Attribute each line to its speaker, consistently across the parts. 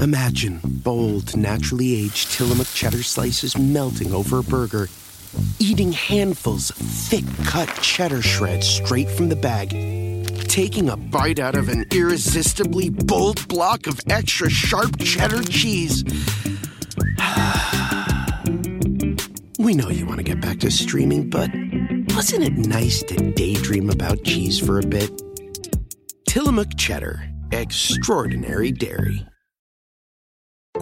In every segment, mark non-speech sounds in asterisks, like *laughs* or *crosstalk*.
Speaker 1: Imagine bold, naturally aged Tillamook cheddar slices melting over a burger, eating handfuls of thick cut cheddar shreds straight from the bag, taking a bite out of an irresistibly bold block of extra sharp cheddar cheese. *sighs* we know you want to get back to streaming, but wasn't it nice to daydream about cheese for a bit? Tillamook Cheddar, extraordinary dairy.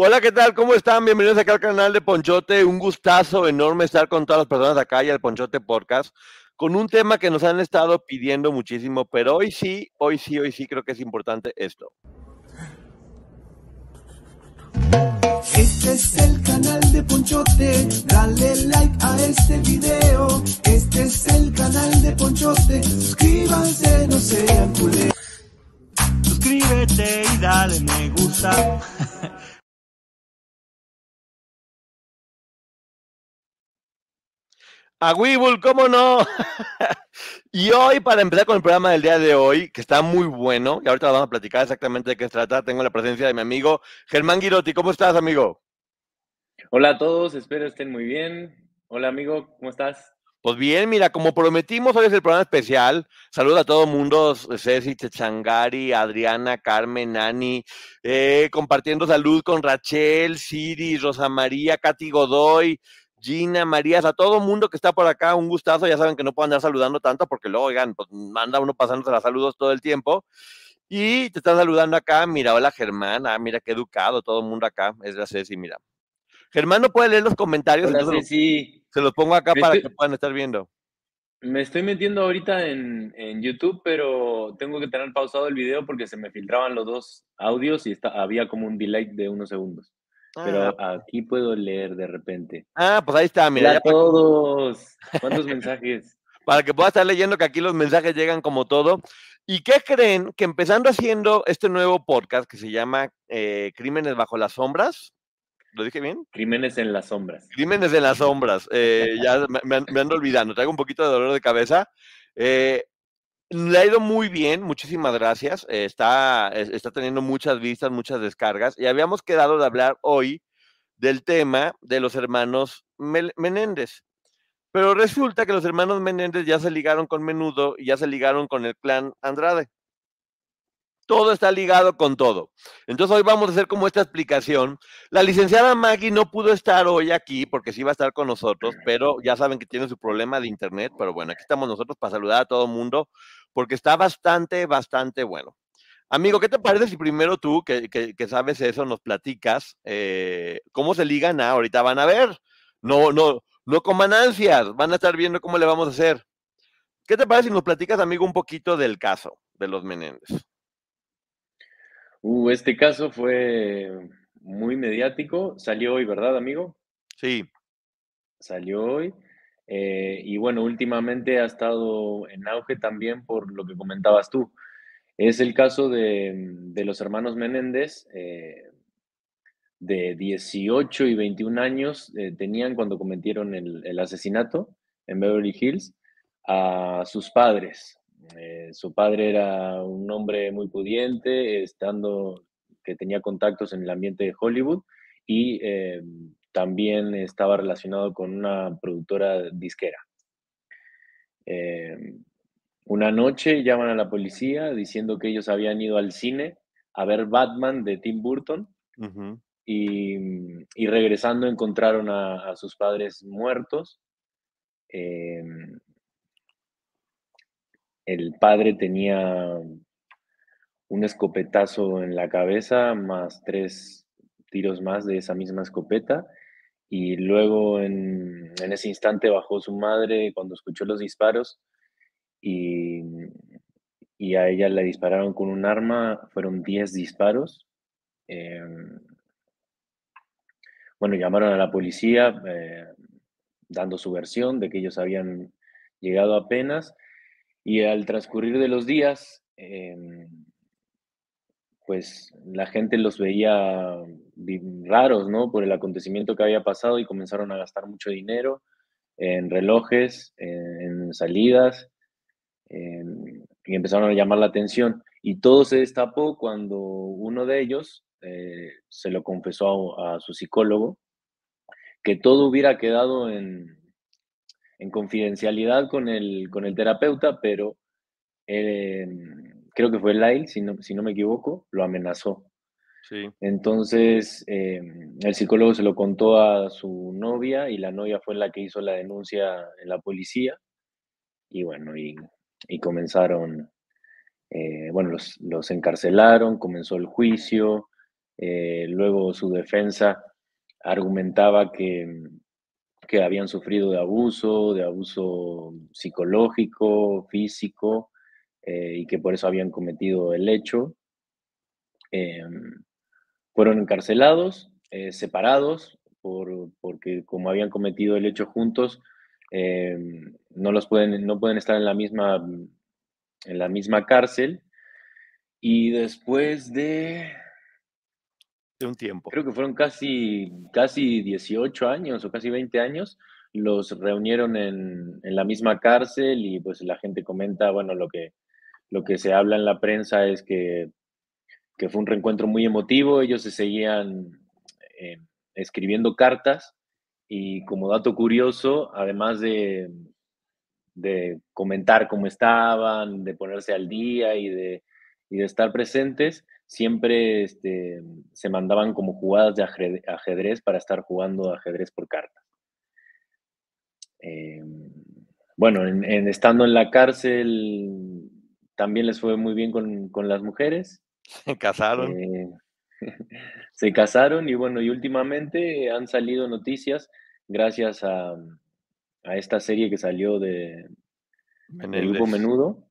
Speaker 2: Hola, ¿qué tal? ¿Cómo están? Bienvenidos acá al canal de Ponchote. Un gustazo enorme estar con todas las personas acá y al Ponchote Podcast con un tema que nos han estado pidiendo muchísimo, pero hoy sí, hoy sí, hoy sí creo que es importante esto.
Speaker 3: Este es el canal de Ponchote, dale like a este video. Este es el canal de Ponchote, suscríbanse, no sean culés.
Speaker 4: Suscríbete y dale me gusta. *laughs*
Speaker 2: A Weeble, ¿cómo no? *laughs* y hoy, para empezar con el programa del día de hoy, que está muy bueno, y ahorita vamos a platicar exactamente de qué se trata, tengo la presencia de mi amigo Germán Girotti. ¿Cómo estás, amigo?
Speaker 5: Hola a todos, espero estén muy bien. Hola, amigo, ¿cómo estás?
Speaker 2: Pues bien, mira, como prometimos, hoy es el programa especial. Saludos a todo el mundo, Ceci, Changari, Adriana, Carmen, Nani, eh, compartiendo salud con Rachel, Siri, Rosa María, Katy Godoy, Gina, Marías, a todo mundo que está por acá, un gustazo. Ya saben que no puedo andar saludando tanto porque luego, oigan, pues manda uno pasándose las saludos todo el tiempo. Y te está saludando acá, mira, hola Germán, ah, mira qué educado todo el mundo acá, es la Ceci, mira. Germán no puede leer los comentarios,
Speaker 5: Hola,
Speaker 2: entonces
Speaker 5: Ceci.
Speaker 2: se los pongo acá
Speaker 5: Me
Speaker 2: para
Speaker 5: estoy-
Speaker 2: que puedan estar viendo.
Speaker 5: Me estoy metiendo ahorita en, en YouTube, pero tengo que tener pausado el video porque se me filtraban los dos audios y está, había como un delay de unos segundos. Pero
Speaker 2: Ah,
Speaker 5: aquí puedo leer de repente.
Speaker 2: ah, pues ahí está, mira, ya
Speaker 5: todos. *laughs* ¿Cuántos mensajes?
Speaker 2: para que pueda estar leyendo que aquí los mensajes llegan como todo. ¿Y qué creen? Que empezando haciendo este nuevo podcast que se llama eh, Crímenes bajo las sombras, ¿lo dije bien?
Speaker 5: Crímenes en las sombras.
Speaker 2: Crímenes en las sombras. eh, ya *laughs* me, me ando olvidando, traigo un poquito de dolor de cabeza. Eh, le ha ido muy bien, muchísimas gracias. eh, está, es- está teniendo muchas vistas, muchas descargas. Y habíamos quedado de hablar hoy del tema de los hermanos Menéndez. Pero resulta que los hermanos Menéndez ya se ligaron con Menudo y ya se ligaron con el clan Andrade. Todo está ligado con todo. Entonces hoy vamos a hacer como esta explicación. La licenciada Maggie no pudo estar hoy aquí porque sí va a estar con nosotros, pero ya saben que tiene su problema de internet, pero bueno, aquí estamos nosotros para saludar a todo el mundo porque está bastante, bastante bueno. Amigo, ¿qué te parece si primero tú, que, que- que sabes eso, nos platicas eh, cómo se ligan? Ah, ahorita van a ver. No, no, no coman ansias, van a estar viendo cómo le vamos a hacer. ¿Qué te parece si nos platicas, amigo, un poquito del caso de los Menéndez?
Speaker 5: Uh, este caso fue muy mediático. Salió hoy, ¿verdad, amigo?
Speaker 2: Sí,
Speaker 5: salió hoy. Eh, y bueno, últimamente ha estado en auge también por lo que comentabas tú. Es el caso de, de los hermanos Menéndez, eh, de 18 y 21 años eh, tenían cuando cometieron el, el asesinato en Beverly Hills a sus padres. Su padre era un hombre muy pudiente, estando que tenía contactos en el ambiente de Hollywood y también estaba relacionado con una productora disquera. Eh, una noche llaman a la policía diciendo que ellos habían ido al cine a ver Batman de Tim Burton y, y regresando encontraron a, a sus padres muertos. Eh, el padre tenía un escopetazo en la cabeza, más tres tiros más de esa misma escopeta. Y luego en, en ese instante bajó su madre cuando escuchó los disparos y, y a ella le dispararon con un arma, fueron 10 disparos. Em, bueno, llamaron a la policía eh, dando su versión de que ellos habían llegado apenas y al transcurrir de los días, em, pues la gente los veía raros, ¿no? Por el acontecimiento que había pasado y comenzaron a gastar mucho dinero en relojes, en, salidas, y empezaron a llamar la atención. Y todo se destapó cuando uno de ellos eh, se lo confesó a, su psicólogo, que todo hubiera quedado en, en confidencialidad con el, con el terapeuta, pero eh, creo que fue Lyle, si no, si no me equivoco, lo amenazó. Sí. Entonces, eh, el psicólogo se lo contó a su novia y la novia fue la que hizo la denuncia en la policía. Y bueno, y, y comenzaron, eh, bueno, los, los, encarcelaron, comenzó el juicio. Eh, luego su defensa argumentaba que, que habían sufrido de abuso, de abuso psicológico, físico, eh, y que por eso habían cometido el hecho. Em, fueron encarcelados, eh, separados, por, porque como habían cometido el hecho juntos, em, no, los pueden, no pueden estar en la, misma, en la misma cárcel. Y después de...
Speaker 2: De un tiempo.
Speaker 5: Creo que fueron casi, casi 18 años o casi 20 años, los reunieron en, en la misma cárcel y pues la gente comenta, bueno, lo que, lo que se habla en la prensa es que, fue un reencuentro muy emotivo, ellos se seguían eh, escribiendo cartas y como dato curioso, además de, de comentar cómo estaban, de ponerse al día y de, de estar presentes, siempre este, se mandaban como jugadas de ajedrez, para estar jugando ajedrez por cartas. Eh, bueno, en, estando en la cárcel también les fue muy bien con, las mujeres.
Speaker 2: Se *laughs* casaron.
Speaker 5: Eh, *laughs* se casaron y bueno, y últimamente han salido noticias gracias a, esta serie que salió de, del Grupo Menudo,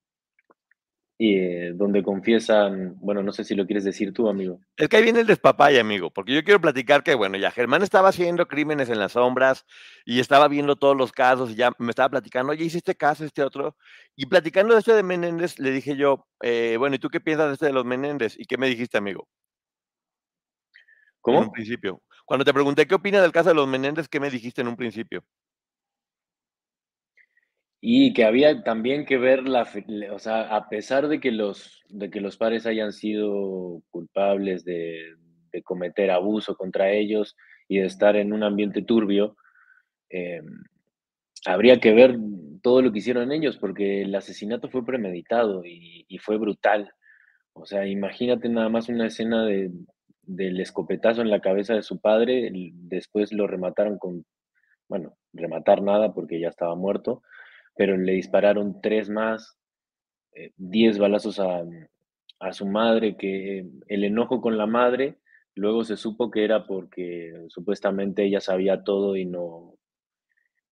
Speaker 5: eh, donde confiesan, bueno, no sé si lo quieres decir tú, amigo.
Speaker 2: Es que ahí viene el despapay, amigo, porque yo quiero platicar que, bueno, ya Germán estaba haciendo crímenes en las sombras y estaba viendo todos los casos y ya me estaba platicando, oye, hice este caso, este otro, y platicando de este de Menéndez, le dije yo, eh, bueno, ¿y tú qué piensas de este de los Menéndez? ¿Y qué me dijiste, amigo?
Speaker 5: ¿Cómo?
Speaker 2: En un principio. Cuando te pregunté qué opinas del caso de los Menéndez, ¿qué me dijiste en un principio?
Speaker 5: Y que había también que ver la, o sea, a pesar de que los, de que los padres hayan sido culpables de, cometer abuso contra ellos y de estar en un ambiente turbio, eh, habría que ver todo lo que hicieron ellos, porque el asesinato fue premeditado y, fue brutal. O sea, imagínate nada más una escena de, del escopetazo en la cabeza de su padre, después lo remataron con, bueno, rematar nada porque ya estaba muerto, pero le dispararon tres más, eh, diez balazos a, su madre, que el enojo con la madre, luego se supo que era porque supuestamente ella sabía todo y no,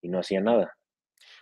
Speaker 5: y no hacía nada.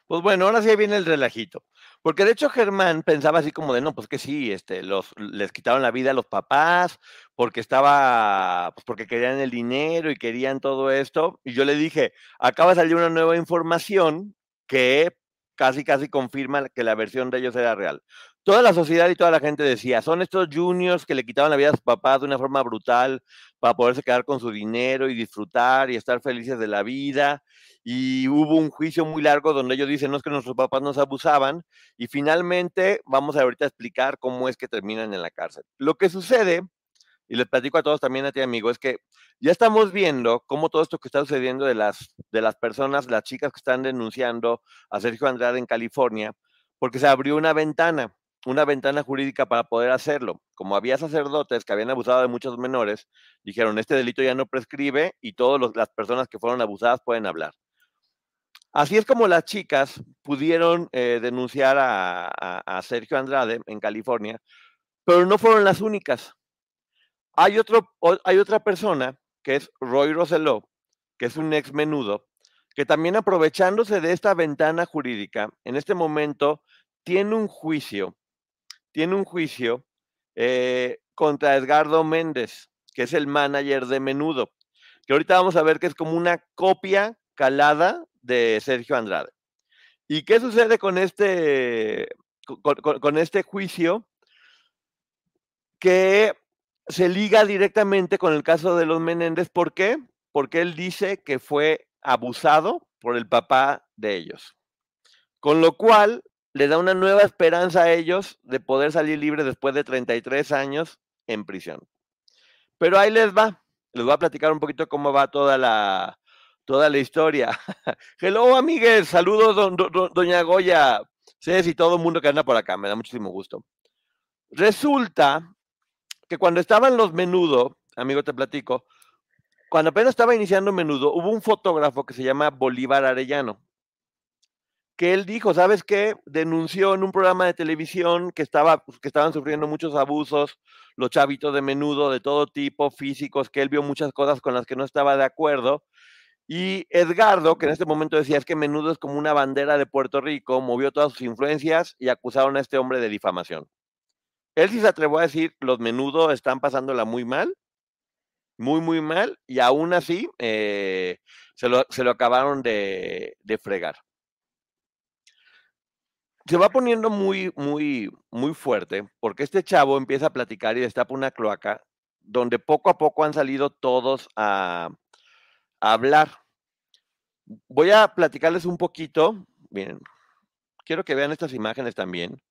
Speaker 2: Pues bueno, ahora sí viene el relajito. Porque de hecho Germán pensaba así como de, no, pues que sí, este, los, les quitaron la vida a los papás, porque estaba, pues porque querían el dinero y querían todo esto. Y yo le dije, acaba de salir una nueva información que casi, casi confirma que la versión de ellos era real. Toda la sociedad y toda la gente decía, son estos juniors que le quitaban la vida a sus papás de una forma brutal para poderse quedar con su dinero y disfrutar y estar felices de la vida. Y hubo un juicio muy largo donde ellos dicen, no es que nuestros papás nos abusaban. Y finalmente vamos a ahorita explicar cómo es que terminan en la cárcel. Lo que sucede y les platico a todos también a ti, amigo, es que ya estamos viendo cómo todo esto que está sucediendo de las, de las personas, las chicas que están denunciando a Sergio Andrade en California, porque se abrió una ventana, una ventana jurídica para poder hacerlo. Como había sacerdotes que habían abusado de muchos menores, dijeron, este delito ya no prescribe y todas las personas que fueron abusadas pueden hablar. Así es como las chicas pudieron eh, denunciar a Sergio Andrade en California, pero no fueron las únicas. Hay, otro, hay otra persona que es Roy Rosello, que es un ex menudo, que también aprovechándose de esta ventana jurídica, en este momento tiene un juicio tiene un juicio eh, contra Edgardo Méndez, que es el manager de Menudo, que ahorita vamos a ver que es como una copia calada de Sergio Andrade. ¿Y qué sucede con este, con, este juicio? Que se liga directamente con el caso de los Menéndez. ¿Por qué? Porque él dice que fue abusado por el papá de ellos. Con lo cual, le da una nueva esperanza a ellos de poder salir libre después de 33 años en prisión. Pero ahí les va. Les voy a platicar un poquito cómo va toda la, toda la historia. *laughs* Hello, amigues. Saludos, doña Goya. Cés y todo el mundo que anda por acá. Me da muchísimo gusto. Resulta que cuando estaban los menudo, amigo, te platico, cuando apenas estaba iniciando menudo, hubo un fotógrafo que se llama Bolívar Arellano que él dijo, ¿sabes qué? Denunció en un programa de televisión que, estaba, pues, que estaban sufriendo muchos abusos, los chavitos de menudo de todo tipo, físicos, que él vio muchas cosas con las que no estaba de acuerdo. Y Edgardo, que en este momento decía es que menudo es como una bandera de Puerto Rico, movió todas sus influencias y acusaron a este hombre de difamación. Él sí se atrevió a decir, los menudo están pasándola muy mal, muy, muy mal, y aún así eh, se, lo, se, lo, acabaron de, de fregar se va poniendo muy, muy, muy fuerte porque este chavo empieza a platicar y destapa una cloaca donde poco a poco han salido todos a, hablar. Voy a platicarles un poquito. Miren, quiero que vean estas imágenes también.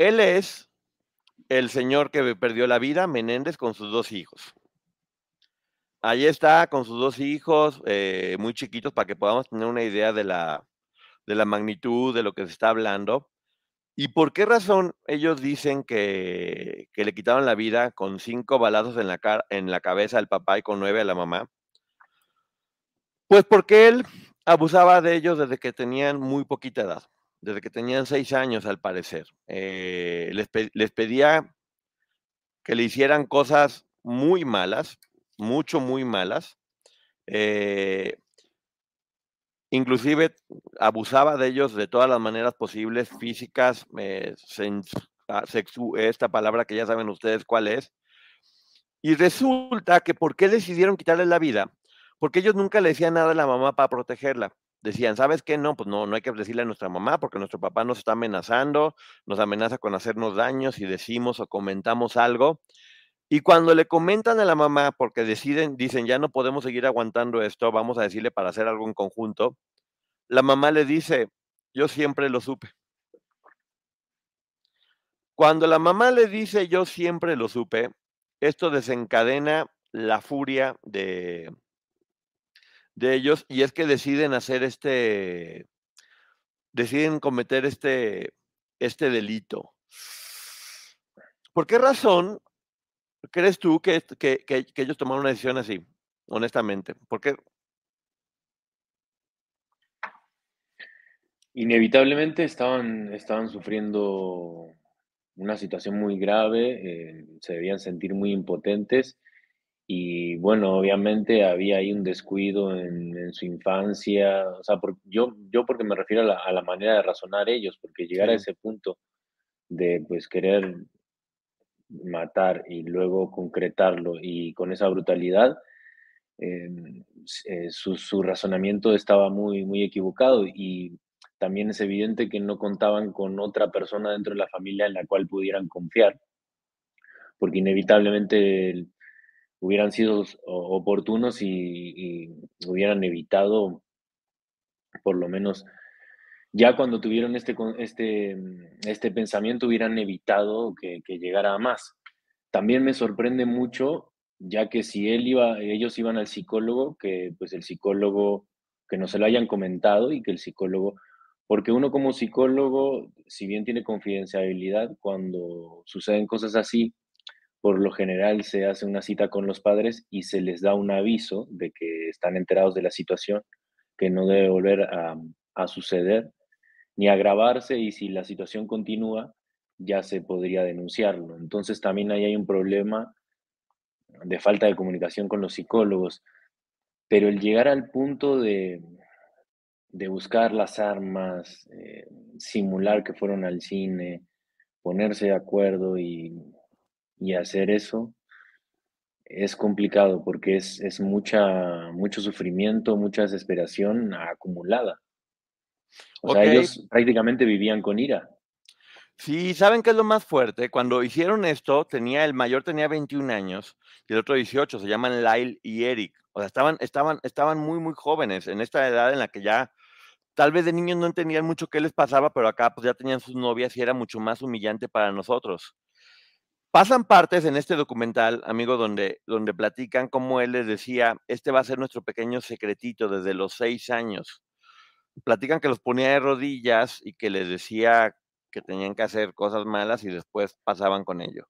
Speaker 2: Él es el señor que perdió la vida, Menéndez, con sus dos hijos. Ahí está, con sus dos hijos, eh, muy chiquitos, para que podamos tener una idea de la, de la magnitud de lo que se está hablando. ¿Y por qué razón ellos dicen que, le quitaron la vida con cinco balazos en la, en la cabeza al papá y con nueve a la mamá? Pues porque él abusaba de ellos desde que tenían muy poquita edad, desde que tenían seis años al parecer. Eh, les, pedía que le hicieran cosas muy malas, mucho, muy malas. Eh, Inclusive abusaba de ellos de todas las maneras posibles, físicas, eh, ah, esta palabra que ya saben ustedes cuál es. Y resulta que ¿por qué decidieron quitarle la vida? Porque ellos nunca le decían nada a la mamá para protegerla. Decían, ¿sabes qué? No, pues no, no hay que decirle a nuestra mamá porque nuestro papá nos está amenazando, nos amenaza con hacernos daños si decimos o comentamos algo. Y cuando le comentan a la mamá, porque deciden, dicen, ya no podemos seguir aguantando esto, vamos a decirle para hacer algo en conjunto, la mamá le dice, yo siempre lo supe. Cuando la mamá le dice, yo siempre lo supe, esto desencadena la furia de, de ellos y es que deciden hacer este, deciden cometer este, este delito. ¿Por qué razón crees tú que, que, que, ellos tomaron una decisión así, honestamente? Porque
Speaker 5: Inevitablemente estaban, estaban sufriendo una situación muy grave, eh, se debían sentir muy impotentes y bueno, obviamente había ahí un descuido en, su infancia, o sea, yo, yo porque me refiero a la, a la, manera de razonar ellos, porque llegar a ese punto de pues querer matar y luego concretarlo y con esa brutalidad, em, eh, su, razonamiento estaba muy, muy equivocado y también es evidente que no contaban con otra persona dentro de la familia en la cual pudieran confiar, porque inevitablemente hubieran sido oportunos y, hubieran evitado, por lo menos, ya cuando tuvieron este, este, este pensamiento, hubieran evitado que, llegara a más. También me sorprende mucho, ya que si él iba, ellos iban al psicólogo, que pues el psicólogo, que no se lo hayan comentado y que el psicólogo, porque uno como psicólogo, si bien tiene confidencialidad, cuando suceden cosas así, por lo general se hace una cita con los padres y se les da un aviso de que están enterados de la situación, que no debe volver a, suceder ni agravarse y si la situación continúa, ya se podría denunciarlo. Entonces también ahí hay un problema de falta de comunicación con los psicólogos. Pero el llegar al punto de, de buscar las armas, eh, simular que fueron al cine, ponerse de acuerdo y, y hacer eso es complicado porque es, es mucha, mucho sufrimiento, mucha desesperación acumulada. O sea, ellos prácticamente vivían con ira.
Speaker 2: Sí, ¿saben qué es lo más fuerte? Cuando hicieron esto, tenía el mayor tenía 21 años y el otro 18, se llaman Lyle y Eric. O sea, estaban, estaban, estaban muy, muy jóvenes en esta edad en la que ya tal vez de niños no entendían mucho qué les pasaba, pero acá pues ya tenían sus novias y era mucho más humillante para nosotros. Pasan partes en este documental, amigo, donde, donde platican cómo él les decía, este va a ser nuestro pequeño secretito desde los seis años. Platican que los ponía de rodillas y que les decía que tenían que hacer cosas malas y después pasaban con ello.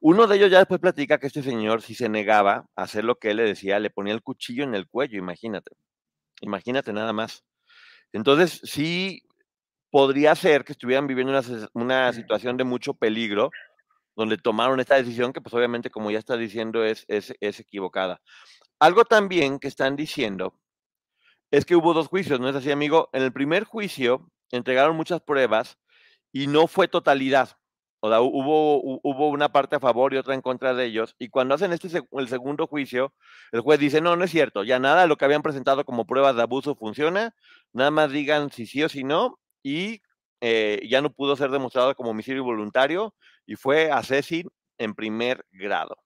Speaker 2: Uno de ellos ya después platica que este señor, si se negaba a hacer lo que él le decía, le ponía el cuchillo en el cuello, imagínate. Imagínate nada más. Entonces, sí podría ser que estuvieran viviendo una, una situación de mucho peligro, donde tomaron esta decisión que, pues obviamente, como ya está diciendo, es, es, es equivocada. Algo también que están diciendo es que hubo dos juicios, ¿no es así, amigo? En el primer juicio entregaron muchas pruebas y no fue totalidad. O sea, hu- hubo, hu- hubo una parte a favor y otra en contra de ellos. Y cuando hacen este el segundo juicio, el juez dice, no, no es cierto, ya nada lo que habían presentado como pruebas de abuso funciona, nada más digan si sí o si no, y eh, ya no pudo ser demostrado como homicidio voluntario y fue asesino en primer grado.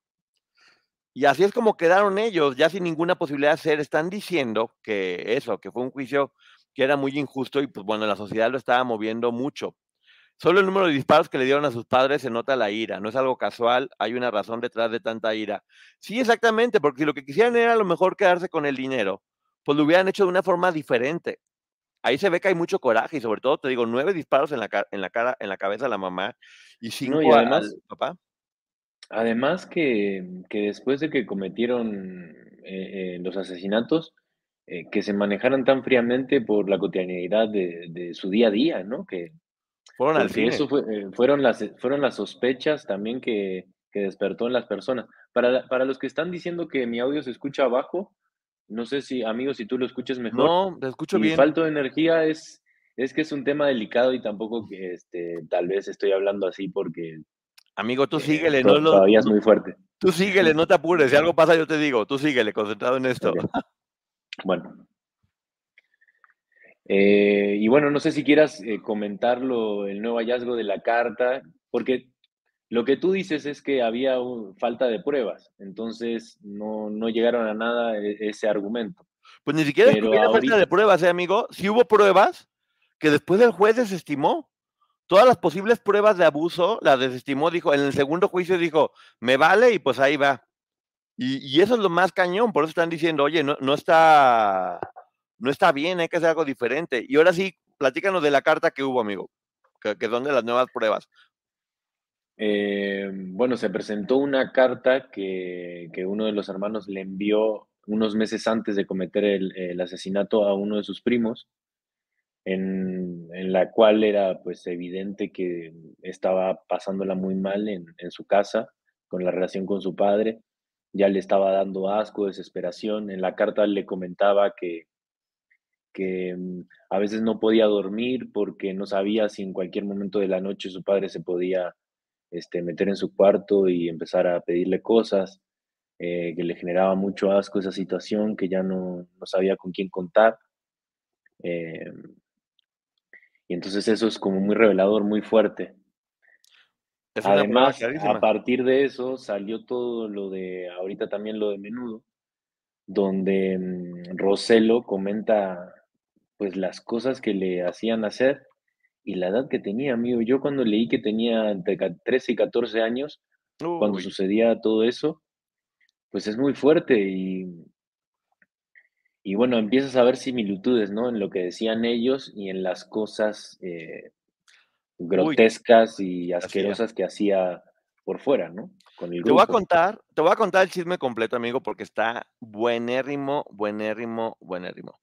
Speaker 2: Y así es como quedaron ellos, ya sin ninguna posibilidad de ser. Están diciendo que eso, que fue un juicio que era muy injusto y pues bueno, la sociedad lo estaba moviendo mucho. Solo el número de disparos que le dieron a sus padres se nota la ira, no es algo casual, hay una razón detrás de tanta ira. Sí, exactamente, porque si lo que quisieran era a lo mejor quedarse con el dinero, pues lo hubieran hecho de una forma diferente. Ahí se ve que hay mucho coraje y sobre todo, te digo, nueve disparos en la, en la cara, en la cabeza a la mamá y cinco
Speaker 5: y
Speaker 2: a-
Speaker 5: además-
Speaker 2: al papá.
Speaker 5: Además que, que después de que cometieron eh, eh, los asesinatos, eh, que se manejaran tan fríamente por la cotidianidad de, de su día a día, ¿no? Que,
Speaker 2: Fueron al cine.
Speaker 5: eso fue, fueron, las, fueron las sospechas también que, que despertó en las personas. Para, para los que están diciendo que mi audio se escucha abajo, no sé si, amigos, si tú lo escuchas mejor.
Speaker 2: No, te escucho
Speaker 5: y
Speaker 2: bien.
Speaker 5: falta de energía es, es que es un tema delicado y tampoco que este, tal vez estoy hablando así porque
Speaker 2: Amigo, tú
Speaker 5: eh,
Speaker 2: síguele, no lo,
Speaker 5: todavía es muy fuerte.
Speaker 2: tú síguele, *laughs* no te apures. Si algo pasa, yo te digo, tú síguele, concentrado en esto. *laughs*
Speaker 5: Bueno. Eh, y bueno, no sé si quieras eh, comentarlo, el nuevo hallazgo de la carta, porque lo que tú dices es que había un- falta de pruebas, entonces no, no llegaron a nada e- ese argumento.
Speaker 2: Pues ni siquiera
Speaker 5: Pero
Speaker 2: hubiera falta de pruebas, ¿eh, amigo? Sí hubo pruebas que después el juez desestimó. Todas las posibles pruebas de abuso las desestimó, dijo, en el segundo juicio dijo, me vale y pues ahí va. Y, y eso es lo más cañón, por eso están diciendo, oye, no, no está, no está bien, hay que hacer algo diferente. Y ahora sí, platícanos de la carta que hubo, amigo, que, que son de las nuevas pruebas.
Speaker 5: Eh, bueno, se presentó una carta que, que uno de los hermanos le envió unos meses antes de cometer el, asesinato a uno de sus primos, en, en la cual era pues evidente que estaba pasándola muy mal en, en su casa, con la relación con su padre, ya le estaba dando asco, desesperación. En la carta le comentaba que, que mm, a veces no podía dormir porque no sabía si en cualquier momento de la noche su padre se podía este, meter en su cuarto y empezar a pedirle cosas, eh, que le generaba mucho asco esa situación, que ya no, no sabía con quién contar. Eh, y entonces eso es como muy revelador, muy fuerte.
Speaker 2: Es
Speaker 5: Además, a partir de eso salió todo lo de, ahorita también lo de menudo, donde mm, Roselo comenta pues las cosas que le hacían hacer y la edad que tenía, amigo. Yo cuando leí que tenía entre ca- 13 y 14 años, cuando sucedía todo eso, pues es muy fuerte y, y bueno, empiezas a ver similitudes, ¿no? En lo que decían ellos y en las cosas eh, grotescas y asquerosas que hacía por fuera, ¿no? Con el
Speaker 2: Te voy a contar, te voy a contar el chisme completo, amigo, porque está buenérrimo, buenérrimo, buenérrimo.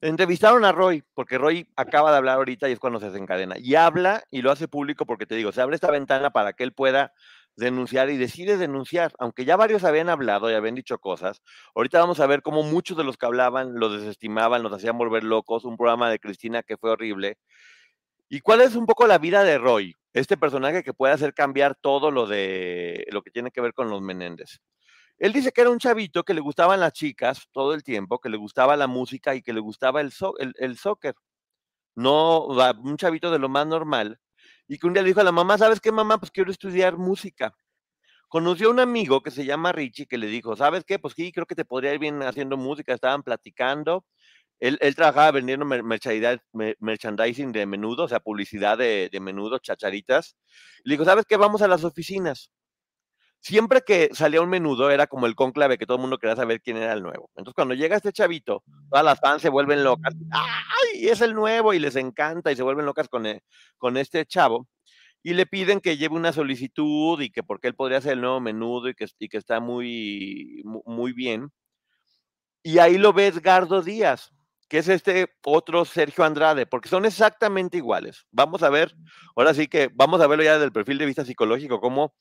Speaker 2: Entrevistaron a Roy, porque Roy acaba de hablar ahorita y es cuando se desencadena. Y habla y lo hace público porque te digo, se abre esta ventana para que él pueda denunciar y decide denunciar, aunque ya varios habían hablado y habían dicho cosas. Ahorita vamos a ver cómo muchos de los que hablaban los desestimaban, los hacían volver locos, un programa de Cristina que fue horrible. ¿Y cuál es un poco la vida de Roy? este personaje que puede hacer cambiar todo lo de lo que tiene que ver con los Menéndez. Él dice que era un chavito que le gustaban las chicas todo el tiempo, que le gustaba la música y que le gustaba el, el, soccer. No, un chavito de lo más normal. Y que un día le dijo a la mamá, ¿sabes qué, mamá? Pues quiero estudiar música. Conoció a un amigo que se llama Richie que le dijo, ¿sabes qué? Pues sí, creo que te podría ir bien haciendo música. Estaban platicando. Él, trabajaba vendiendo merchandising de menudo, o sea, publicidad de, de menudo, chacharitas. Le dijo, ¿sabes qué? Vamos a las oficinas siempre que salía un menudo era como el conclave que todo el mundo quería saber quién era el nuevo. Entonces, cuando llega este chavito, todas las fans se vuelven locas. ¡Ay! Es el nuevo y les encanta y se vuelven locas con, e, con este chavo. Y le piden que lleve una solicitud y que porque él podría ser el nuevo menudo y que, y que está muy, muy bien. Y ahí lo ve Edgardo Díaz, que es este otro Sergio Andrade, porque son exactamente iguales. Vamos a ver, ahora sí que vamos a verlo ya desde el perfil de vista psicológico, cómo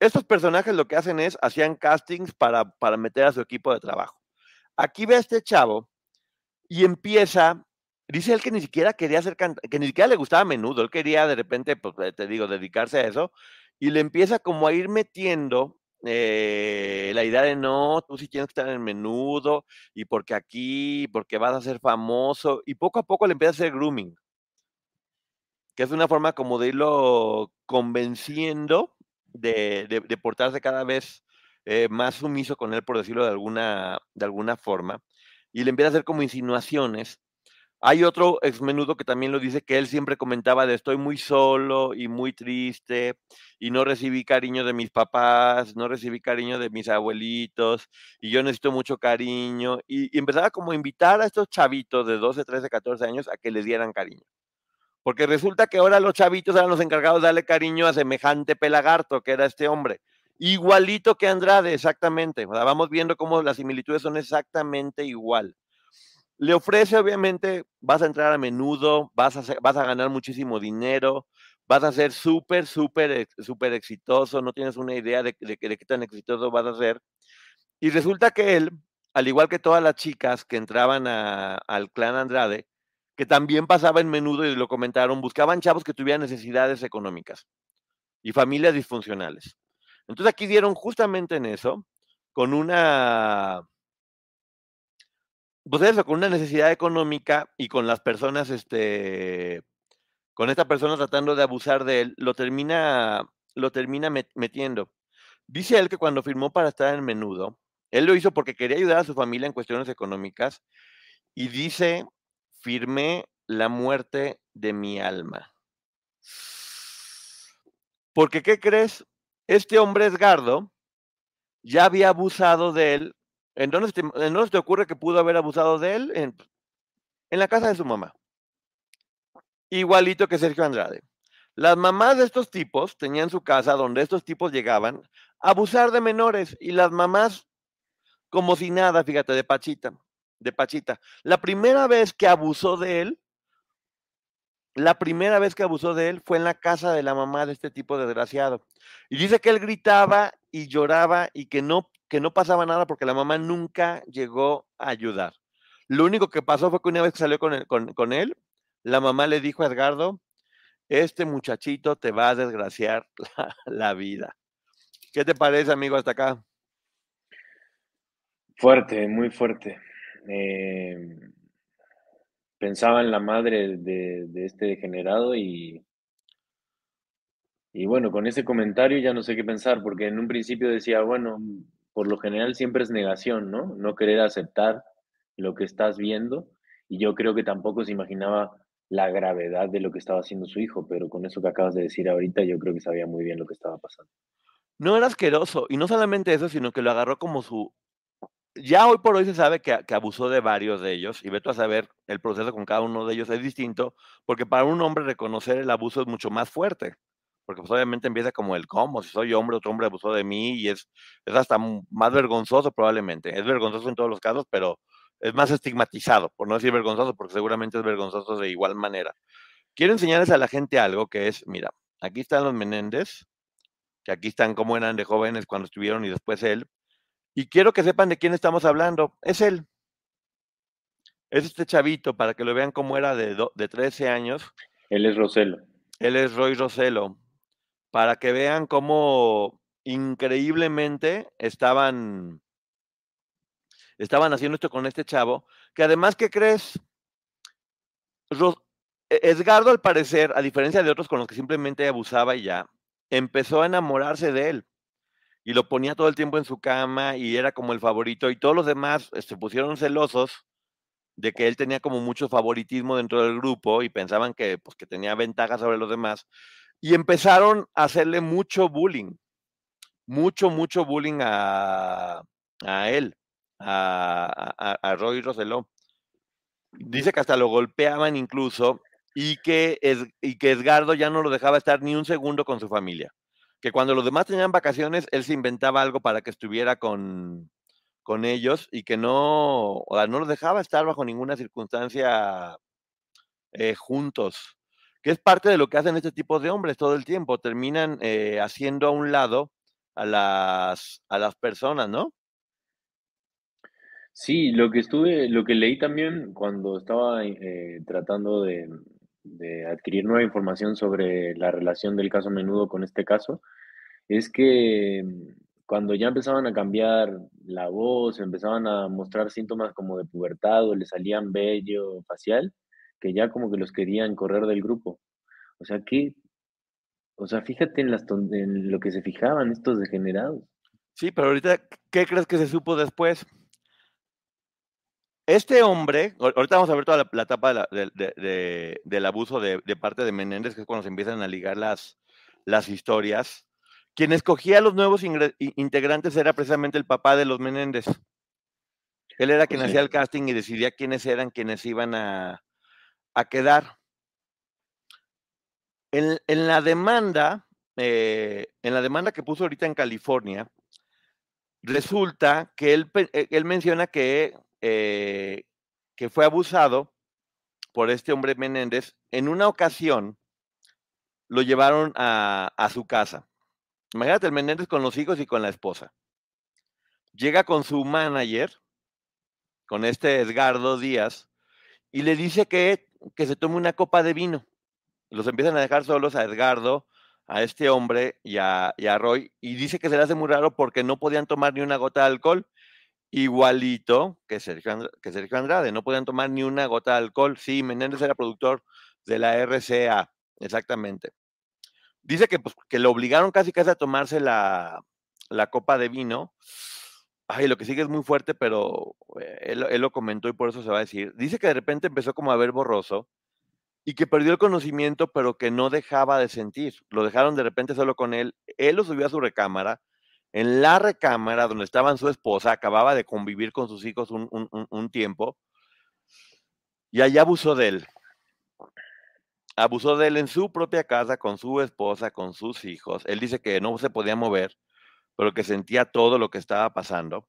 Speaker 2: estos personajes lo que hacen es, hacían castings para, para meter a su equipo de trabajo. Aquí ve a este chavo y empieza, dice él que ni siquiera quería hacer, que ni siquiera le gustaba a menudo, él quería de repente, pues eh, te digo, dedicarse a eso, y le empieza como a ir metiendo eh, la idea de no, tú sí tienes que estar en menudo, y porque aquí, porque vas a ser famoso, y poco a poco le empieza a hacer grooming, que es una forma como de irlo convenciendo de, portarse cada vez eh, más sumiso con él, por decirlo de alguna, de alguna forma, y le empieza a hacer como insinuaciones. Hay otro ex menudo que también lo dice, que él siempre comentaba de estoy muy solo y muy triste y no recibí cariño de mis papás, no recibí cariño de mis abuelitos y yo necesito mucho cariño. Y, y empezaba como a invitar a estos chavitos de 12, 13, 14 años a que les dieran cariño. Porque resulta que ahora los chavitos eran los encargados de darle cariño a semejante pelagarto que era este hombre. Igualito que Andrade, exactamente. vamos viendo cómo las similitudes son exactamente igual. Le ofrece, obviamente, vas a entrar a menudo, vas a, vas a ganar muchísimo dinero, vas a ser súper, súper, súper exitoso, no tienes una idea de, de, de, qué tan exitoso vas a ser. Y resulta que él, al igual que todas las chicas que entraban al clan Andrade, que también pasaba en menudo y lo comentaron, buscaban chavos que tuvieran necesidades económicas y familias disfuncionales. Entonces aquí dieron justamente en eso, con una, pues eso, con una necesidad económica y con las personas, este, con esta persona tratando de abusar de él, lo termina, lo termina metiendo. Dice él que cuando firmó para estar en menudo, él lo hizo porque quería ayudar a su familia en cuestiones económicas y dice firmé la muerte de mi alma. Porque, ¿qué crees? Este hombre Edgardo ya había abusado de él. ¿En dónde, te, te ocurre que pudo haber abusado de él? En, en la casa de su mamá. Igualito que Sergio Andrade. Las mamás de estos tipos tenían su casa donde estos tipos llegaban a abusar de menores y las mamás como si nada, fíjate, de Pachita de Pachita. La primera vez que abusó de él, la primera vez que abusó de él fue en la casa de la mamá de este tipo desgraciado. Y dice que él gritaba y lloraba y que no, que no pasaba nada porque la mamá nunca llegó a ayudar. Lo único que pasó fue que una vez que salió con él, con él la mamá le dijo a Edgardo, este muchachito te va a desgraciar *laughs* la, la vida. ¿Qué te parece, amigo, hasta acá?
Speaker 5: Fuerte, muy fuerte. Eh, pensaba en la madre de, este degenerado y, y bueno, con ese comentario ya no sé qué pensar, porque en un principio decía, bueno, por lo general siempre es negación, ¿no? No querer aceptar lo que estás viendo y yo creo que tampoco se imaginaba la gravedad de lo que estaba haciendo su hijo, pero con eso que acabas de decir ahorita yo creo que sabía muy bien lo que estaba pasando.
Speaker 2: No era asqueroso, y no solamente eso, sino que lo agarró como su ya hoy por hoy se sabe que, abusó de varios de ellos, y veto a saber, el proceso con cada uno de ellos es distinto, porque para un hombre reconocer el abuso es mucho más fuerte, porque pues, obviamente empieza como el cómo, si soy hombre, otro hombre abusó de mí, y es, es hasta más vergonzoso probablemente, es vergonzoso en todos los casos, pero es más estigmatizado, por no decir vergonzoso, porque seguramente es vergonzoso de igual manera. Quiero enseñarles a la gente algo que es, mira, aquí están los Menéndez, que aquí están como eran de jóvenes cuando estuvieron y después él, y quiero que sepan de quién estamos hablando. Es él. Es este chavito, para que lo vean cómo era de, de 13 años.
Speaker 5: Él es Roselo.
Speaker 2: Él es Roy Roselo. para que vean cómo increíblemente estaban, estaban haciendo esto con este chavo, que además, ¿qué crees? Ro- E- Edgardo, al parecer, a diferencia de otros con los que simplemente abusaba y ya, empezó a enamorarse de él y lo ponía todo el tiempo en su cama y era como el favorito y todos los demás eh, se pusieron celosos de que él tenía como mucho favoritismo dentro del grupo y pensaban que, pues, que tenía ventaja sobre los demás y empezaron a hacerle mucho bullying, mucho, mucho bullying a, a él, a, a- a Roy Roseló. Dice que hasta lo golpeaban incluso y que, Es- y que Edgardo ya no lo dejaba estar ni un segundo con su familia. Que cuando los demás tenían vacaciones, él se inventaba algo para que estuviera con, con ellos y que no, o sea, no los dejaba estar bajo ninguna circunstancia eh, juntos. Que es parte de lo que hacen este tipo de hombres todo el tiempo. Terminan eh, haciendo a un lado a las, a las personas, ¿no?
Speaker 5: Sí, lo que estuve, lo que leí también cuando estaba eh, tratando de, de adquirir nueva información sobre la relación del caso Menudo con este caso, es que mm, cuando ya empezaban a cambiar la voz, empezaban a mostrar síntomas como de pubertad o le salían vello facial, que ya como que los querían correr del grupo. O sea, que, o sea, fíjate en las en lo que se fijaban estos degenerados.
Speaker 2: Sí, pero ahorita, ¿qué crees que se supo después? Este hombre, ahor- ahorita vamos a ver toda la, la etapa de la- de- de- de- del abuso de, parte de Menéndez, que es cuando se empiezan a ligar las, las historias. Quien escogía a los nuevos integrantes era precisamente el papá de los Menéndez. Él era quien
Speaker 5: sí.
Speaker 2: hacía el casting y decidía quiénes eran quienes iban a, a quedar. En, en la demanda, eh, en la demanda que puso ahorita en California, resulta que él, eh, él menciona que, eh, que fue abusado por este hombre Menéndez. En una ocasión lo llevaron a, a su casa. Imagínate el Menéndez con los hijos y con la esposa. Llega con su manager, con este Edgardo Díaz, y le dice que, que se tome una copa de vino. Los empiezan a dejar solos a Edgardo, a este hombre y a, y a Roy, y dice que se le hace muy raro porque no podían tomar ni una gota de alcohol, igualito que Sergio, que Sergio Andrade, no podían tomar ni una gota de alcohol. Sí, Menéndez era productor de la RCA, exactamente. Dice que, pues, que lo obligaron casi casi a tomarse la, la copa de vino. Ay, lo que sigue es muy fuerte, pero eh, él, él lo comentó y por eso se va a decir. Dice que de repente empezó como a ver borroso y que perdió el conocimiento, pero que no dejaba de sentir. Lo dejaron de repente solo con él. Él lo subió a su recámara. En la recámara donde estaban su esposa, acababa de convivir con sus hijos un, tiempo y allá abusó de él. Abusó de él en su propia casa, con su esposa, con sus hijos. Él dice que no se podía mover, pero que sentía todo lo que estaba pasando.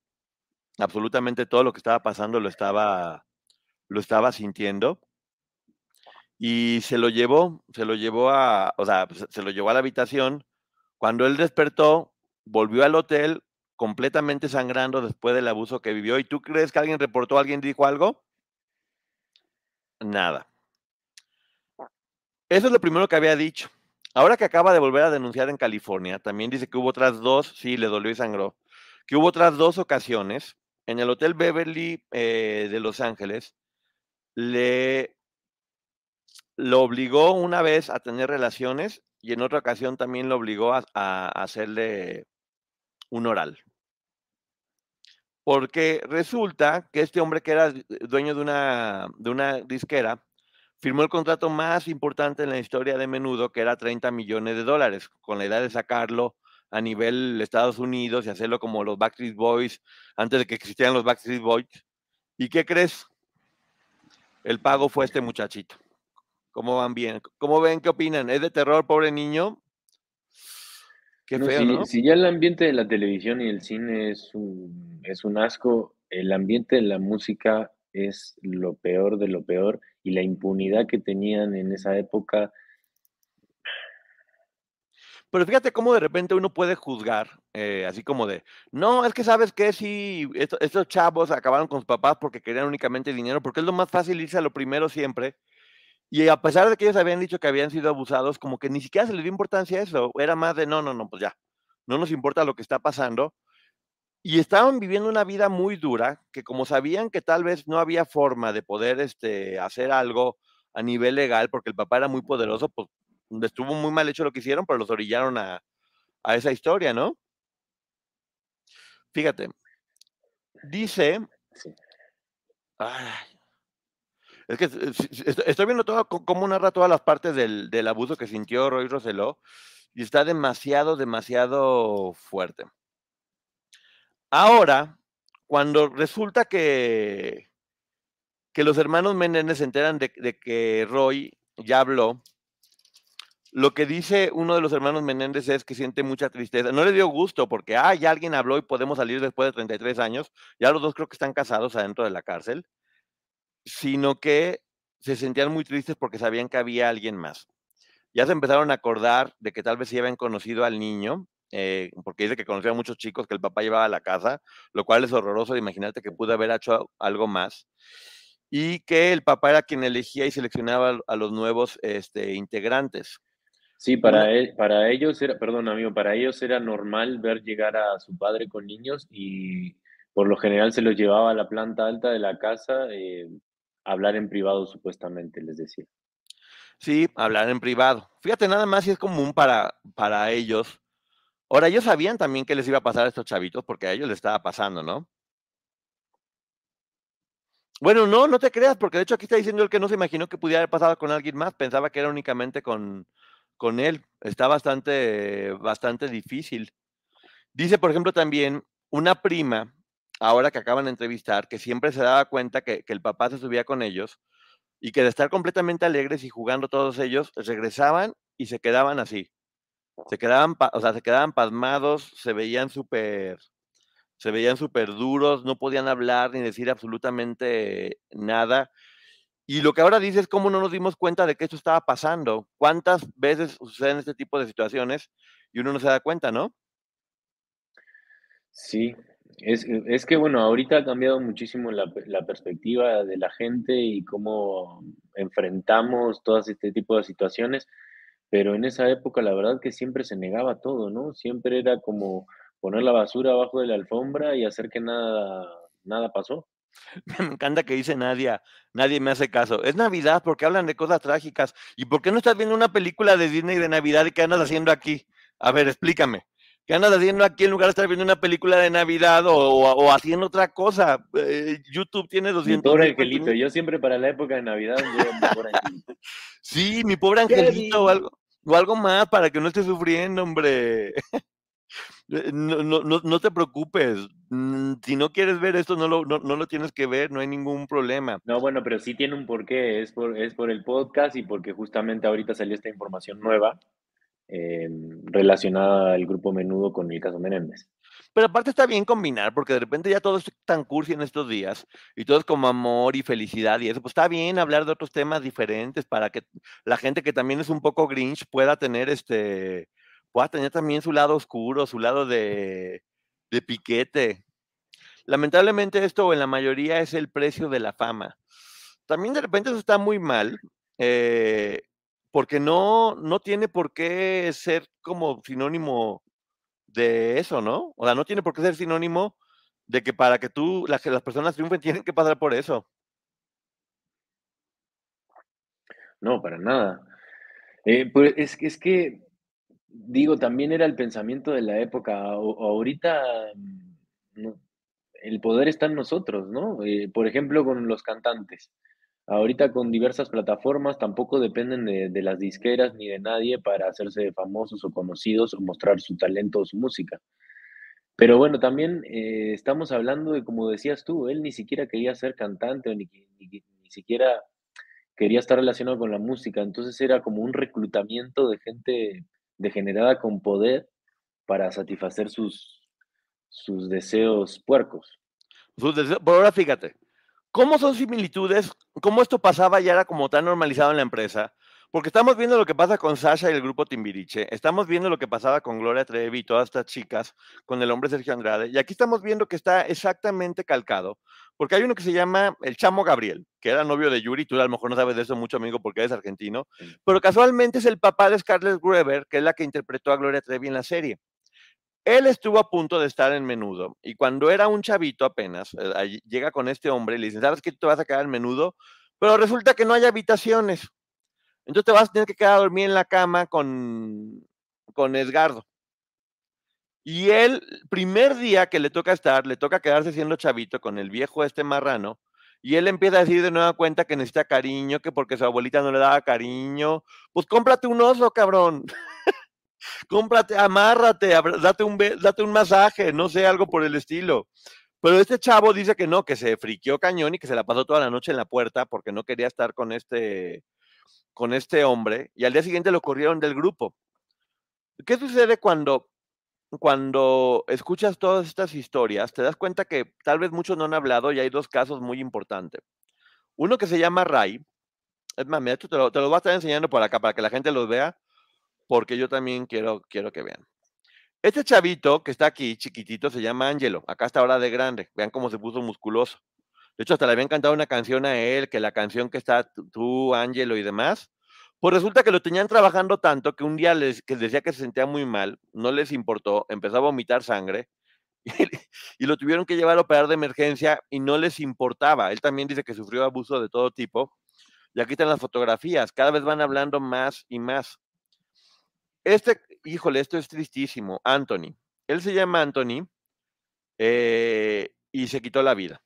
Speaker 2: Absolutamente todo lo que estaba pasando lo estaba, lo estaba sintiendo. Y se lo llevó, se lo llevó a, o sea, se se lo llevó a la habitación. Cuando él despertó, volvió al hotel completamente sangrando después del abuso que vivió. ¿Y tú crees que alguien reportó, alguien dijo algo? Nada. Eso es lo primero que había dicho. Ahora que acaba de volver a denunciar en California, también dice que hubo otras dos, sí, le dolió y sangró, que hubo otras dos ocasiones en el Hotel Beverly eh, de Los Ángeles, le lo obligó una vez a tener relaciones y en otra ocasión también lo obligó a, a hacerle un oral. Porque resulta que este hombre que era dueño de una, de una disquera firmó el contrato más importante en la historia de Menudo, que era 30 millones de dólares, con la idea de sacarlo a nivel Estados Unidos y hacerlo como los Backstreet Boys, antes de que existieran los Backstreet Boys. ¿Y qué crees? El pago fue este muchachito. ¿Cómo van bien? ¿Cómo ven? ¿Qué opinan? ¿Es de terror, pobre niño? Qué
Speaker 5: No,
Speaker 2: feo,
Speaker 5: si,
Speaker 2: ¿no?
Speaker 5: si ya el ambiente de la televisión y el cine es un, es un asco, el ambiente de la música es lo peor de lo peor y la impunidad que tenían en esa época,
Speaker 2: Pero fíjate cómo de repente uno puede juzgar, eh, así como de, no, es que sabes que si estos chavos acabaron con sus papás porque querían únicamente dinero, porque es lo más fácil irse a lo primero siempre. Y a pesar de que ellos habían dicho que habían sido abusados, como que ni siquiera se les dio importancia a eso. Era más de, no, no, no, pues ya, no nos importa lo que está pasando. Y estaban viviendo una vida muy dura, que como sabían que tal vez no había forma de poder este, hacer algo a nivel legal, porque el papá era muy poderoso, pues estuvo muy mal hecho lo que hicieron, pero los orillaron a, a esa historia, ¿no? Fíjate, dice, ay, es que estoy viendo todo cómo narra todas las partes del, abuso que sintió Roy Roseló y está demasiado, demasiado fuerte. Ahora, cuando resulta que, que los hermanos Menéndez se enteran de, de, que Roy ya habló, lo que dice uno de los hermanos Menéndez es que siente mucha tristeza. No le dio gusto porque, ah, ya alguien habló y podemos salir después de 33 años. Ya los dos creo que están casados adentro de la cárcel sino que se sentían muy tristes porque sabían que había alguien más. Ya se empezaron a acordar de que tal vez se habían conocido al niño, eh, porque dice que conocía a muchos chicos que el papá llevaba a la casa, lo cual es horroroso de imaginarte que pudo haber hecho algo más, y que el papá era quien elegía y seleccionaba a los nuevos este, integrantes.
Speaker 5: Sí, para, e, para ellos era, perdón amigo, para ellos era normal ver llegar a su padre con niños y por lo general se los llevaba a la planta alta de la casa eh, hablar en privado supuestamente, les decía.
Speaker 2: Sí, hablar en privado. Fíjate, nada más si es común para, para ellos. Ahora, ellos sabían también que les iba a pasar a estos chavitos porque a ellos les estaba pasando, ¿no? Bueno, no, no te creas, porque de hecho aquí está diciendo el que no se imaginó que pudiera haber pasado con alguien más, pensaba que era únicamente con, con él. Está bastante, bastante difícil. Dice, por ejemplo, también una prima ahora que acaban de entrevistar, que siempre se daba cuenta que, el papá se subía con ellos y que de estar completamente alegres y jugando todos ellos, regresaban y se quedaban así. Se quedaban, o sea, se quedaban pasmados, se veían súper, se veían súper duros, no podían hablar ni decir absolutamente nada. Y lo que ahora dice es cómo no nos dimos cuenta de que esto estaba pasando. ¿Cuántas veces suceden este tipo de situaciones y uno no se da cuenta, no?
Speaker 5: Sí, es, que, bueno, ahorita ha cambiado muchísimo la, la, perspectiva de la gente y cómo enfrentamos todo este tipo de situaciones, pero en esa época la verdad que siempre se negaba todo, ¿no? Siempre era como poner la basura abajo de la alfombra y hacer que nada, nada pasó. *laughs*
Speaker 2: Me encanta que dice Nadia, nadie me hace caso. Es Navidad porque hablan de cosas trágicas. ¿Y por qué no estás viendo una película de Disney de Navidad y qué andas haciendo aquí? A ver, explícame. ¿Qué andas haciendo aquí en lugar de estar viendo una película de Navidad o, haciendo otra cosa? Eh, YouTube tiene 200.
Speaker 5: Mi pobre angelito, yo siempre para la época de Navidad mi pobre angelito. *laughs*
Speaker 2: Sí, mi pobre angelito o algo, o algo más para que no esté sufriendo, hombre. *laughs* No, no, no, te preocupes. Mm, si no quieres ver esto, no lo, no, lo tienes que ver, no hay ningún problema.
Speaker 5: No, bueno, pero sí tiene un porqué. Es por, es por el podcast y porque justamente ahorita salió esta información nueva eh, relacionada al grupo menudo con el caso Menéndez.
Speaker 2: Pero aparte está bien combinar, porque de repente ya todo es tan cursi en estos días, y todo es como amor y felicidad y eso, pues está bien hablar de otros temas diferentes para que la gente que también es un poco grinch pueda tener este, pueda tener también su lado oscuro, su lado de, de piquete. Lamentablemente esto en la mayoría es el precio de la fama. También de repente eso está muy mal, eh, porque no, no tiene por qué ser como sinónimo de eso, ¿no? O sea, no tiene por qué ser sinónimo de que para que tú, las, las personas triunfen, tienen que pasar por eso.
Speaker 5: No, para nada. Eh, pues es, que, digo, también era el pensamiento de la época. ahorita mm, el poder está en nosotros, ¿no? Eh, por ejemplo, con los cantantes. Ahorita con diversas plataformas tampoco dependen de, las disqueras ni de nadie para hacerse famosos o conocidos o mostrar su talento o su música. Pero bueno, también eh, estamos hablando de, como decías tú, él ni siquiera quería ser cantante o ni, ni, siquiera quería estar relacionado con la música. Entonces era como un reclutamiento de gente degenerada con poder para satisfacer sus, sus deseos puercos.
Speaker 2: Pero ahora fíjate, ¿Cómo son similitudes? ¿Cómo esto pasaba y era como tan normalizado en la empresa? Porque estamos viendo lo que pasa con Sasha y el grupo Timbiriche, estamos viendo lo que pasaba con Gloria Trevi y todas estas chicas, con el hombre Sergio Andrade, y aquí estamos viendo que está exactamente calcado, porque hay uno que se llama el Chamo Gabriel, que era novio de Yuri, tú a lo mejor no sabes de eso mucho, amigo, porque eres argentino, pero casualmente es el papá de Scarlett Gruber, que es la que interpretó a Gloria Trevi en la serie. Él estuvo a punto de estar en menudo, y cuando era un chavito apenas, eh, llega con este hombre y le dice, ¿sabes que tú te vas a quedar en menudo? Pero resulta que no hay habitaciones. Entonces te vas a tener que quedar a dormir en la cama con, con Edgardo. Y él, primer día que le toca estar, le toca quedarse siendo chavito con el viejo este marrano, y él empieza a decir de nueva cuenta que necesita cariño, que porque su abuelita no le daba cariño. Pues cómprate un oso, cabrón. *laughs* cómprate, amárrate, date un, date un masaje, no sé, algo por el estilo. Pero este chavo dice que no, que se friqueó cañón y que se la pasó toda la noche en la puerta porque no quería estar con este, con este hombre y al día siguiente lo corrieron del grupo. ¿Qué sucede cuando, cuando escuchas todas estas historias? Te das cuenta que tal vez muchos no han hablado y hay dos casos muy importantes. Uno que se llama Ray. Es más, mira, te lo, te lo voy a estar enseñando por acá para que la gente los vea, porque yo también quiero, quiero que vean. Este chavito que está aquí, chiquitito, se llama Angelo. Acá está ahora de grande. Vean cómo se puso musculoso. De hecho, hasta le habían cantado una canción a él, que la canción que está tú, Ángelo y demás. Pues resulta que lo tenían trabajando tanto que un día les que decía que se sentía muy mal, no les importó, empezó a vomitar sangre *laughs* y, lo tuvieron que llevar a operar de emergencia y no les importaba. Él también dice que sufrió abuso de todo tipo. Y aquí están las fotografías, cada vez van hablando más y más. Este, híjole, esto es tristísimo, Anthony. Él se llama Anthony eh, y se quitó la vida.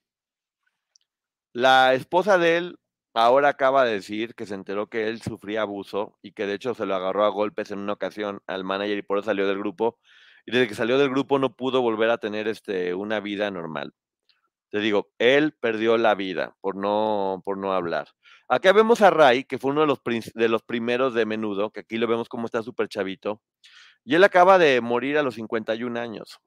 Speaker 2: La esposa de él ahora acaba de decir que se enteró que él sufría abuso y que de hecho se lo agarró a golpes en una ocasión al manager y por eso salió del grupo. Y desde que salió del grupo no pudo volver a tener este, una vida normal. Te digo, él perdió la vida por no, por no hablar. Acá vemos a Ray, que fue uno de los, de los primeros de menudo, que aquí lo vemos como está súper chavito. Y él acaba de morir a los 51 años.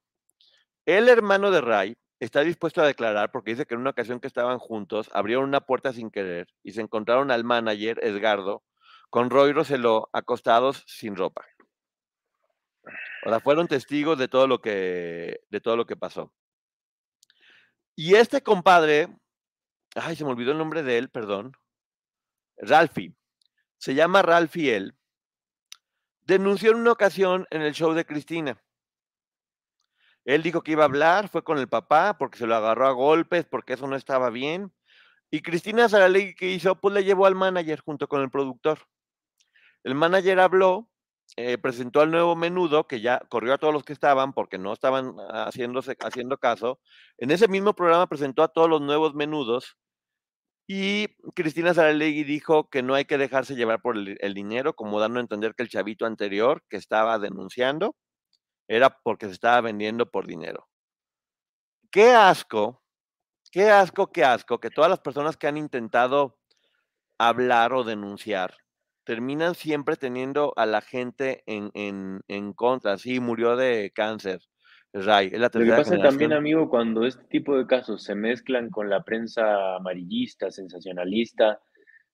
Speaker 2: El hermano de Ray está dispuesto a declarar porque dice que en una ocasión que estaban juntos, abrieron una puerta sin querer y se encontraron al manager, Edgardo, con Roy Roseló acostados sin ropa. O sea, fueron testigos de todo lo que, de todo lo que pasó. Y este compadre, ay, se me olvidó el nombre de él, perdón, Ralphie, se llama Ralphie él, denunció en una ocasión en el show de Cristina él dijo que iba a hablar, fue con el papá porque se lo agarró a golpes, porque eso no estaba bien. Y Cristina Saralegui, ¿qué hizo? Pues le llevó al manager junto con el productor. El manager habló, eh, presentó al nuevo menudo, que ya corrió a todos los que estaban porque no estaban haciéndose, haciendo caso. En ese mismo programa presentó a todos los nuevos menudos y Cristina Saralegui dijo que no hay que dejarse llevar por el dinero, como dando a entender que el chavito anterior que estaba denunciando era porque se estaba vendiendo por dinero. Qué asco, qué asco, qué asco que todas las personas que han intentado hablar o denunciar terminan siempre teniendo a la gente en, en, contra. Sí, murió de cáncer. Ray, es la
Speaker 5: Lo que pasa también, amigo, cuando este tipo de casos se mezclan con la prensa amarillista, sensacionalista,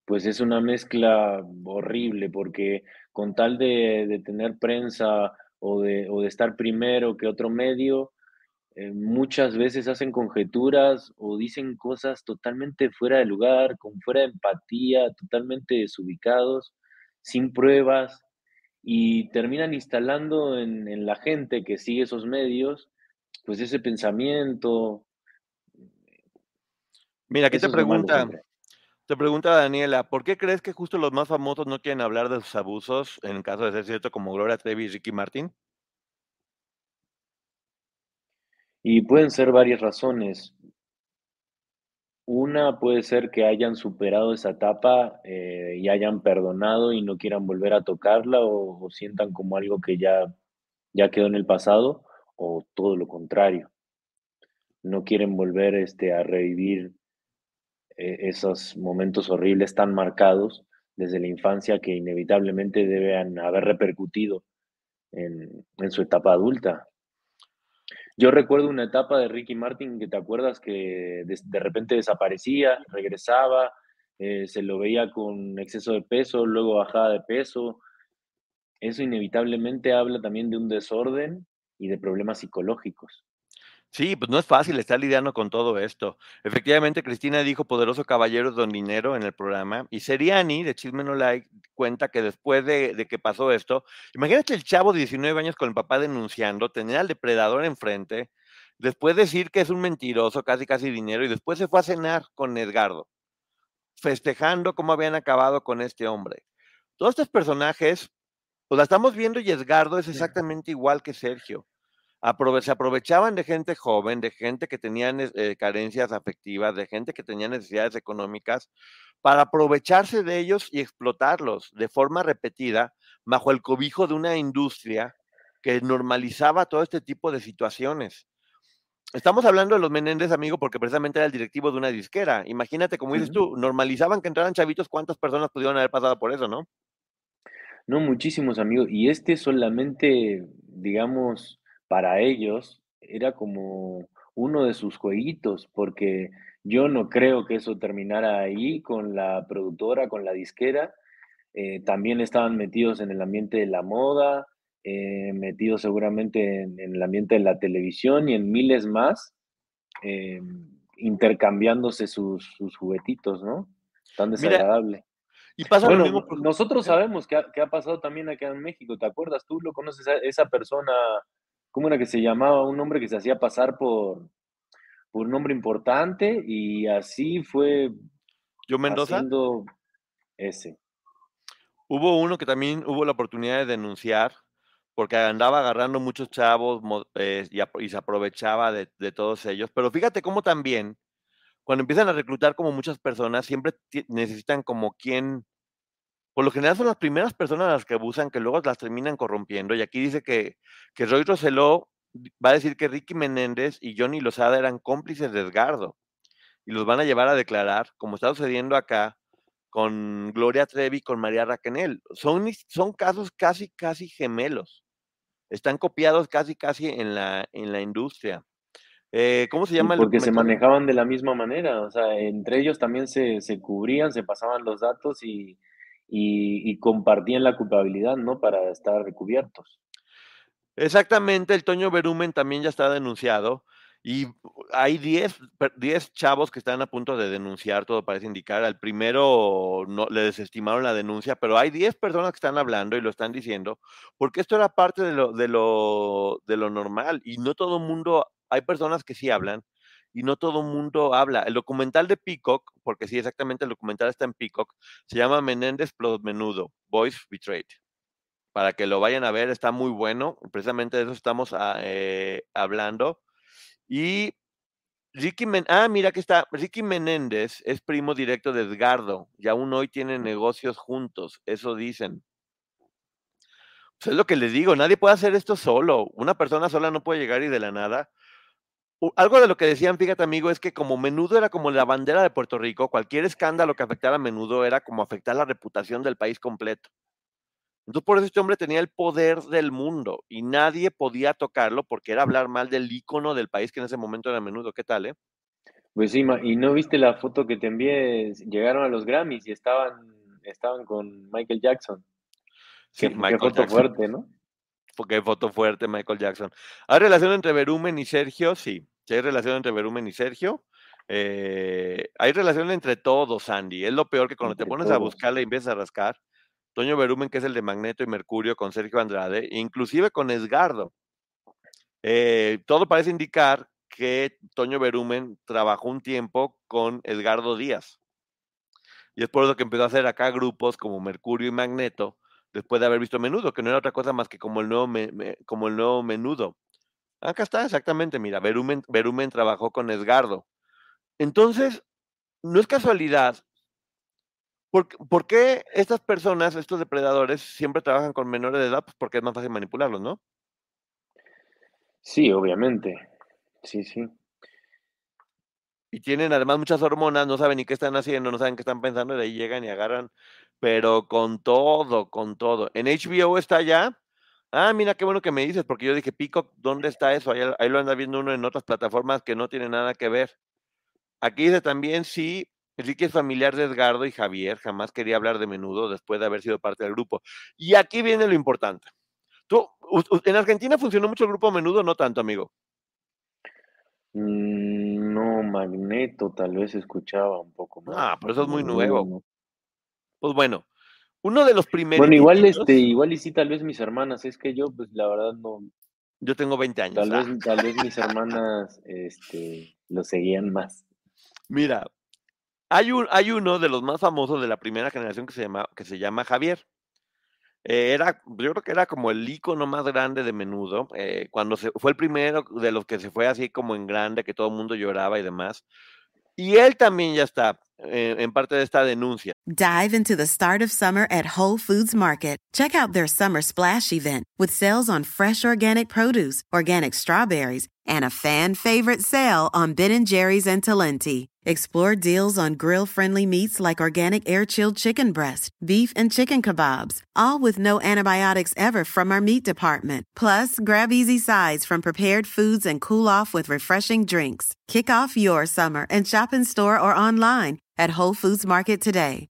Speaker 5: pues es una mezcla horrible, porque con tal de, de tener prensa o de, o de estar primero que otro medio, eh, muchas veces hacen conjeturas o dicen cosas totalmente fuera de lugar, con fuera de empatía, totalmente desubicados, sin pruebas, y terminan instalando en, en la gente que sigue esos medios, pues ese pensamiento.
Speaker 2: Mira, aquí te pregunta, te pregunta Daniela, ¿por qué crees que justo los más famosos no quieren hablar de sus abusos, en caso de ser cierto, como Gloria Trevi y Ricky Martin?
Speaker 5: Y pueden ser varias razones. Una puede ser que hayan superado esa etapa eh, y hayan perdonado y no quieran volver a tocarla o, sientan como algo que ya, ya quedó en el pasado, o todo lo contrario. No quieren volver este, a revivir e-, esos momentos horribles tan marcados desde la infancia que inevitablemente deben haber repercutido en, su etapa adulta. Yo recuerdo una etapa de Ricky Martin que te acuerdas que de, repente desaparecía, regresaba, eh, se lo veía con exceso de peso, luego bajada de peso. Eso inevitablemente habla también de un desorden y de problemas psicológicos.
Speaker 2: Sí, pues no es fácil estar lidiando con todo esto. Efectivamente, Cristina dijo poderoso caballero don dinero en el programa y Seriani de Chisme No Like cuenta que después de, de, que pasó esto, imagínate el chavo de 19 años con el papá denunciando, tener al depredador enfrente, después decir que es un mentiroso, casi casi dinero y después se fue a cenar con Edgardo, festejando cómo habían acabado con este hombre. Todos estos personajes, pues la estamos viendo y Edgardo es exactamente igual que Sergio se aprovechaban de gente joven, de gente que tenía eh, carencias afectivas, de gente que tenía necesidades económicas, para aprovecharse de ellos y explotarlos de forma repetida bajo el cobijo de una industria que normalizaba todo este tipo de situaciones. Estamos hablando de los Menéndez, amigo, porque precisamente era el directivo de una disquera. Imagínate, como dices tú, normalizaban que entraran chavitos, ¿cuántas personas pudieron haber pasado por eso, no?
Speaker 5: No, muchísimos amigos. Y este solamente, digamos, para ellos era como uno de sus jueguitos, porque yo no creo que eso terminara ahí con la productora, con la disquera. Eh, también estaban metidos en el ambiente de la moda, eh, metidos seguramente en, el ambiente de la televisión y en miles más, eh, intercambiándose sus, sus, juguetitos, ¿no? Tan desagradable.
Speaker 2: y pasa
Speaker 5: bueno,
Speaker 2: lo mismo
Speaker 5: nosotros sabemos que ha, que ha, pasado también acá en México, ¿te acuerdas? Tú lo conoces a esa persona ¿cómo era que se llamaba? Un hombre que se hacía pasar por, por un hombre importante y así fue.
Speaker 2: ¿Yo Mendoza?
Speaker 5: ese.
Speaker 2: Hubo uno que también hubo la oportunidad de denunciar porque andaba agarrando muchos chavos eh, y, se aprovechaba de, de, todos ellos. Pero fíjate cómo también, cuando empiezan a reclutar como muchas personas, siempre necesitan como quien por lo general son las primeras personas las que abusan que luego las terminan corrompiendo. Y aquí dice que, que Roy Roseló va a decir que Ricky Menéndez y Johnny Lozada eran cómplices de Edgardo y los van a llevar a declarar, como está sucediendo acá con Gloria Trevi, con María Raquenel. Son, son casos casi, casi gemelos. Están copiados casi, casi en la, en la industria. Eh, ¿Cómo se llama?
Speaker 5: Porque se manejaban de la misma manera, o sea, entre ellos también se, se cubrían, se pasaban los datos y, y, compartían la culpabilidad, ¿no? Para estar recubiertos.
Speaker 2: Exactamente, el Toño Berumen también ya está denunciado y hay 10, chavos que están a punto de denunciar, todo parece indicar. Al primero no, le desestimaron la denuncia, pero hay 10 personas que están hablando y lo están diciendo, porque esto era parte de lo, de lo, de lo normal y no todo el mundo, hay personas que sí hablan y no todo el mundo habla. El documental de Peacock, porque sí, exactamente el documental está en Peacock, se llama Menéndez Plus Menudo, Voice Betrayed. Para que lo vayan a ver, está muy bueno. Precisamente de eso estamos ah, eh, hablando. Y Ricky Men ah, mira que está. Ricky Menéndez es primo directo de Edgardo y aún hoy tienen negocios juntos. Eso dicen. Pues es lo que les digo, nadie puede hacer esto solo. Una persona sola no puede llegar y de la nada algo de lo que decían, fíjate amigo, es que como menudo era como la bandera de Puerto Rico, cualquier escándalo que afectara a menudo era como afectar la reputación del país completo. Entonces por eso este hombre tenía el poder del mundo y nadie podía tocarlo porque era hablar mal del ícono del país que en ese momento era menudo. ¿Qué tal, eh?
Speaker 5: Pues sí, y no viste la foto que te envié, llegaron a los Grammys y estaban, estaban con Michael Jackson.
Speaker 2: Sí, Michael foto
Speaker 5: fuerte, ¿no?
Speaker 2: Porque foto fuerte, Michael Jackson. ¿Hay relación entre Berumen y Sergio? Sí. Sí hay relación entre Berumen y Sergio. Eh, hay relación entre todos, Andy. Es lo peor que cuando te pones a buscarle y empiezas a rascar. Toño Berumen, que es el de Magneto y Mercurio, con Sergio Andrade, inclusive con Esgardo. Eh, todo parece indicar que Toño Berumen trabajó un tiempo con Edgardo Díaz. Y es por eso que empezó a hacer acá grupos como Mercurio y Magneto, después de haber visto Menudo, que no era otra cosa más que como el nuevo, como el nuevo Menudo. Acá está, exactamente, mira, Berumen, trabajó con Esgardo. Entonces, no es casualidad. ¿Por, qué estas personas, estos depredadores, siempre trabajan con menores de edad? Pues porque es más fácil manipularlos, ¿no?
Speaker 5: Sí, obviamente. Sí, sí.
Speaker 2: Y tienen además muchas hormonas, no saben ni qué están haciendo, no saben qué están pensando, y de ahí llegan y agarran, pero con todo, con todo. En HBO está ya Ah, mira, qué bueno que me dices, porque yo dije, Pico, ¿dónde está eso? Ahí, lo anda viendo uno en otras plataformas que no tienen nada que ver. Aquí dice también, sí, Enrique es familiar de Edgardo y Javier, jamás quería hablar de menudo después de haber sido parte del grupo. Y aquí viene lo importante. ¿Tú, en Argentina funcionó mucho el grupo menudo, no tanto, amigo?
Speaker 5: Mm, no, Magneto tal vez escuchaba un poco más.
Speaker 2: Ah, pero eso es muy nuevo. Pues bueno, uno de los primeros.
Speaker 5: Bueno, igual este, igual y sí, tal vez mis hermanas, es que yo, pues la verdad no.
Speaker 2: Yo tengo 20 años.
Speaker 5: Tal vez, ah. tal vez mis *laughs* hermanas este, lo seguían más.
Speaker 2: Mira, hay, un, hay uno de los más famosos de la primera generación que se llama, que se llama Javier. Eh, era, yo creo que era como el icono más grande de menudo, eh, cuando se, fue el primero de los que se fue así como en grande, que todo el mundo lloraba y demás. Y él también ya está eh, en parte de esta denuncia.
Speaker 6: Dive into the start of summer at Whole Foods Market. Check out their summer splash event with sales on fresh organic produce, organic strawberries, and a fan favorite sale on Ben & Jerry's and Talenti. Explore deals on grill-friendly meats like organic air-chilled chicken breast, beef and chicken kebabs, all with no antibiotics ever from our meat department. Plus, grab easy sides from prepared foods and cool off with refreshing drinks. Kick off your summer and shop in store or online at Whole Foods Market today.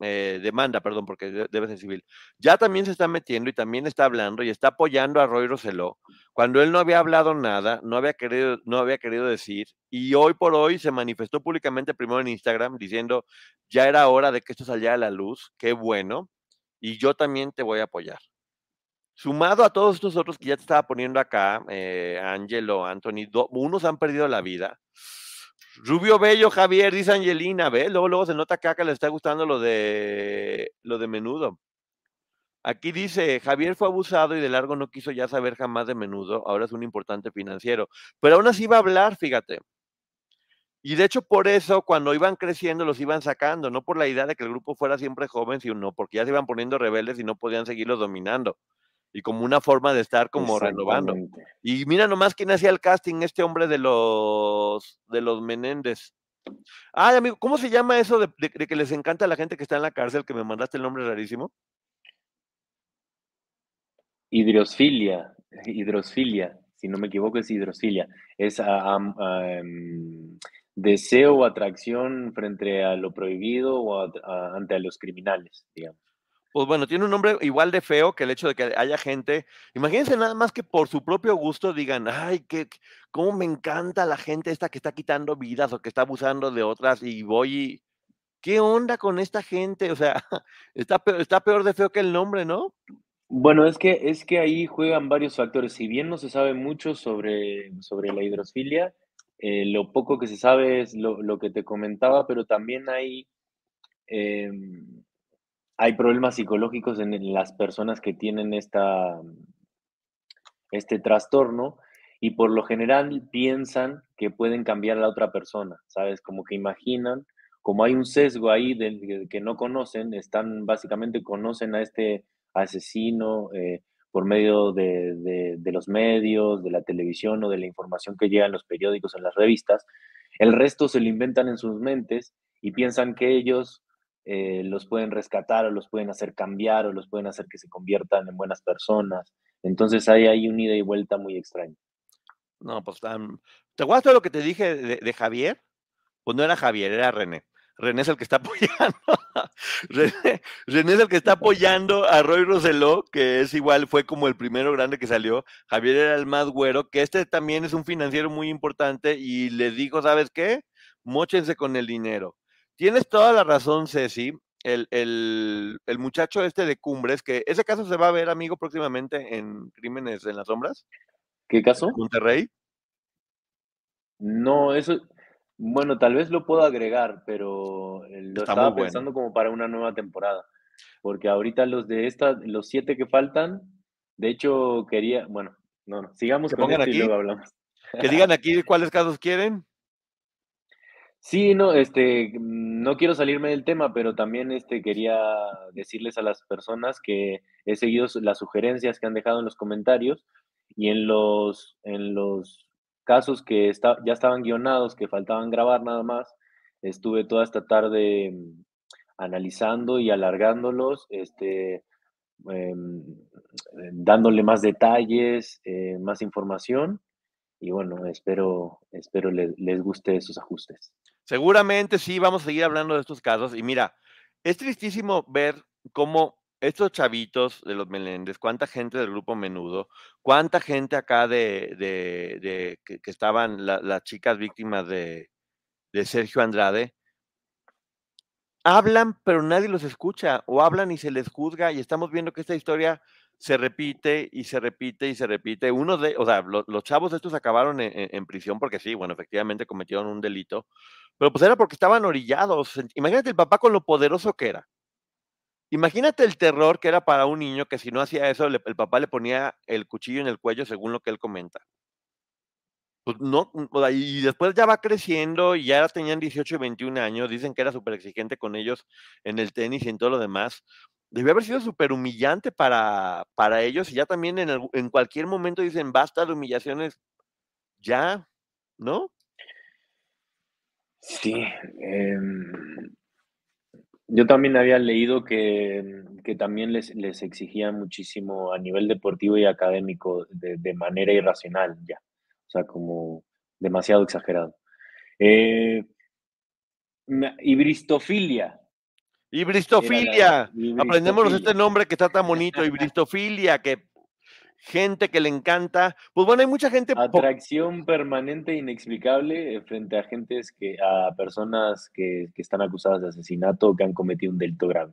Speaker 2: Eh, demanda, perdón, porque debe ser civil, ya también se está metiendo y también está hablando y está apoyando a Roy Roseló, cuando él no había hablado nada, no había querido, no había querido decir, y hoy por hoy se manifestó públicamente primero en Instagram diciendo, ya era hora de que esto saliera a la luz, qué bueno, y yo también te voy a apoyar. Sumado a todos estos otros que ya te estaba poniendo acá, eh, Angelo, Anthony, unos han perdido la vida, Rubio Bello, Javier, dice Angelina, ¿ves? Luego, luego se nota acá le está gustando lo de lo de menudo. Aquí dice, Javier fue abusado y de largo no quiso ya saber jamás de menudo, ahora es un importante financiero. Pero aún así va a hablar, fíjate. Y de hecho por eso cuando iban creciendo los iban sacando, no por la idea de que el grupo fuera siempre joven, sino porque ya se iban poniendo rebeldes y no podían seguirlos dominando y como una forma de estar como renovando. Y mira nomás quién hacía el casting, este hombre de los de los Menéndez. Ay, amigo, ¿cómo se llama eso de, que les encanta a la gente que está en la cárcel, que me mandaste el nombre rarísimo?
Speaker 5: Hidrosfilia, hidrosfilia, si no me equivoco es hidrosfilia. Es em, deseo o atracción frente a lo prohibido o ante los criminales, digamos
Speaker 2: pues bueno, tiene un nombre igual de feo que el hecho de que haya gente, imagínense nada más que por su propio gusto digan, ay, que, cómo me encanta la gente esta que está quitando vidas o que está abusando de otras y voy y, ¿qué onda con esta gente? O sea, *laughs* está peor, está peor de feo que el nombre, ¿no?
Speaker 5: Bueno, es que, es que ahí juegan varios factores. Si bien no se sabe mucho sobre, sobre la hidrofilia, eh, lo poco que se sabe es lo, lo que te comentaba, pero también hay... Em, hay problemas psicológicos en, las personas que tienen esta, este trastorno y por lo general piensan que pueden cambiar a la otra persona, ¿sabes? Como que imaginan, como hay un sesgo ahí que no conocen, están básicamente conocen a este asesino eh, por medio de, de, los medios, de la televisión o de la información que llega en los periódicos, en las revistas. El resto se lo inventan en sus mentes y piensan que ellos eh, los pueden rescatar o los pueden hacer cambiar o los pueden hacer que se conviertan en buenas personas. Entonces hay ahí un ida y vuelta muy extraño.
Speaker 2: No, pues ¿te acuerdas de lo que te dije de, Javier? Pues no era Javier, era René. René es el que está *laughs* apoyando. René, es el que está apoyando a Roy Roseló, que es igual, fue como el primero grande que salió. Javier era el más güero, que este también es un financiero muy importante y les dijo, ¿sabes qué? Móchense con el dinero. Tienes toda la razón, Ceci. El, el, el, muchacho este de Cumbres, que ese caso se va a ver, amigo, próximamente en Crímenes en las Sombras.
Speaker 5: ¿Qué caso?
Speaker 2: Monterrey.
Speaker 5: No, eso, bueno, tal vez lo puedo agregar, pero lo estaba pensando como para una nueva temporada. Porque ahorita los de esta, los siete que faltan, de hecho quería, bueno, no, no, sigamos
Speaker 2: con esto
Speaker 5: aquí, y luego hablamos.
Speaker 2: Que digan aquí cuáles casos quieren.
Speaker 5: Sí, no, este, no quiero salirme del tema, pero también este, quería decirles a las personas que he seguido las sugerencias que han dejado en los comentarios y en los, en los casos que está, ya estaban guionados, que faltaban grabar nada más, estuve toda esta tarde mm, analizando y alargándolos, este, em, dándole más detalles, eh, más información y bueno, espero, espero les guste esos ajustes.
Speaker 2: Seguramente sí, vamos a seguir hablando de estos casos. Y mira, es tristísimo ver cómo estos chavitos de los Meléndez, cuánta gente del grupo Menudo, cuánta gente acá de, de, que, estaban la, las chicas víctimas de, de Sergio Andrade, hablan, pero nadie los escucha, o hablan y se les juzga, y estamos viendo que esta historia se repite y se repite y se repite. Uno de, o sea, lo, los chavos estos acabaron en, prisión porque sí, bueno, efectivamente cometieron un delito, pero pues era porque estaban orillados. Imagínate el papá con lo poderoso que era. Imagínate el terror que era para un niño que si no hacía eso, el papá le ponía el cuchillo en el cuello, según lo que él comenta. Pues no, y después ya va creciendo y ya tenían 18 y 21 años, dicen que era súper exigente con ellos en el tenis y en todo lo demás. Debió haber sido súper humillante para, para ellos y ya también en, en cualquier momento dicen, basta de humillaciones, ya, ¿no?
Speaker 5: Sí, eh, yo también había leído que, que también les, les, exigían muchísimo a nivel deportivo y académico de, de, manera irracional ya, o sea, como demasiado exagerado. Eh, hibristofilia.
Speaker 2: Hibristofilia. hibristofilia. Aprendemos este nombre que está tan bonito, hibristofilia, que gente que le encanta. Pues bueno, hay mucha gente.
Speaker 5: Atracción permanente e inexplicable frente a gentes que, a personas que, que, están acusadas de asesinato o que han cometido un delito grave.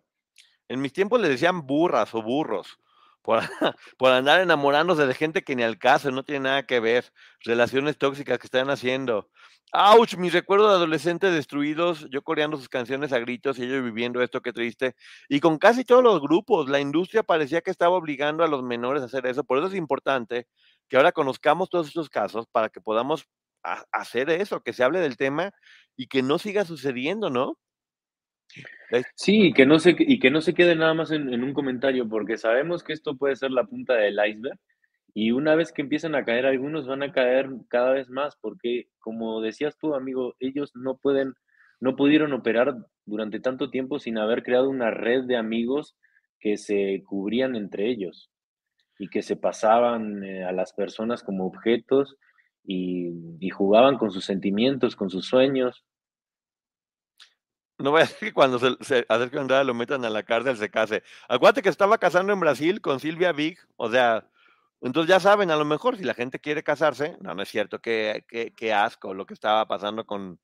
Speaker 2: En mis tiempos les decían burras o burros. Por, *laughs* por, andar enamorándose de gente que ni al caso, no tiene nada que ver, relaciones tóxicas que están haciendo. ¡Auch! Mi recuerdo de adolescentes destruidos, yo coreando sus canciones a gritos y ellos viviendo esto, qué triste. Y con casi todos los grupos, la industria parecía que estaba obligando a los menores a hacer eso. Por eso es importante que ahora conozcamos todos estos casos para que podamos hacer eso, que se hable del tema y que no siga sucediendo, ¿no?
Speaker 5: Sí, que no se, y que no se quede nada más en, un comentario, porque sabemos que esto puede ser la punta del iceberg. Y una vez que empiezan a caer algunos, van a caer cada vez más, porque como decías tú, amigo, ellos no pueden, no pudieron operar durante tanto tiempo sin haber creado una red de amigos que se cubrían entre ellos y que se pasaban eh, a las personas como objetos y jugaban con sus sentimientos, con sus sueños.
Speaker 2: No voy a decir que cuando se, se a Sergio Andrade lo metan a la cárcel se case. Acuérdate que estaba casando en Brasil con Silvia Big, o sea, entonces ya saben, a lo mejor si la gente quiere casarse, no, no es cierto, qué, qué, qué asco lo que estaba pasando con,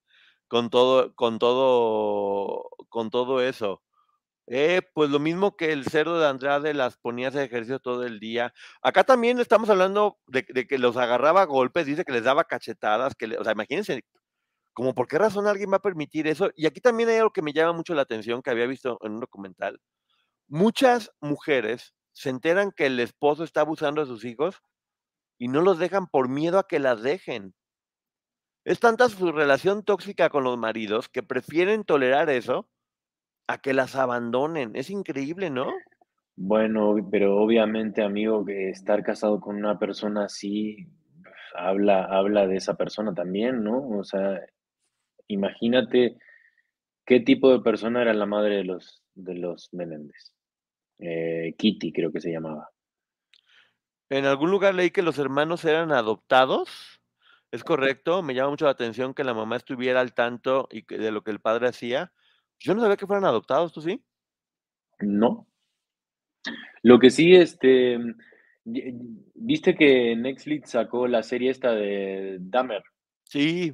Speaker 2: con todo, con todo, con todo eso. Eh, pues lo mismo que el cerdo de Andrade las ponía a ejercicio todo el día. Acá también estamos hablando de, de, que los agarraba a golpes, dice que les daba cachetadas, que le, o sea, imagínense como por qué razón alguien va a permitir eso. Y aquí también hay algo que me llama mucho la atención, que había visto en un documental. Muchas mujeres se enteran que el esposo está abusando de sus hijos y no los dejan por miedo a que las dejen. Es tanta su relación tóxica con los maridos que prefieren tolerar eso a que las abandonen. Es increíble, ¿no?
Speaker 5: Bueno, pero obviamente, amigo, que estar casado con una persona así habla, habla de esa persona también, ¿no? O sea, imagínate qué tipo de persona era la madre de los, de los Menéndez. Eh, Kitty, creo que se llamaba.
Speaker 2: En algún lugar leí que los hermanos eran adoptados. ¿Es correcto? Me llama mucho la atención que la mamá estuviera al tanto y que, de lo que el padre hacía. Yo no sabía que fueran adoptados, ¿tú sí?
Speaker 5: No. Lo que sí, este, viste que Netflix sacó la serie esta de Dahmer.
Speaker 2: Sí.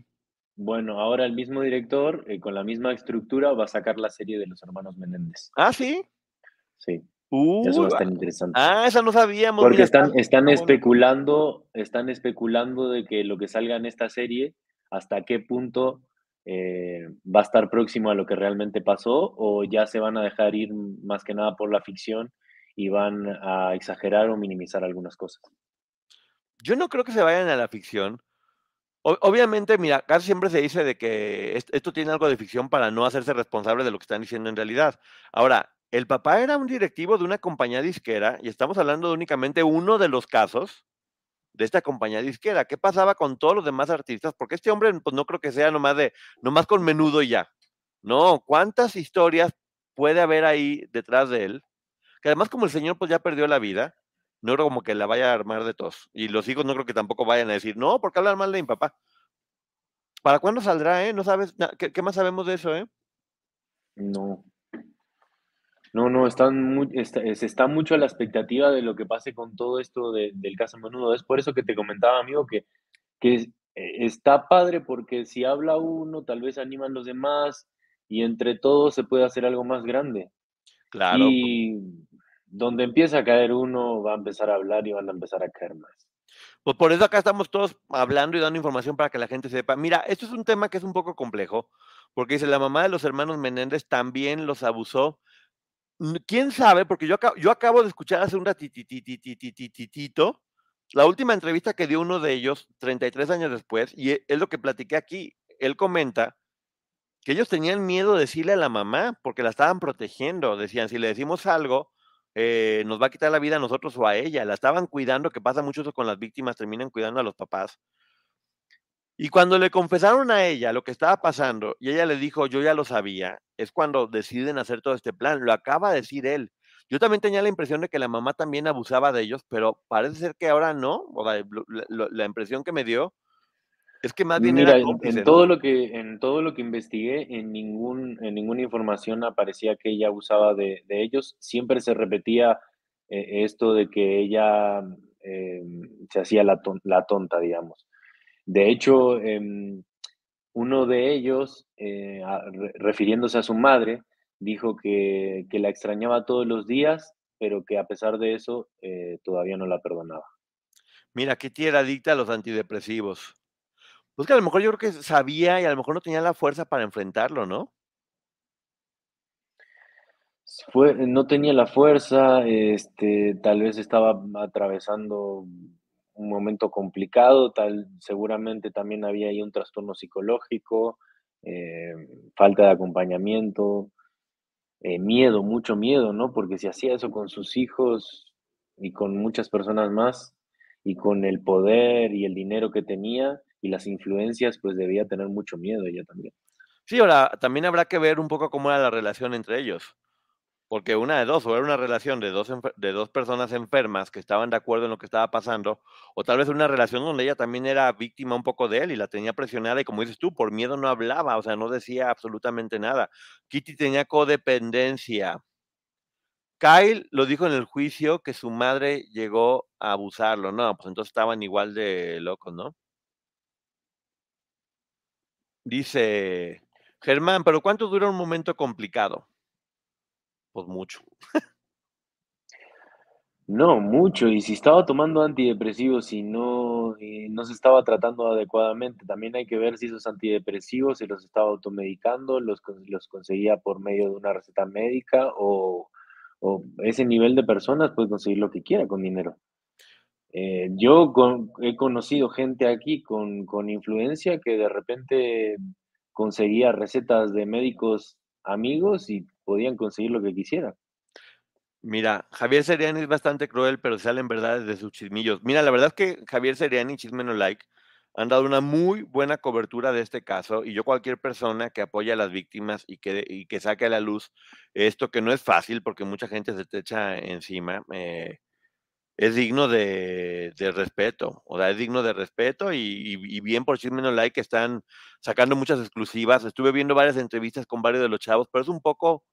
Speaker 5: Bueno, ahora el mismo director, eh, con la misma estructura, va a sacar la serie de los hermanos Menéndez.
Speaker 2: Ah, sí.
Speaker 5: Sí.
Speaker 2: Uh,
Speaker 5: Eso va a estar interesante.
Speaker 2: Ah, esa no sabíamos.
Speaker 5: Porque mira, están, están especulando, están especulando de que lo que salga en esta serie, hasta qué punto eh, va a estar próximo a lo que realmente pasó, o ya se van a dejar ir más que nada por la ficción y van a exagerar o minimizar algunas cosas.
Speaker 2: Yo no creo que se vayan a la ficción. Obviamente, mira, casi siempre se dice de que esto tiene algo de ficción para no hacerse responsable de lo que están diciendo en realidad. Ahora, el papá era un directivo de una compañía disquera y estamos hablando de únicamente uno de los casos de esta compañía disquera. ¿Qué pasaba con todos los demás artistas? Porque este hombre, pues no creo que sea nomás de, nomás con menudo y ya. No, ¿cuántas historias puede haber ahí detrás de él? Que además como el señor pues ya perdió la vida, no creo como que la vaya a armar de tos. Y los hijos no creo que tampoco vayan a decir, no, porque hablan mal de mi papá. ¿Para cuándo saldrá, eh? No sabes, ¿qué, qué más sabemos de eso, eh?
Speaker 5: No. No, no, están muy, está, se está mucho a la expectativa de lo que pase con todo esto de, del caso menudo. Es por eso que te comentaba, amigo, que, que eh, está padre porque si habla uno, tal vez animan los demás y entre todos se puede hacer algo más grande.
Speaker 2: Claro.
Speaker 5: Y donde empieza a caer uno, va a empezar a hablar y van a empezar a caer más.
Speaker 2: Pues por eso acá estamos todos hablando y dando información para que la gente sepa. Mira, esto es un tema que es un poco complejo, porque dice, la mamá de los hermanos Menéndez también los abusó quién sabe, porque yo acabo, yo acabo de escuchar hace un ratitititititito la última entrevista que dio uno de ellos 33 años después, y e, es lo que platiqué aquí. Él comenta que ellos tenían miedo de decirle a la mamá porque la estaban protegiendo. Decían, si le decimos algo, eh, nos va a quitar la vida a nosotros o a ella. La estaban cuidando, que pasa mucho eso con las víctimas, terminan cuidando a los papás. Y cuando le confesaron a ella lo que estaba pasando y ella le dijo, yo ya lo sabía, es cuando deciden hacer todo este plan. Lo acaba de decir él. Yo también tenía la impresión de que la mamá también abusaba de ellos, pero parece ser que ahora no. La, impresión que me dio es que más bien
Speaker 5: Mira, en, todo lo que en todo lo que investigué, en ningún en ninguna información aparecía que ella abusaba de, de ellos. Siempre se repetía eh, esto de que ella eh, se hacía la, la tonta, digamos. De hecho, em, uno de ellos, eh, refiriéndose a su madre, dijo que, la extrañaba todos los días, pero que a pesar de eso todavía no la perdonaba.
Speaker 2: Mira, qué tierra dicta a los antidepresivos. Pues que a lo mejor yo creo que sabía y a lo mejor no tenía la fuerza para enfrentarlo, ¿no?
Speaker 5: No tenía la fuerza, este, tal vez estaba atravesando un momento complicado, tal, seguramente también había ahí un trastorno psicológico, eh, falta de acompañamiento, eh, miedo, mucho miedo, ¿no? Porque si hacía eso con sus hijos y con muchas personas más, y con el poder y el dinero que tenía y las influencias, pues debía tener mucho miedo ella también.
Speaker 2: Sí, ahora también habrá que ver un poco cómo era la relación entre ellos. Porque una de dos, o era una relación de dos, de dos personas enfermas que estaban de acuerdo en lo que estaba pasando, o tal vez una relación donde ella también era víctima un poco de él y la tenía presionada y como dices tú, por miedo no hablaba, o sea, no decía absolutamente nada. Kitty tenía codependencia. Kyle lo dijo en el juicio que su madre llegó a abusarlo, no, pues entonces estaban igual de locos, ¿no? Dice Germán, pero ¿cuánto dura un momento complicado? pues mucho.
Speaker 5: No, mucho. Y si estaba tomando antidepresivos y no, no se estaba tratando adecuadamente, también hay que ver si esos antidepresivos se los estaba automedicando, los, los conseguía por medio de una receta médica o, ese nivel de personas puede conseguir lo que quiera con dinero. Eh, yo he conocido gente aquí con, influencia que de repente conseguía recetas de médicos amigos y podían conseguir lo que quisieran.
Speaker 2: Mira, Javier Seriani es bastante cruel, pero salen verdades de sus chismillos. Mira, la verdad es que Javier Seriani y Chismeno Like han dado una muy buena cobertura de este caso y yo cualquier persona que apoye a las víctimas y que, y que saque a la luz esto que no es fácil porque mucha gente se te echa encima, eh, es digno de, respeto, o sea, es digno de respeto y, bien por Chismeno Like que están sacando muchas exclusivas. Estuve viendo varias entrevistas con varios de los chavos, pero es un poco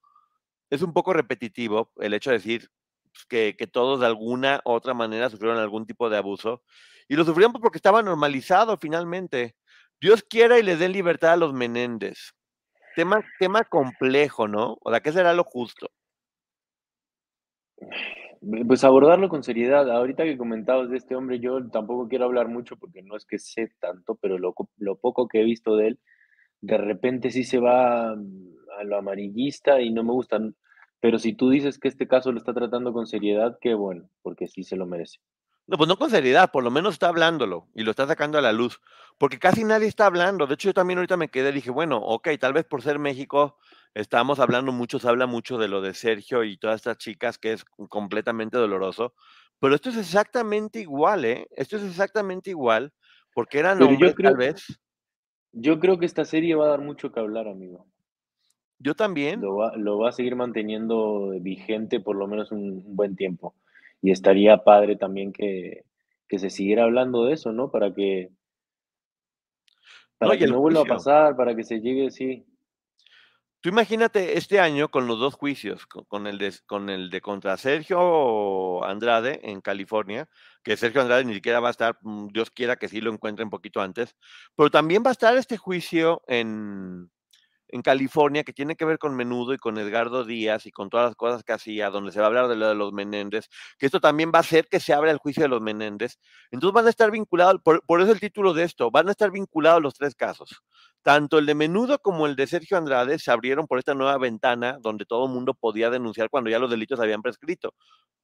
Speaker 2: es un poco repetitivo el hecho de decir pues, que, todos de alguna u otra manera sufrieron algún tipo de abuso. Y lo sufrieron pues, porque estaba normalizado finalmente. Dios quiera y les den libertad a los Menéndez. Tema, tema complejo, ¿no? O sea, ¿qué será lo justo?
Speaker 5: Pues abordarlo con seriedad. Ahorita que comentabas de este hombre, yo tampoco quiero hablar mucho porque no es que sé tanto, pero lo, lo poco que he visto de él, de repente sí se va a lo amarillista y no me gustan. Pero si tú dices que este caso lo está tratando con seriedad, qué bueno, porque sí se lo merece.
Speaker 2: No, pues no con seriedad, por lo menos está hablándolo y lo está sacando a la luz, porque casi nadie está hablando. De hecho, yo también ahorita me quedé, dije, bueno, ok, tal vez por ser México estamos hablando mucho, se habla mucho de lo de Sergio y todas estas chicas, que es completamente doloroso, pero esto es exactamente igual, ¿eh? Esto es exactamente igual, porque eran hombres, tal vez.
Speaker 5: Yo creo que esta serie va a dar mucho que hablar, amigo.
Speaker 2: Yo también.
Speaker 5: Lo va, a seguir manteniendo vigente por lo menos un, buen tiempo. Y estaría padre también que, se siguiera hablando de eso, ¿no? Para que, Para que no vuelva a pasar, para que se llegue, sí.
Speaker 2: Tú imagínate este año con los dos juicios, con, el de, con el de contra Sergio Andrade en California, que Sergio Andrade ni siquiera va a estar, mm, Dios quiera que sí lo encuentre un poquito antes, pero también va a estar este juicio en, en California que tiene que ver con Menudo y con Edgardo Díaz y con todas las cosas que hacía, donde se va a hablar de lo de los Menéndez, que esto también va a hacer que se abra el juicio de los Menéndez. Entonces van a estar vinculados, por, por eso el título de esto, van a estar vinculados los tres casos. Tanto el de Menudo como el de Sergio Andrade se abrieron por esta nueva ventana donde todo el mundo podía denunciar cuando ya los delitos habían prescrito,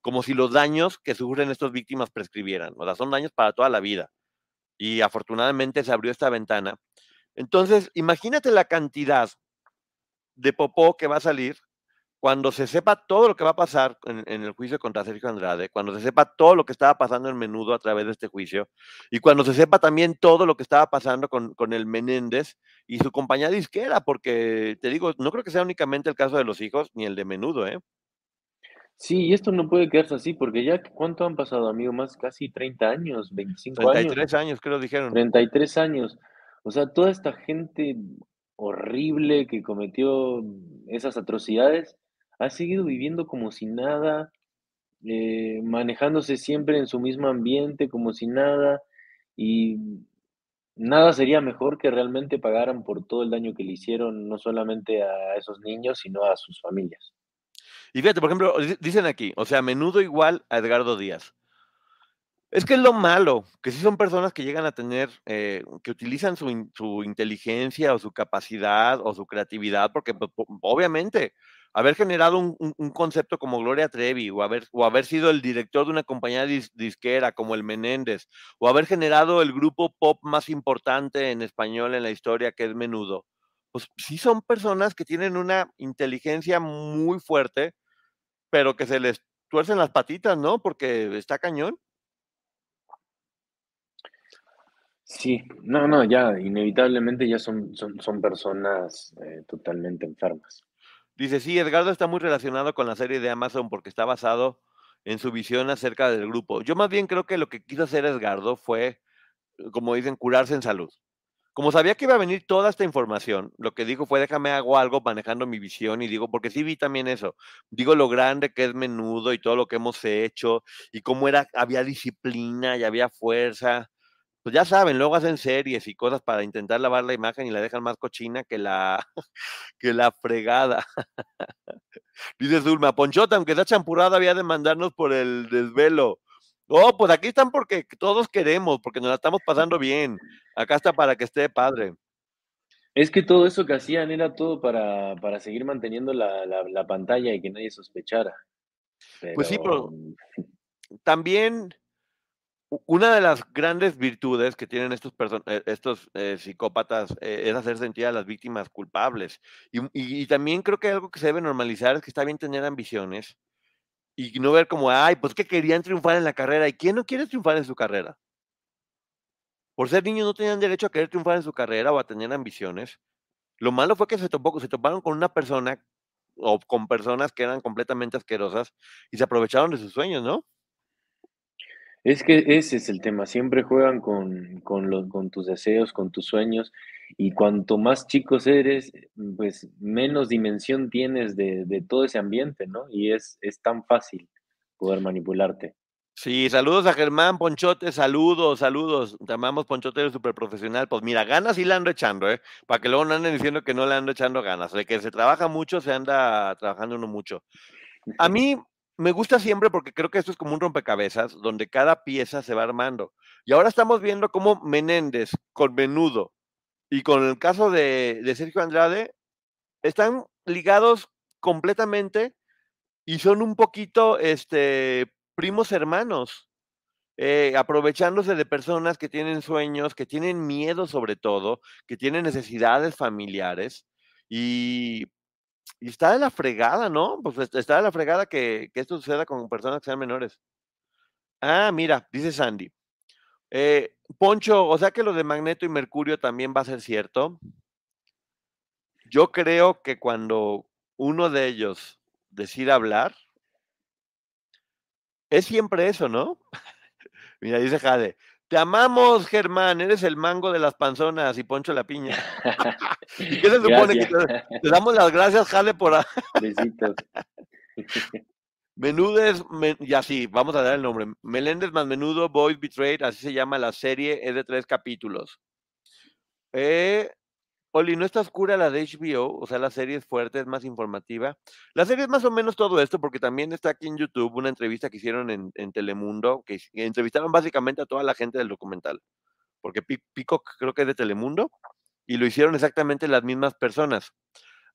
Speaker 2: como si los daños que sufren estas víctimas prescribieran. O sea, son daños para toda la vida. Y afortunadamente se abrió esta ventana. Entonces, imagínate la cantidad de popó que va a salir cuando se sepa todo lo que va a pasar en, en, el juicio contra Sergio Andrade, cuando se sepa todo lo que estaba pasando en Menudo a través de este juicio, y cuando se sepa también todo lo que estaba pasando con, con el Menéndez y su compañía disquera, porque te digo, no creo que sea únicamente el caso de los hijos ni el de Menudo, ¿eh?
Speaker 5: Sí, y esto no puede quedarse así, porque ya, ¿cuánto han pasado, amigo? Más casi 30 años, 25
Speaker 2: 33
Speaker 5: años.
Speaker 2: años, creo, dijeron.
Speaker 5: 33 años. O sea, toda esta gente horrible que cometió esas atrocidades ha seguido viviendo como si nada, eh, manejándose siempre en su mismo ambiente, como si nada, y nada sería mejor que realmente pagaran por todo el daño que le hicieron, no solamente a esos niños, sino a sus familias.
Speaker 2: Y fíjate, por ejemplo, dicen aquí, o sea, menudo igual a Edgardo Díaz. Es que es lo malo, que sí son personas que llegan a tener, eh, que utilizan su, in, su, inteligencia o su capacidad o su creatividad, porque pues, obviamente haber generado un, concepto como Gloria Trevi o haber, o haber sido el director de una compañía dis, disquera como el Menéndez o haber generado el grupo pop más importante en español en la historia que es Menudo, pues sí son personas que tienen una inteligencia muy fuerte, pero que se les tuercen las patitas, ¿no? Porque está cañón.
Speaker 5: Sí, no, no, ya, inevitablemente ya son, son, son personas eh, totalmente enfermas.
Speaker 2: Dice, sí, Edgardo está muy relacionado con la serie de Amazon porque está basado en su visión acerca del grupo. Yo más bien creo que lo que quiso hacer Edgardo fue, como dicen, curarse en salud. Como sabía que iba a venir toda esta información, lo que dijo fue déjame hago algo manejando mi visión y digo, porque sí vi también eso, digo lo grande que es menudo y todo lo que hemos hecho y cómo era, había disciplina y había fuerza, pues ya saben, luego hacen series y cosas para intentar lavar la imagen y la dejan más cochina que la, *laughs* que la fregada. Dice Zulma, Ponchota, aunque está champurrada, había de mandarnos por el desvelo. Oh, pues aquí están porque todos queremos, porque nos la estamos pasando bien. Acá está para que esté padre.
Speaker 5: Es que todo eso que hacían era todo para, para seguir manteniendo la, la, la, pantalla y que nadie sospechara.
Speaker 2: Pero... Pues sí, pero también una de las grandes virtudes que tienen estos, estos eh, psicópatas eh, es hacer sentir a las víctimas culpables. Y, y, y, también creo que algo que se debe normalizar es que está bien tener ambiciones y no ver como, ay, pues que querían triunfar en la carrera. ¿Y quién no quiere triunfar en su carrera? Por ser niños no tenían derecho a querer triunfar en su carrera o a tener ambiciones. Lo malo fue que se, topó, se toparon con una persona o con personas que eran completamente asquerosas y se aprovecharon de sus sueños, ¿no?
Speaker 5: Es que ese es el tema, siempre juegan con, con, los, con tus deseos, con tus sueños, y cuanto más chicos eres, pues menos dimensión tienes de, de todo ese ambiente, ¿no? Y es, es tan fácil poder manipularte.
Speaker 2: Sí, saludos a Germán Ponchote, saludos, saludos. Te amamos Ponchote, eres súper profesional. Pues mira, ganas sí le ando echando, ¿eh? Para que luego no anden diciendo que no le ando echando ganas. De que se trabaja mucho, se anda trabajando uno mucho. A *laughs* mí me gusta siempre porque creo que esto es como un rompecabezas donde cada pieza se va armando. Y ahora estamos viendo cómo Menéndez con Menudo y con el caso de, Sergio Andrade están ligados completamente y son un poquito este, primos hermanos, eh, aprovechándose de personas que tienen sueños, que tienen miedo sobre todo, que tienen necesidades familiares y y está de la fregada, ¿no? Pues está de la fregada que, esto suceda con personas que sean menores. Ah, mira, dice Sandy. Eh, Poncho, o sea que lo de Magneto y Mercurio también va a ser cierto. Yo creo que cuando uno de ellos decide hablar, es siempre eso, ¿no? *laughs* mira, dice Jade, Te amamos, Germán, eres el mango de las panzonas y Poncho la piña. *laughs* ¿Y qué se supone que te, te damos las gracias, Jale, por... a-
Speaker 5: Besitos. *laughs*
Speaker 2: Menudes, men- ya sí, vamos a dar el nombre. Meléndez más Menudo, Boys Betrayed, así se llama la serie, es de tres capítulos. Eh, Oli, ¿no está oscura la de HBO? O sea, la serie es fuerte, es más informativa. La serie es más o menos todo esto, porque también está aquí en YouTube una entrevista que hicieron en, Telemundo, que, que entrevistaron básicamente a toda la gente del documental, porque Peacock creo que es de Telemundo, y lo hicieron exactamente las mismas personas.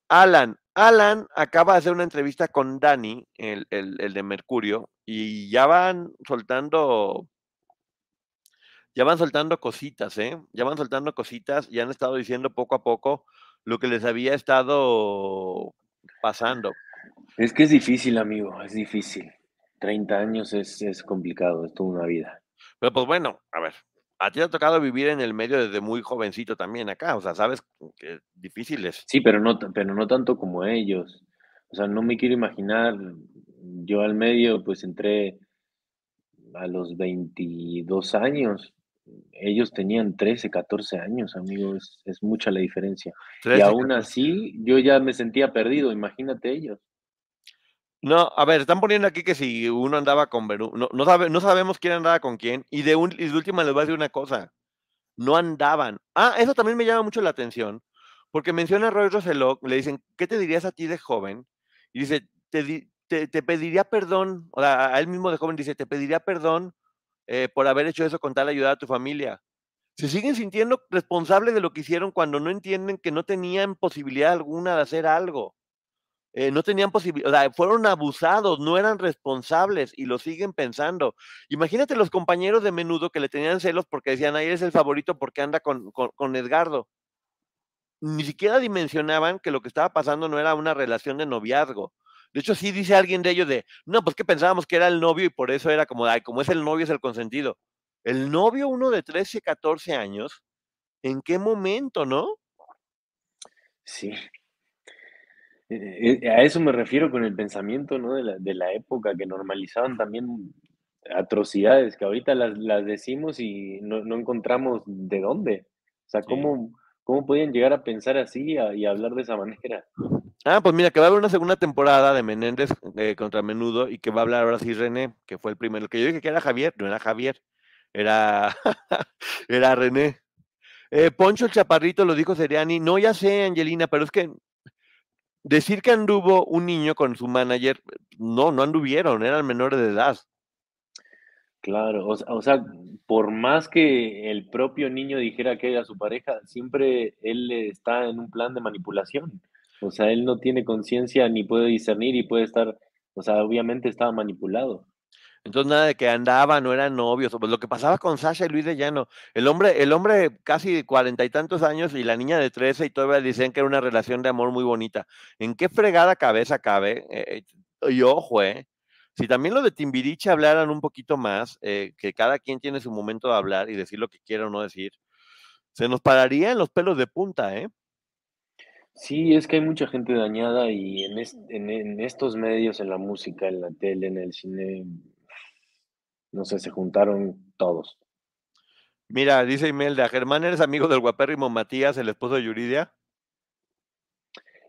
Speaker 2: Alan, Alan acaba de hacer una entrevista con Dani, el- el de Mercurio, y ya van soltando, ya van soltando cositas, ¿eh? Ya van soltando cositas y han estado diciendo poco a poco lo que les había estado pasando.
Speaker 5: Es que es difícil, amigo, es difícil. 30 años es, es complicado, es toda una vida.
Speaker 2: Pero pues bueno, a ver, a ti te ha tocado vivir en el medio desde muy jovencito también acá, o sea, sabes que difícil es.
Speaker 5: Sí, pero no, pero no tanto como ellos. O sea, no me quiero imaginar, yo al medio pues entré a los 22 años. Ellos tenían 13, 14 años, amigo, es, es mucha la diferencia. Y
Speaker 2: 13,
Speaker 5: aún
Speaker 2: 14.
Speaker 5: así, yo ya me sentía perdido, imagínate ellos.
Speaker 2: No, a ver, están poniendo aquí que si uno andaba con Verú, no, no, sabe, no sabemos quién andaba con quién, y de, un, y de última les voy a decir una cosa, no andaban. Ah, eso también me llama mucho la atención, porque menciona a Roy Roseló, le dicen, ¿qué te dirías a ti de joven? Y dice, te, te, te pediría perdón, o sea, a él mismo de joven dice, te pediría perdón eh, por haber hecho eso con tal ayudar a tu familia. Se siguen sintiendo responsables de lo que hicieron cuando no entienden que no tenían posibilidad alguna de hacer algo eh, no tenían posibilidad, fueron abusados, no eran responsables y lo siguen pensando. Imagínate los compañeros de menudo que le tenían celos porque decían, ahí es el favorito porque anda con, con, con Edgardo. Ni siquiera dimensionaban que lo que estaba pasando no era una relación de noviazgo. De hecho, sí dice alguien de ellos de, no, pues que pensábamos que era el novio y por eso era como, ay, como es el novio, es el consentido. El novio, uno de 13, 14 años, ¿en qué momento, no?
Speaker 5: Sí. Eh, eh, a eso me refiero con el pensamiento, ¿no? De la, de la época que normalizaban también atrocidades que ahorita las, las decimos y no, no encontramos de dónde. O sea,
Speaker 2: Sí.
Speaker 5: ¿cómo, cómo podían llegar a pensar así a- y a hablar de esa manera?
Speaker 2: Ah, pues mira, que va a haber una segunda temporada de Menéndez eh, contra Menudo y que va a hablar ahora sí René, que fue el primero. Que yo dije que era Javier, no era Javier, era, *laughs* era René. Eh, Poncho el Chaparrito lo dijo Seriani. No, ya sé, Angelina, pero es que decir que anduvo un niño con su manager, no, no anduvieron, eran menores de edad.
Speaker 5: Claro, o sea, por más que el propio niño dijera que era su pareja, siempre él está en un plan de manipulación. O sea, él no tiene conciencia ni puede discernir y puede estar, o sea, obviamente estaba manipulado.
Speaker 2: Entonces nada de que andaban, no eran novios. Pues lo que pasaba con Sasha y Luis de Llano. El hombre, el hombre casi cuarenta y tantos años y la niña de trece y todavía dicen que era una relación de amor muy bonita. ¿En qué fregada cabeza cabe? Eh, y ojo, eh. Si también lo de Timbiriche hablaran un poquito más, eh, que cada quien tiene su momento de hablar y decir lo que quiera o no decir, se nos pararía en los pelos de punta, ¿eh?
Speaker 5: Sí, es que hay mucha gente dañada y en, es- en, en estos medios, en la música, en la tele, en el cine, no sé, se juntaron todos.
Speaker 2: Mira, dice Imelda, Germán, ¿eres amigo del guapérrimo Matías, el esposo de Yuridia?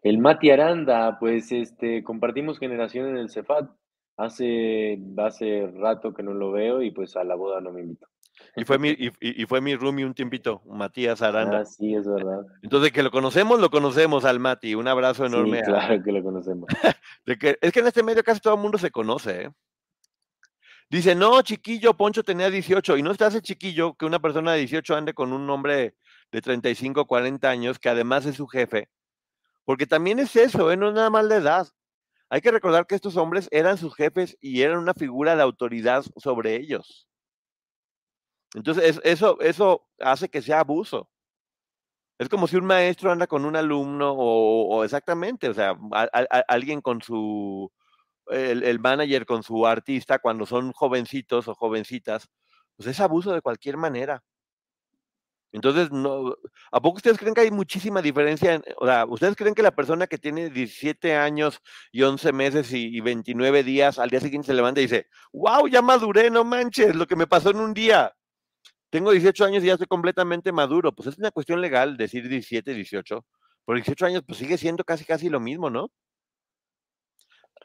Speaker 5: El Mati Aranda, pues este, compartimos generación en el Cefat. Hace, hace rato que no lo veo y pues a la boda no me invito.
Speaker 2: Y fue mi, y, fue mi roomie un tiempito, Matías Aranda.
Speaker 5: Ah, sí, es verdad.
Speaker 2: Entonces, que lo conocemos, lo conocemos al Mati. Un abrazo
Speaker 5: Sí,
Speaker 2: enorme. a-
Speaker 5: claro que lo conocemos. *laughs*
Speaker 2: de que, es que en este medio casi todo el mundo se conoce. ¿eh? Dice, no, chiquillo, Poncho tenía 18. Y no se hace chiquillo que una persona de 18 ande con un hombre de 35, 40 años, que además es su jefe. Porque también es eso, ¿eh? no es nada más la edad. Hay que recordar que estos hombres eran sus jefes y eran una figura de autoridad sobre ellos. Entonces, es- eso, eso hace que sea abuso. Es como si un maestro anda con un alumno o, exactamente, o sea, alguien con su, el, el manager con su artista cuando son jovencitos o jovencitas, pues es abuso de cualquier manera. Entonces, no, ¿a poco ustedes creen que hay muchísima diferencia? en- o sea, ¿ustedes creen que la persona que tiene 17 años y 11 meses y, y 29 días al día siguiente se levanta y dice, wow, ya maduré, no manches, lo que me pasó en un día? Tengo 18 años y ya estoy completamente maduro. Pues es una cuestión legal decir 17, 18. Por 18 años, pues sigue siendo casi, casi lo mismo, ¿no?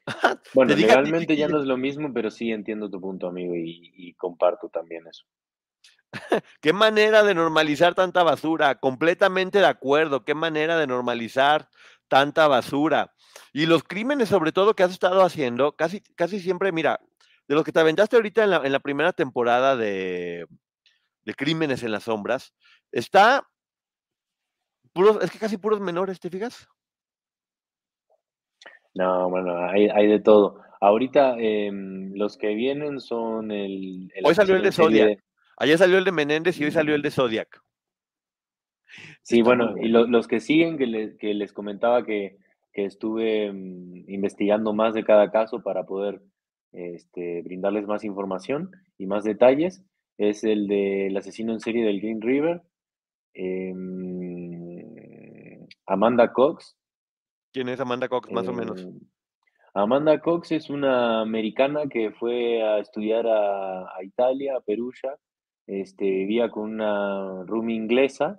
Speaker 2: *laughs*
Speaker 5: Bueno, legalmente ya no es lo mismo, pero sí entiendo tu punto, amigo, y, y comparto también eso. *laughs*
Speaker 2: Qué manera de normalizar tanta basura. Completamente de acuerdo. Qué manera de normalizar tanta basura. Y los crímenes, sobre todo, que has estado haciendo, casi, casi siempre, mira, de los que te aventaste ahorita en la, en la primera temporada de, de Crímenes en las Sombras, está puros, es que casi puros menores, ¿te fijas?
Speaker 5: No, bueno, hay, hay de todo. Ahorita em, los que vienen son el, el
Speaker 2: Hoy salió el de Zodiac. Ayer salió el de Menéndez y hoy salió el de Zodiac.
Speaker 5: Sí, bueno, y lo- los que siguen, que, le- que les comentaba que, que estuve mm, investigando más de cada caso para poder este, brindarles más información y más detalles, es el del asesino en serie del Green River, em, Amanda Cox.
Speaker 2: ¿Quién es Amanda Cox, más o menos?
Speaker 5: Eh, Amanda Cox es una americana que fue a estudiar a, a Italia, a Perugia, este, vivía con una roomie inglesa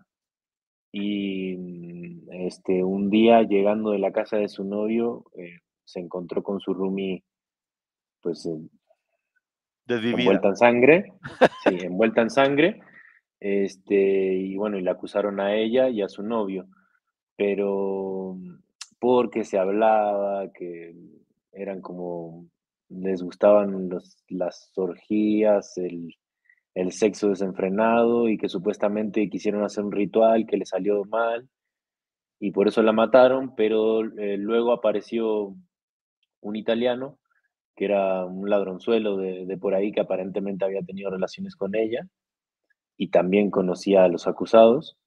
Speaker 5: y mm, este, un día llegando de la casa de su novio eh, se encontró con su roomie pues Envuelta en sangre, sí, *laughs* envuelta en sangre, este, y bueno, y la acusaron a ella y a su novio, pero porque se hablaba que eran como, les gustaban los, las orgías, el, el sexo desenfrenado y que supuestamente quisieron hacer un ritual que le salió mal y por eso la mataron, pero eh, luego apareció un italiano que era un ladronzuelo de, de por ahí que aparentemente había tenido relaciones con ella y también conocía a los acusados.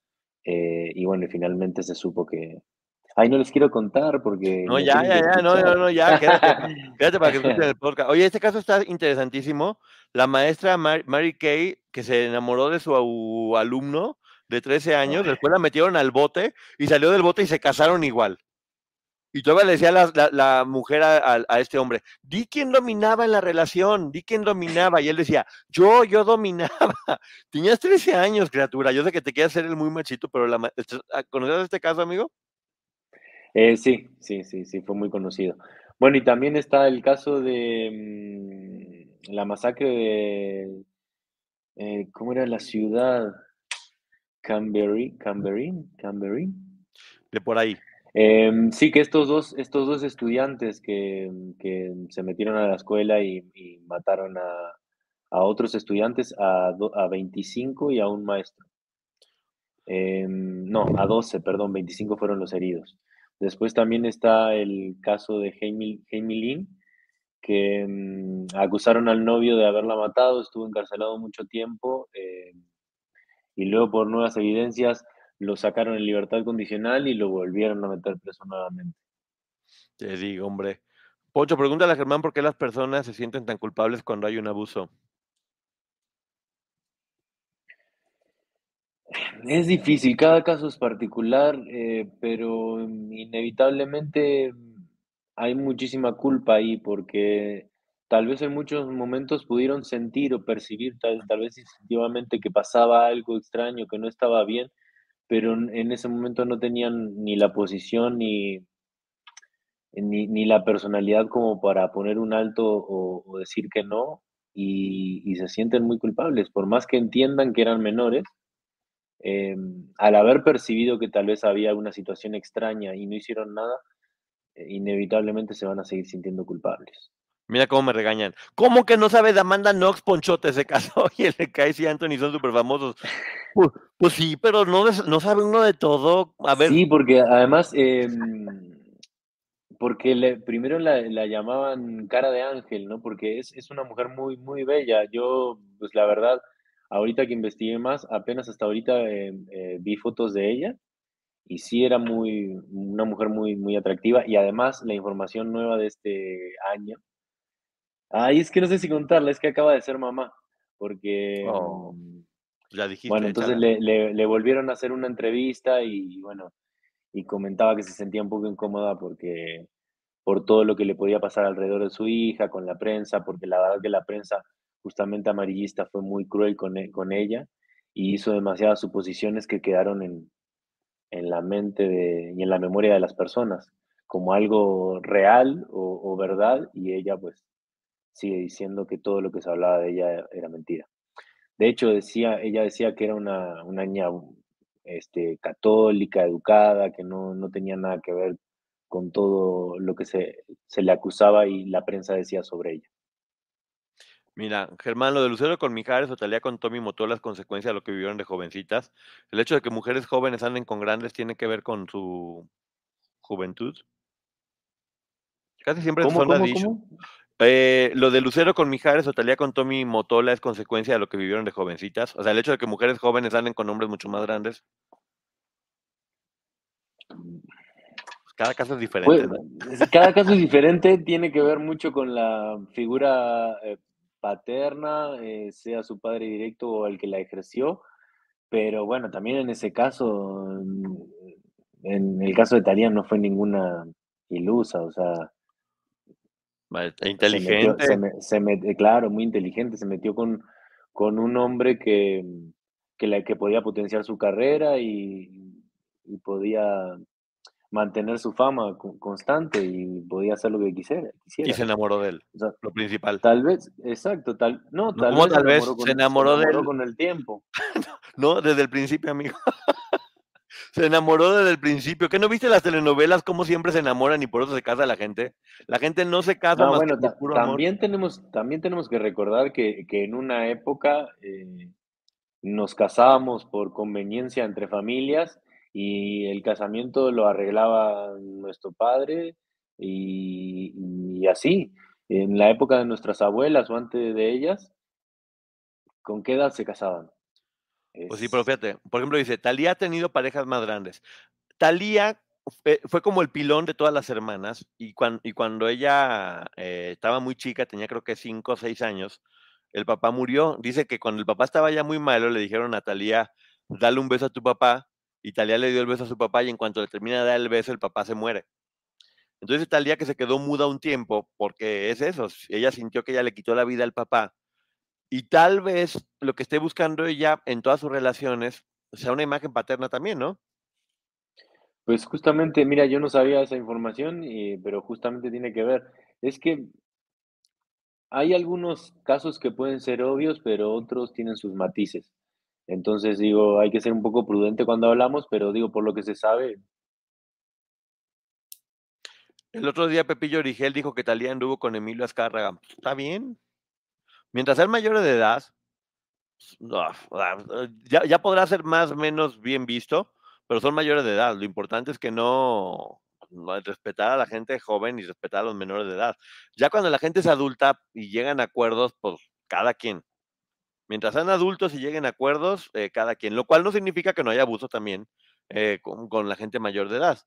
Speaker 5: eh, y bueno, y finalmente se supo que... Ay, no les quiero contar porque...
Speaker 2: No, ya, ya, ya, no, no, no, ya, quédate, *laughs* quédate para que escuchen el podcast. Oye, este caso está interesantísimo. La maestra Mar- Mary Kay, que se enamoró de su alumno de 13 años, después la metieron al bote y salió del bote y se casaron igual. Y todavía le decía la, la- la mujer a, a- a este hombre, di quién dominaba en la relación, di quién dominaba. Y él decía, yo, yo dominaba. *laughs* Tenías 13 años, criatura. Yo sé que te quieres hacer el muy machito, pero la, ma- ¿conoces este caso, amigo?
Speaker 5: Eh, sí, sí, sí, sí, fue muy conocido. Bueno, y también está el caso de mm, la masacre de, eh, ¿cómo era la ciudad? Canberry, Canberry, Canberry.
Speaker 2: De por ahí.
Speaker 5: Em, sí, que estos dos, estos dos estudiantes que, se metieron a la escuela y, mataron a, otros estudiantes, a, do- a 25 y a un maestro. Em, no, a 12, perdón, 25 fueron los heridos. Después también está el caso de Jamie Lynn, que mm, acusaron al novio de haberla matado, estuvo encarcelado mucho tiempo eh, y luego por nuevas evidencias lo sacaron en libertad condicional y lo volvieron a meter preso nuevamente.
Speaker 2: Te digo, hombre. Poncho, pregúntale a Germán por qué las personas se sienten tan culpables cuando hay un abuso.
Speaker 5: Es difícil, cada caso es particular, eh, pero inevitablemente hay muchísima culpa ahí porque tal vez en muchos momentos pudieron sentir o percibir tal, tal vez instintivamente que pasaba algo extraño, que no estaba bien, pero en ese momento no tenían ni la posición ni, ni, la personalidad como para poner un alto o, decir que no y, se sienten muy culpables, por más que entiendan que eran menores eh, al haber percibido que tal vez había una situación extraña y no hicieron nada, eh, inevitablemente se van a seguir sintiendo culpables.
Speaker 2: Mira cómo me regañan. ¿Cómo que no sabe de Amanda Knox, Ponchote? Se casó *laughs* y el Casey y Anthony son súper famosos. Pues, pues sí, pero no, no sabe uno de todo. A ver,
Speaker 5: Sí, porque además, eh, porque le- primero la, la llamaban cara de ángel, ¿no? Porque es, es una mujer muy, muy bella. Yo, pues la verdad, ahorita que investigué más, apenas hasta ahorita eh, eh, vi fotos de ella y sí era muy, una mujer muy, muy atractiva y además la información nueva de este año. Ay, es que no sé si contarla, es que acaba de ser mamá, porque,
Speaker 2: Oh, ya dijiste.
Speaker 5: bueno, entonces
Speaker 2: échala.
Speaker 5: le, le, le volvieron a hacer una entrevista y bueno, y comentaba que se sentía un poco incómoda porque por todo lo que le podía pasar alrededor de su hija, con la prensa, porque la verdad que la prensa justamente amarillista fue muy cruel con, e- con ella y hizo demasiadas suposiciones que quedaron en, en la mente de, y en la memoria de las personas como algo real o, o verdad y ella pues sigue diciendo que todo lo que se hablaba de ella era mentira. De hecho, decía, ella decía que era una, una niña este, católica, educada, que no, no tenía nada que ver con todo lo que se, se le acusaba y la prensa decía sobre ella.
Speaker 2: Mira, Germán, lo de Lucero con Mijares o Talía con Tommy Motola es consecuencia de lo que vivieron de jovencitas. El hecho de que mujeres jóvenes anden con grandes tiene que ver con su juventud. Casi siempre
Speaker 5: ¿Cómo,
Speaker 2: son
Speaker 5: cómo,
Speaker 2: dicho.
Speaker 5: cómo?
Speaker 2: Eh, lo de Lucero con Mijares o Talía con Tommy Motola es consecuencia de lo que vivieron de jovencitas. O sea, el hecho de que mujeres jóvenes anden con hombres mucho más grandes. pues, cada caso es diferente.
Speaker 5: Pues,
Speaker 2: ¿no?
Speaker 5: cada caso es diferente, tiene que ver mucho con la figura eh, paterna, eh, sea su padre directo o el que la ejerció, pero bueno, también en ese caso, en el caso de Talía no fue ninguna ilusa, o sea, Se metió,
Speaker 2: Inteligente.
Speaker 5: se me- se met- claro, muy inteligente, se metió con, con un hombre que, que, la, que podía potenciar su carrera y, y podía mantener su fama co- constante y podía hacer lo que quisiera.
Speaker 2: Y se enamoró de él,
Speaker 5: O sea,
Speaker 2: lo principal.
Speaker 5: tal vez, exacto, tal, no, tal
Speaker 2: ¿cómo
Speaker 5: vez
Speaker 2: tal vez?
Speaker 5: con,
Speaker 2: Se enamoró de él.
Speaker 5: con el tiempo. *laughs*
Speaker 2: No, desde el principio, amigo. *laughs* Se enamoró desde el principio. ¿Qué no viste las telenovelas cómo siempre se enamoran y por eso se casa la gente? La gente no se casa
Speaker 5: No,
Speaker 2: más
Speaker 5: bueno,
Speaker 2: que por
Speaker 5: ta-
Speaker 2: puro amor.
Speaker 5: también tenemos, también tenemos que recordar que, que en una época eh, nos casábamos por conveniencia entre familias y el casamiento lo arreglaba nuestro padre y, y así. En la época de nuestras abuelas o antes de ellas, ¿con qué edad se casaban?
Speaker 2: Pues sí, pero fíjate, por ejemplo, dice, Talía ha tenido parejas más grandes. Talía fue, fue como el pilón de todas las hermanas y, cuan- y cuando ella eh, estaba muy chica, tenía creo que cinco o seis años, el papá murió. Dice que cuando el papá estaba ya muy malo, le dijeron a Talía, dale un beso a tu papá, y Talía le dio el beso a su papá y en cuanto le termina de dar el beso, el papá se muere. Entonces Talía que se quedó muda un tiempo, porque es eso, ella sintió que ella le quitó la vida al papá y tal vez lo que esté buscando ella en todas sus relaciones sea una imagen paterna también, ¿no?
Speaker 5: Pues justamente, mira, yo no sabía esa información, y- pero justamente tiene que ver. Es que hay algunos casos que pueden ser obvios, pero otros tienen sus matices. Entonces digo, hay que ser un poco prudente cuando hablamos, pero digo, por lo que se sabe,
Speaker 2: El otro día Pepillo Origel dijo que Talía anduvo con Emilio Azcárraga. Pues, Está bien. Mientras sean mayores de edad, o sea, ya, podrá ser más o menos bien visto, pero son mayores de edad. Lo importante es que no, respetar a la gente joven y respetar a los menores de edad. Ya cuando la gente es adulta y llegan a acuerdos, pues cada quien. Mientras sean adultos y lleguen a acuerdos, eh, cada quien. Lo cual no significa que no haya abuso también eh, con la gente mayor de edad.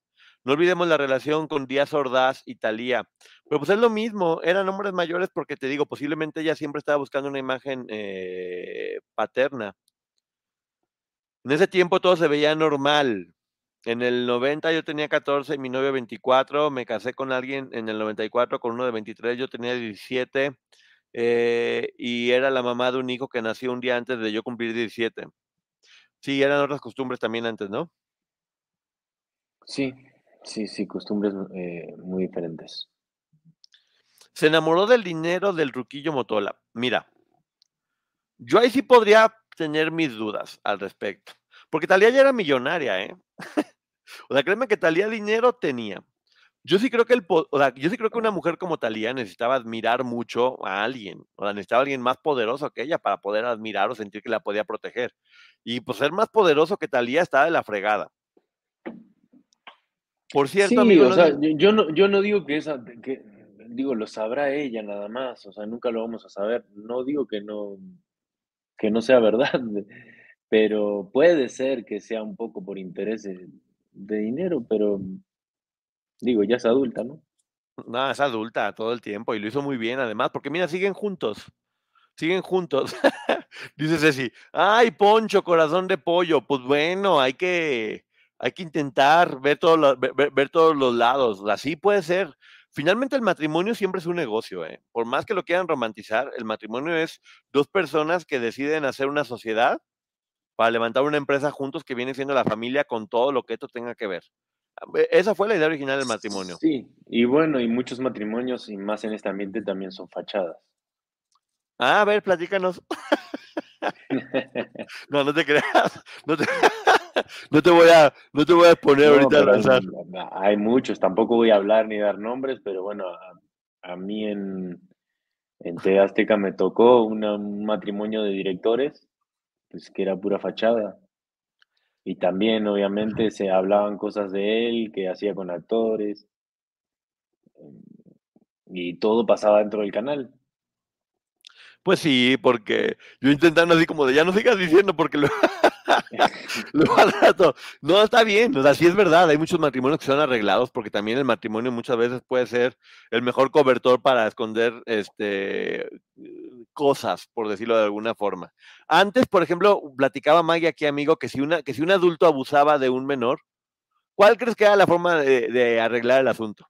Speaker 2: No olvidemos la relación con Díaz Ordaz y Talía. Pero pues es lo mismo, eran hombres mayores porque te digo, posiblemente ella siempre estaba buscando una imagen eh, paterna. En ese tiempo todo se veía normal. En el 90 yo tenía 14 y mi novio 24, me casé con alguien en el 94 con uno de 23, yo tenía 17 eh, y era la mamá de un hijo que nació un día antes de yo cumplir 17. Sí, eran otras costumbres también antes, ¿no?
Speaker 5: sí, sí, sí, costumbres eh, muy diferentes.
Speaker 2: Se enamoró del dinero del Ruquillo Motola. Mira, yo ahí sí podría tener mis dudas al respecto. Porque Talía ya era millonaria, ¿eh? *laughs* o sea, créeme que Talía dinero tenía. Yo sí creo que el, o sea, yo sí creo que una mujer como Talía necesitaba admirar mucho a alguien, o sea, necesitaba a alguien más poderoso que ella para poder admirar o sentir que la podía proteger. Y pues ser más poderoso que Talía estaba de la fregada. Por cierto,
Speaker 5: Sí,
Speaker 2: amigo,
Speaker 5: o
Speaker 2: no
Speaker 5: sea, yo, no, yo no digo que esa, que, digo, lo sabrá ella nada más, o sea, nunca lo vamos a saber. No digo que no, que no sea *laughs* verdad, pero puede ser que sea un poco por interés de, de dinero, pero digo, ya es adulta, ¿no?
Speaker 2: no, es adulta todo el tiempo y lo hizo muy bien además, porque mira, siguen juntos. siguen juntos. *laughs* Dice Ceci, ay, Poncho, corazón de pollo. Pues bueno, hay que, hay que intentar ver, todo lo- ver, ver- todos los lados. Así puede ser. Finalmente el matrimonio siempre es un negocio, ¿eh? Por más que lo quieran romantizar, el matrimonio es dos personas que deciden hacer una sociedad para levantar una empresa juntos que viene siendo la familia con todo lo que esto tenga que ver. Esa fue la idea original del matrimonio.
Speaker 5: Sí, y bueno, y muchos matrimonios, y más en este ambiente, también son fachadas.
Speaker 2: Ah, a ver, platícanos. *laughs* *laughs* no, no te creas. No te, *laughs* no te voy a, no te voy a poner ahorita a lanzar.
Speaker 5: Hay muchos, tampoco voy a hablar ni dar nombres, pero bueno, a, mí en, en TV Azteca me tocó un matrimonio de directores, pues que era pura fachada. Y también, obviamente, se hablaban cosas de él, que hacía con actores. Y todo pasaba dentro del canal.
Speaker 2: Pues sí, porque yo intentando así como de ya no sigas diciendo porque lo, *laughs* *laughs* No, está bien, o sea, sí es verdad, hay muchos matrimonios que son arreglados porque también el matrimonio muchas veces puede ser el mejor cobertor para esconder este cosas, por decirlo de alguna forma. Antes, por ejemplo, platicaba Maggie aquí, amigo, que si, una, que si un adulto abusaba de un menor, ¿cuál crees que era la forma de, arreglar el asunto?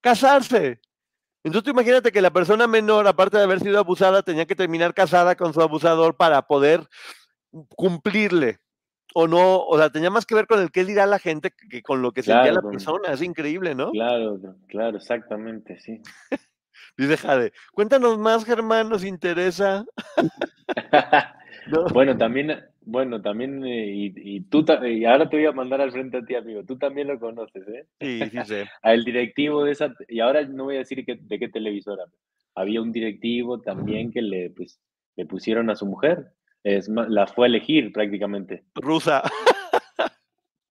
Speaker 2: Casarse. Entonces imagínate que la persona menor, aparte de haber sido abusada, tenía que terminar casada con su abusador para poder cumplirle. O no, o sea, tenía más que ver con el qué dirá la gente que con lo que sentía la persona. Es increíble, ¿no?
Speaker 5: Claro, claro, exactamente, sí. *laughs*
Speaker 2: Dice Jade, cuéntanos más, Germán, nos interesa. *laughs*
Speaker 5: Bueno, también, bueno, también, eh, y, tú, y ahora te voy a mandar al frente a ti, amigo. Tú también lo conoces, ¿eh?
Speaker 2: Sí, sí, sí. *laughs*
Speaker 5: Al directivo de esa, y ahora no voy a decir de qué televisora. Había un directivo también que le, pues, le pusieron a su mujer. Es, la fue a elegir prácticamente.
Speaker 2: Rusa.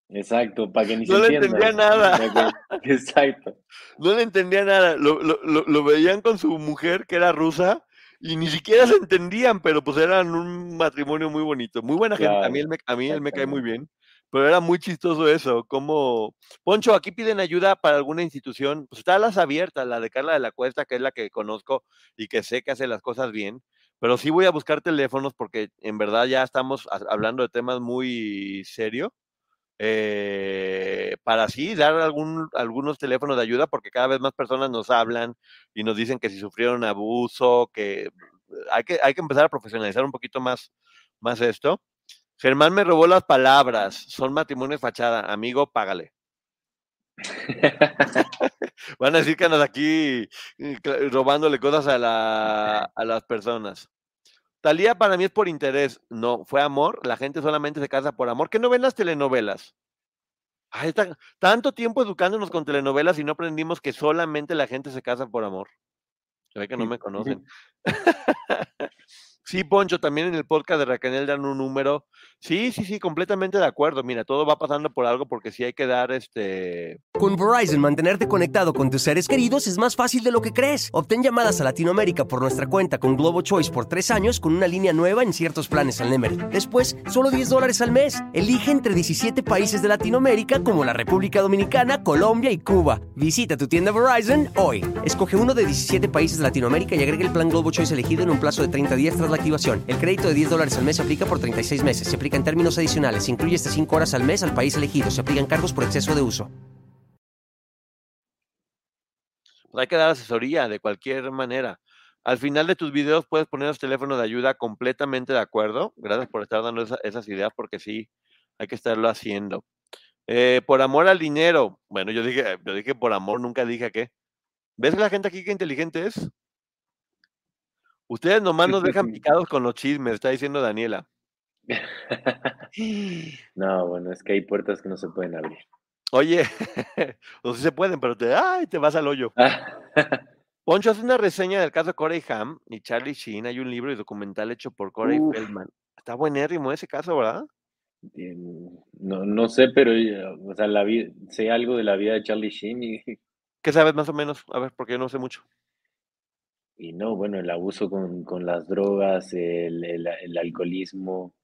Speaker 5: Exacto, para que ni
Speaker 2: no
Speaker 5: se
Speaker 2: le entendía nada. *laughs*
Speaker 5: Exacto.
Speaker 2: No le entendía nada. Lo, lo, lo, veían con su mujer, que era rusa, y ni siquiera se entendían, pero pues eran un matrimonio muy bonito, muy buena gente. A mí, él me, a mí él me cae muy bien, pero era muy chistoso eso, como, Poncho, aquí piden ayuda para alguna institución, pues está las abiertas, la de Carla de la Cuesta, que es la que conozco y que sé que hace las cosas bien, pero sí voy a buscar teléfonos porque en verdad ya estamos hablando de temas muy serios eh, para así dar algún, algunos teléfonos de ayuda, porque cada vez más personas nos hablan y nos dicen que si sufrieron abuso, que hay que, hay que empezar a profesionalizar un poquito más, más esto. Germán me robó las palabras, son matrimonio de fachada, amigo, págale. *laughs* Van a decir que andas aquí eh, robándole cosas a, la, *laughs* a las personas. Talía para mí es por interés. No, fue amor. La gente solamente se casa por amor. ¿Qué no ven las telenovelas? Ay, tanto tiempo educándonos con telenovelas y no aprendimos que solamente la gente se casa por amor. Se ve que no me conocen. *laughs* Sí, Poncho, también en el podcast de Raquel dan un número. Sí, sí, sí, completamente de acuerdo. Mira, todo va pasando por algo porque sí hay que dar este.
Speaker 7: Con Verizon, mantenerte conectado con tus seres queridos es más fácil de lo que crees. Obtén llamadas a Latinoamérica por nuestra cuenta con Globo Choice por tres años con una línea nueva en ciertos planes al Nemer. Después, solo 10 dólares al mes. Elige entre 17 países de Latinoamérica como la República Dominicana, Colombia y Cuba. Visita tu tienda Verizon hoy. Escoge uno de 17 países de Latinoamérica y agrega el plan Globo Choice elegido en un plazo de 30 días tras la activación. El crédito de 10 dólares al mes se aplica por 36 meses. Se aplica en términos adicionales. Se incluye hasta 5 horas al mes al país elegido. Se aplican cargos por exceso de uso.
Speaker 2: Pues hay que dar asesoría de cualquier manera. Al final de tus videos puedes poner los teléfonos de ayuda completamente de acuerdo. Gracias por estar dando esas ideas porque sí, hay que estarlo haciendo. Eh, por amor al dinero. Bueno, yo dije, yo dije por amor, nunca dije qué. ¿Ves la gente aquí que inteligente es? Ustedes nomás nos dejan picados con los chismes, está diciendo Daniela. *laughs*
Speaker 5: no, bueno, es que hay puertas que no se pueden abrir.
Speaker 2: Oye, *laughs* o sí se pueden, pero te, ay, te vas al hoyo. *laughs* Poncho hace una reseña del caso de Corey Ham y Charlie Sheen. Hay un libro y documental hecho por Corey Feldman. Está buenérrimo ese caso, ¿verdad?
Speaker 5: No, no sé, pero o sea, la sé algo de la vida de Charlie Sheen y...
Speaker 2: ¿Qué sabes más o menos? A ver, porque yo no sé mucho.
Speaker 5: Y no, bueno, el abuso con, con las drogas, el, el, alcoholismo.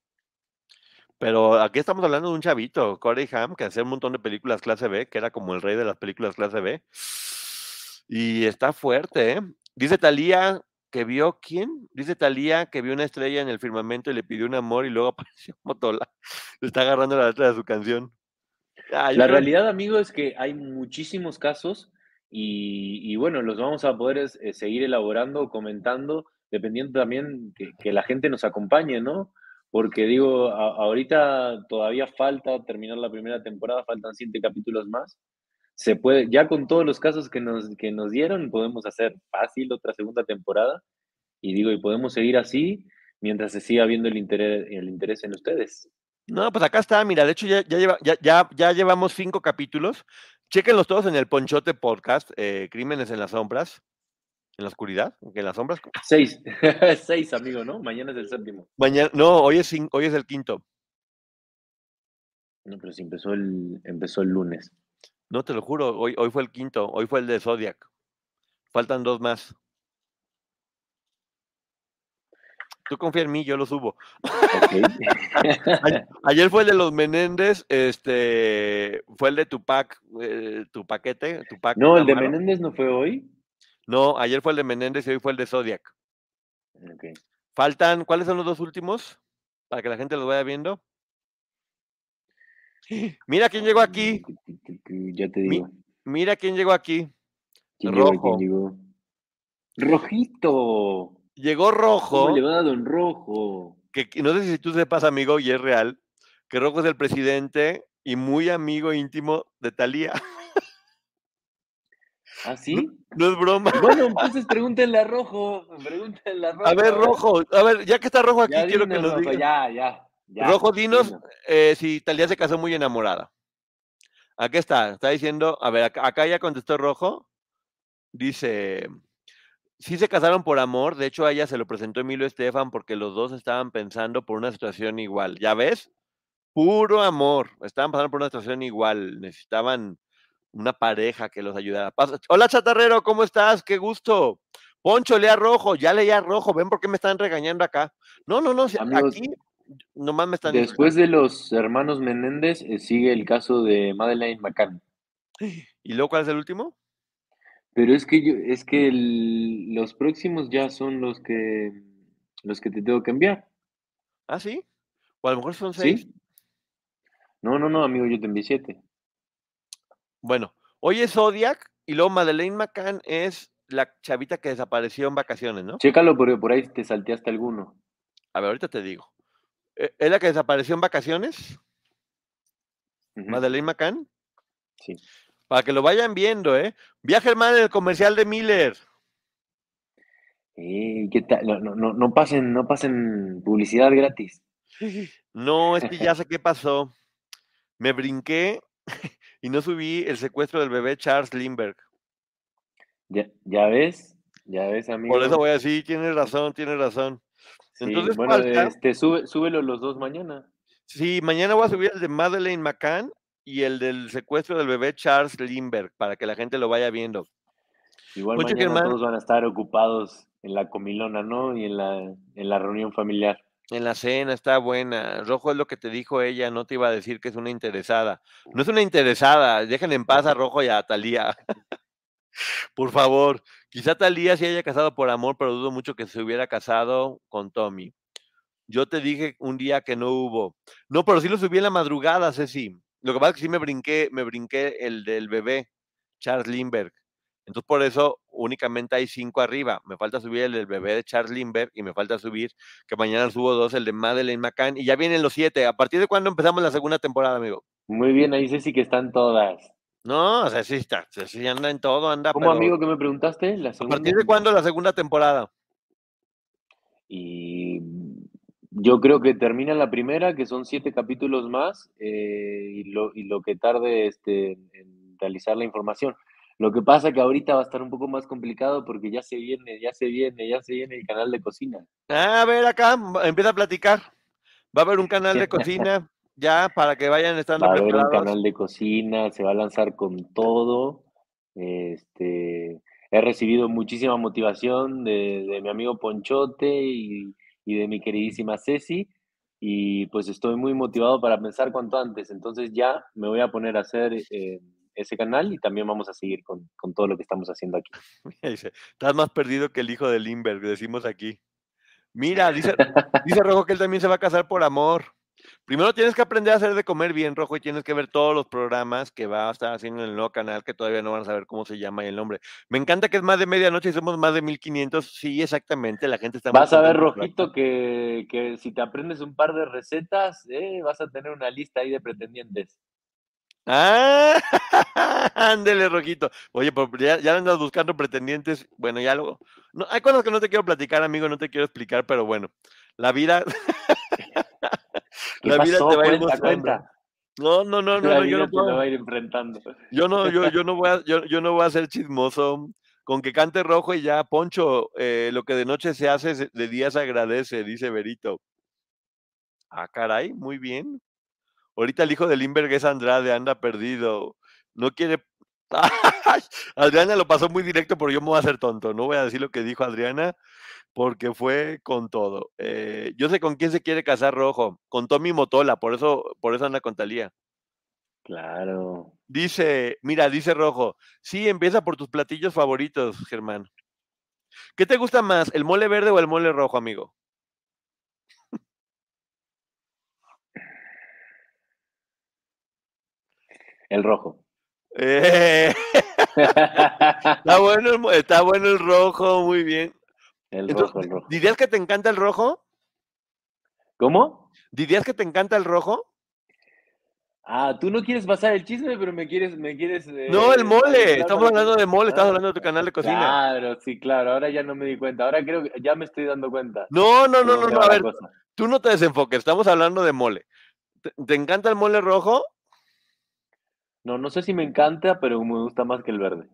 Speaker 2: Pero aquí estamos hablando de un chavito, Corey Ham, que hacía un montón de películas clase B, que era como el rey de las películas clase B. Y está fuerte, ¿eh? Dice Talía que vio, ¿quién? Dice Talía que vio una estrella en el firmamento y le pidió un amor y luego *laughs* apareció Motola. Le está agarrando la letra de su canción.
Speaker 5: Ah, la realidad, amigo, es que hay muchísimos casos y, bueno, los vamos a poder eh, seguir elaborando, comentando, dependiendo también que, la gente nos acompañe, ¿no? porque digo, ahorita todavía falta terminar la primera temporada, faltan siete capítulos más. Se puede, ya con todos los casos que nos, que nos dieron, podemos hacer fácil otra segunda temporada. Y digo, y podemos seguir así mientras se siga viendo el interés, el interés en ustedes.
Speaker 2: No, pues acá está, mira, de hecho ya, ya llevamos cinco capítulos. Chéquenlos todos en el Ponchote Podcast, eh, Crímenes en las Sombras, en la oscuridad, en las sombras.
Speaker 5: Seis, *laughs* seis, amigo, ¿no? Mañana es el séptimo.
Speaker 2: Mañana, no, hoy es, hoy es el quinto.
Speaker 5: No, pero si empezó el, empezó el lunes.
Speaker 2: No, te lo juro, hoy, hoy fue el quinto, hoy fue el de Zodiac. Faltan dos más. Tú confía en mí, yo lo subo. Ayer fue el de los Menéndez, este, fue el de Tupac, eh, tu paquete, Tupac.
Speaker 5: no, el de. Menéndez no fue hoy.
Speaker 2: No, ayer fue el de Menéndez y hoy fue el de Zodiac.
Speaker 5: Ok.
Speaker 2: Faltan, ¿cuáles son los dos últimos? Para que la gente los vaya viendo. Mira quién llegó aquí,
Speaker 5: Ya te
Speaker 2: Mi-
Speaker 5: digo.
Speaker 2: mira quién llegó aquí.
Speaker 5: ¿Quién llegó?
Speaker 2: Rojo.
Speaker 5: ¿Quién llegó? Rojito.
Speaker 2: Llegó Rojo,
Speaker 5: ¿Cómo le va, don Rojo?
Speaker 2: que que no sé si tú sepas, amigo, y es real, que Rojo es el presidente y muy amigo íntimo de Talía.
Speaker 5: ¿Ah, *laughs* sí?
Speaker 2: No es broma.
Speaker 5: Bueno, entonces pregúntenle a Rojo. Pregúntenle a Rojo.
Speaker 2: A ver, Rojo, a ver, ya que está Rojo aquí,
Speaker 5: Ya
Speaker 2: quiero que nos
Speaker 5: Rojo,
Speaker 2: diga.
Speaker 5: Ya, ya, ya.
Speaker 2: Rojo, dinos
Speaker 5: dinos.
Speaker 2: eh, si Talía se casó muy enamorada. Aquí está, está diciendo, a ver, acá, acá ya contestó Rojo. Dice, sí se casaron por amor, de hecho a ella se lo presentó Emilio Estefan porque los dos estaban pensando por una situación igual. ¿Ya ves? Puro amor, estaban pasando por una situación igual, necesitaban una pareja que los ayudara. Hola chatarrero, ¿cómo estás? Qué gusto. Poncho, lea rojo, ya leía rojo, ven por qué me están regañando acá. No, no, no,
Speaker 5: Amigos,
Speaker 2: aquí nomás me están...
Speaker 5: Después de los hermanos Menéndez, eh, sigue el caso de Madeleine McCann. *gasps*
Speaker 2: ¿Y luego cuál es el último?
Speaker 5: Pero es que yo, es que el- los próximos ya son los que los que te tengo que enviar.
Speaker 2: Ah, sí. O a lo mejor son seis.
Speaker 5: ¿Sí? No, no, no, amigo, yo te envié siete.
Speaker 2: Bueno, hoy es Zodiac y luego Madeleine McCann es la chavita que desapareció en vacaciones, ¿no?
Speaker 5: Chécalo, porque por ahí te salteaste alguno.
Speaker 2: A ver, ahorita te digo. Eh, ¿Es la que desapareció en vacaciones? Madeleine McCann.
Speaker 5: Sí.
Speaker 2: Para que lo vayan viendo, ¿eh? Viaje hermano en el comercial de Miller.
Speaker 5: Eh, ¿qué tal? No, no, no, no pasen, no pasen publicidad gratis.
Speaker 2: No, es que ya sé qué pasó. Me brinqué *laughs* y no subí el secuestro del bebé Charles Lindbergh.
Speaker 5: Ya, ya ves, ya ves, amigo.
Speaker 2: Por eso voy a decir, tienes razón, tienes razón.
Speaker 5: Sí,
Speaker 2: Entonces
Speaker 5: bueno,
Speaker 2: falta-
Speaker 5: este, sube, súbelo los dos mañana.
Speaker 2: Sí, mañana voy a subir el de Madeleine McCann y el del secuestro del bebé Charles Lindbergh para que la gente lo vaya viendo.
Speaker 5: Igual
Speaker 2: Mucho
Speaker 5: mañana todos van a estar ocupados en la comilona, ¿no? Y en la, en la reunión familiar.
Speaker 2: En la cena está buena. Rojo es lo que te dijo ella, no te iba a decir que es una interesada. No es una interesada, dejen en paz a Rojo y a Talía. *laughs* por favor. Quizá Talía se haya casado por amor, pero dudo mucho que se hubiera casado con Tommy. Yo te dije un día que no hubo. No, pero sí lo subí en la madrugada, Ceci. Lo que pasa es que sí me brinqué, me brinqué el del bebé, Charles Lindbergh. Entonces, por eso únicamente hay cinco arriba. Me falta subir el del bebé de Charles Lindbergh y me falta subir, que mañana subo dos, el de Madeleine McCann. Y ya vienen los siete. ¿A partir de cuándo empezamos la segunda temporada, amigo?
Speaker 5: Muy bien, ahí Ceci que están todas.
Speaker 2: No, o sea, sí está. Sí anda en todo, anda.
Speaker 5: ¿Cómo,
Speaker 2: pero-
Speaker 5: amigo, que me preguntaste? La
Speaker 2: ¿A partir de cuándo la segunda temporada?
Speaker 5: Y yo creo que termina la primera, que son siete capítulos más, eh, y, lo, y lo que tarde este, en realizar la información. Lo que pasa que ahorita va a estar un poco más complicado porque ya se viene, ya se viene, ya se viene el canal de cocina.
Speaker 2: Ah, a ver, acá empieza a platicar. Va a haber un canal de cocina *laughs* ya para que vayan estando
Speaker 5: Va a haber un
Speaker 2: preparados.
Speaker 5: canal de cocina, se va a lanzar con todo. Este, he recibido muchísima motivación de, de mi amigo Ponchote y, y de mi queridísima Ceci. Y pues estoy muy motivado para pensar cuanto antes. Entonces ya me voy a poner a hacer eh, ese canal y también vamos a seguir con, con todo lo que estamos haciendo aquí. *laughs*
Speaker 2: Estás más perdido que el hijo de Limberg, decimos aquí. Mira, dice, *laughs* dice Rojo que él también se va a casar por amor. Primero tienes que aprender a hacer de comer bien, Rojo, y tienes que ver todos los programas que va a estar haciendo en el nuevo canal, que todavía no van a saber cómo se llama y el nombre. Me encanta que es más de medianoche y somos más de 1500. Sí, exactamente, la gente está
Speaker 5: Vas a ver, Rojito, que, que si te aprendes un par de recetas, eh, vas a tener una lista ahí de pretendientes.
Speaker 2: Ah, *laughs* ándele, Rojito. Oye, pero ya, ya andas buscando pretendientes. Bueno, ya luego. No, hay cosas que no te quiero platicar, amigo, no te quiero explicar, pero bueno, la vida. *laughs*
Speaker 5: ¿Qué
Speaker 2: la vida
Speaker 5: pasó?
Speaker 2: te va a ir
Speaker 5: Cuenta, cuenta.
Speaker 2: No, no, no, no, yo no puedo.
Speaker 5: va a ir enfrentando.
Speaker 2: Yo no, yo, yo no voy a, yo, yo no voy a ser chismoso. Con que cante rojo y ya, Poncho, eh, lo que de noche se hace, de día se agradece, dice Berito. Ah, caray, muy bien. Ahorita el hijo de Limberg es Andrade, anda perdido. No quiere. *laughs* Adriana lo pasó muy directo, pero yo me voy a hacer tonto. No voy a decir lo que dijo Adriana, porque fue con todo. Eh, yo sé con quién se quiere casar rojo. Con Tommy Motola, por eso, por eso anda con Talía.
Speaker 5: Claro.
Speaker 2: Dice, mira, dice Rojo, sí, empieza por tus platillos favoritos, Germán. ¿Qué te gusta más, el mole verde o el mole rojo, amigo?
Speaker 5: El rojo.
Speaker 2: Eh, *laughs* está, bueno el, está bueno el rojo, muy bien.
Speaker 5: El
Speaker 2: Entonces,
Speaker 5: rojo, el rojo.
Speaker 2: ¿Dirías que te encanta el rojo?
Speaker 5: ¿Cómo?
Speaker 2: ¿Dirías que te encanta el rojo?
Speaker 5: Ah, tú no quieres pasar el chisme, pero me quieres, me quieres.
Speaker 2: No, el
Speaker 5: eh,
Speaker 2: mole. Estamos hablando de mole, estamos hablando de tu canal de cocina.
Speaker 5: Claro, sí, claro. Ahora ya no me di cuenta. Ahora creo que ya me estoy dando cuenta.
Speaker 2: No, no, no, no, no. A ver,
Speaker 5: cosa.
Speaker 2: tú no te desenfoques, estamos hablando de mole. ¿Te, te encanta el mole rojo?
Speaker 5: No, no sé si me encanta, pero me gusta más que el verde.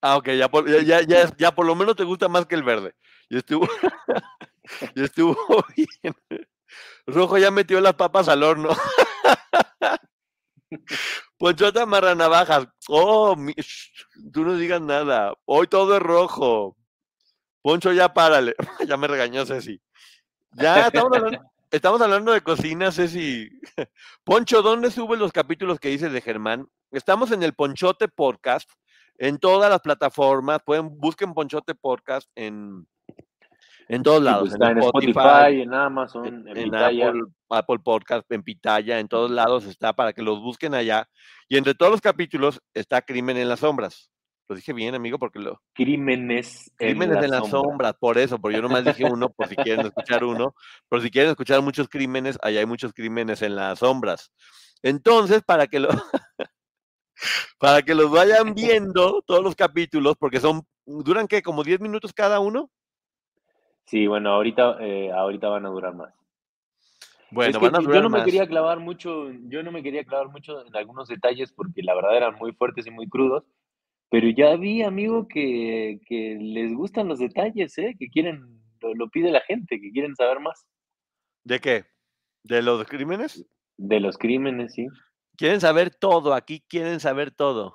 Speaker 2: Ah, ok, ya por, ya, ya, ya, ya por lo menos te gusta más que el verde. Y estuvo, *laughs* y estuvo *laughs* bien. Rojo ya metió las papas al horno. *laughs* Ponchota amarra navajas. Oh, mi- tú no digas nada. Hoy todo es rojo. Poncho, ya párale. ya me regañó Ceci. Ya estamos hablando, estamos hablando de cocina, Ceci. Poncho, ¿dónde suben los capítulos que dices de Germán? Estamos en el Ponchote Podcast, en todas las plataformas. Pueden, busquen Ponchote Podcast en, en todos lados.
Speaker 5: pues está en Spotify, en Amazon, en,
Speaker 2: en, en
Speaker 5: Pitaya.
Speaker 2: Apple, Apple Podcast, en Pitaya, en todos lados está para que los busquen allá. Y entre todos los capítulos está Crimen en las Sombras. Lo dije bien, amigo, porque lo,
Speaker 5: Crímenes en
Speaker 2: Crímenes en las
Speaker 5: sombra.
Speaker 2: sombras, por eso, porque yo nomás dije uno, por si quieren escuchar uno, pero si quieren escuchar muchos crímenes, allá hay muchos crímenes en las sombras. Entonces, para que lo, *laughs* para que los vayan viendo todos los capítulos, porque son, duran qué, como 10 minutos cada uno.
Speaker 5: Sí, bueno, ahorita, eh, ahorita van a durar más.
Speaker 2: Bueno,
Speaker 5: Es que
Speaker 2: van a
Speaker 5: yo no me quería clavar mucho, yo no me quería clavar mucho en algunos detalles porque la verdad eran muy fuertes y muy crudos, pero ya vi, amigo, que, que les gustan los detalles, ¿eh? Que quieren, lo, lo pide la gente, que quieren saber más
Speaker 2: ¿De qué? ¿De los crímenes?
Speaker 5: de los crímenes, ¿sí?
Speaker 2: Quieren saber todo, aquí quieren saber todo.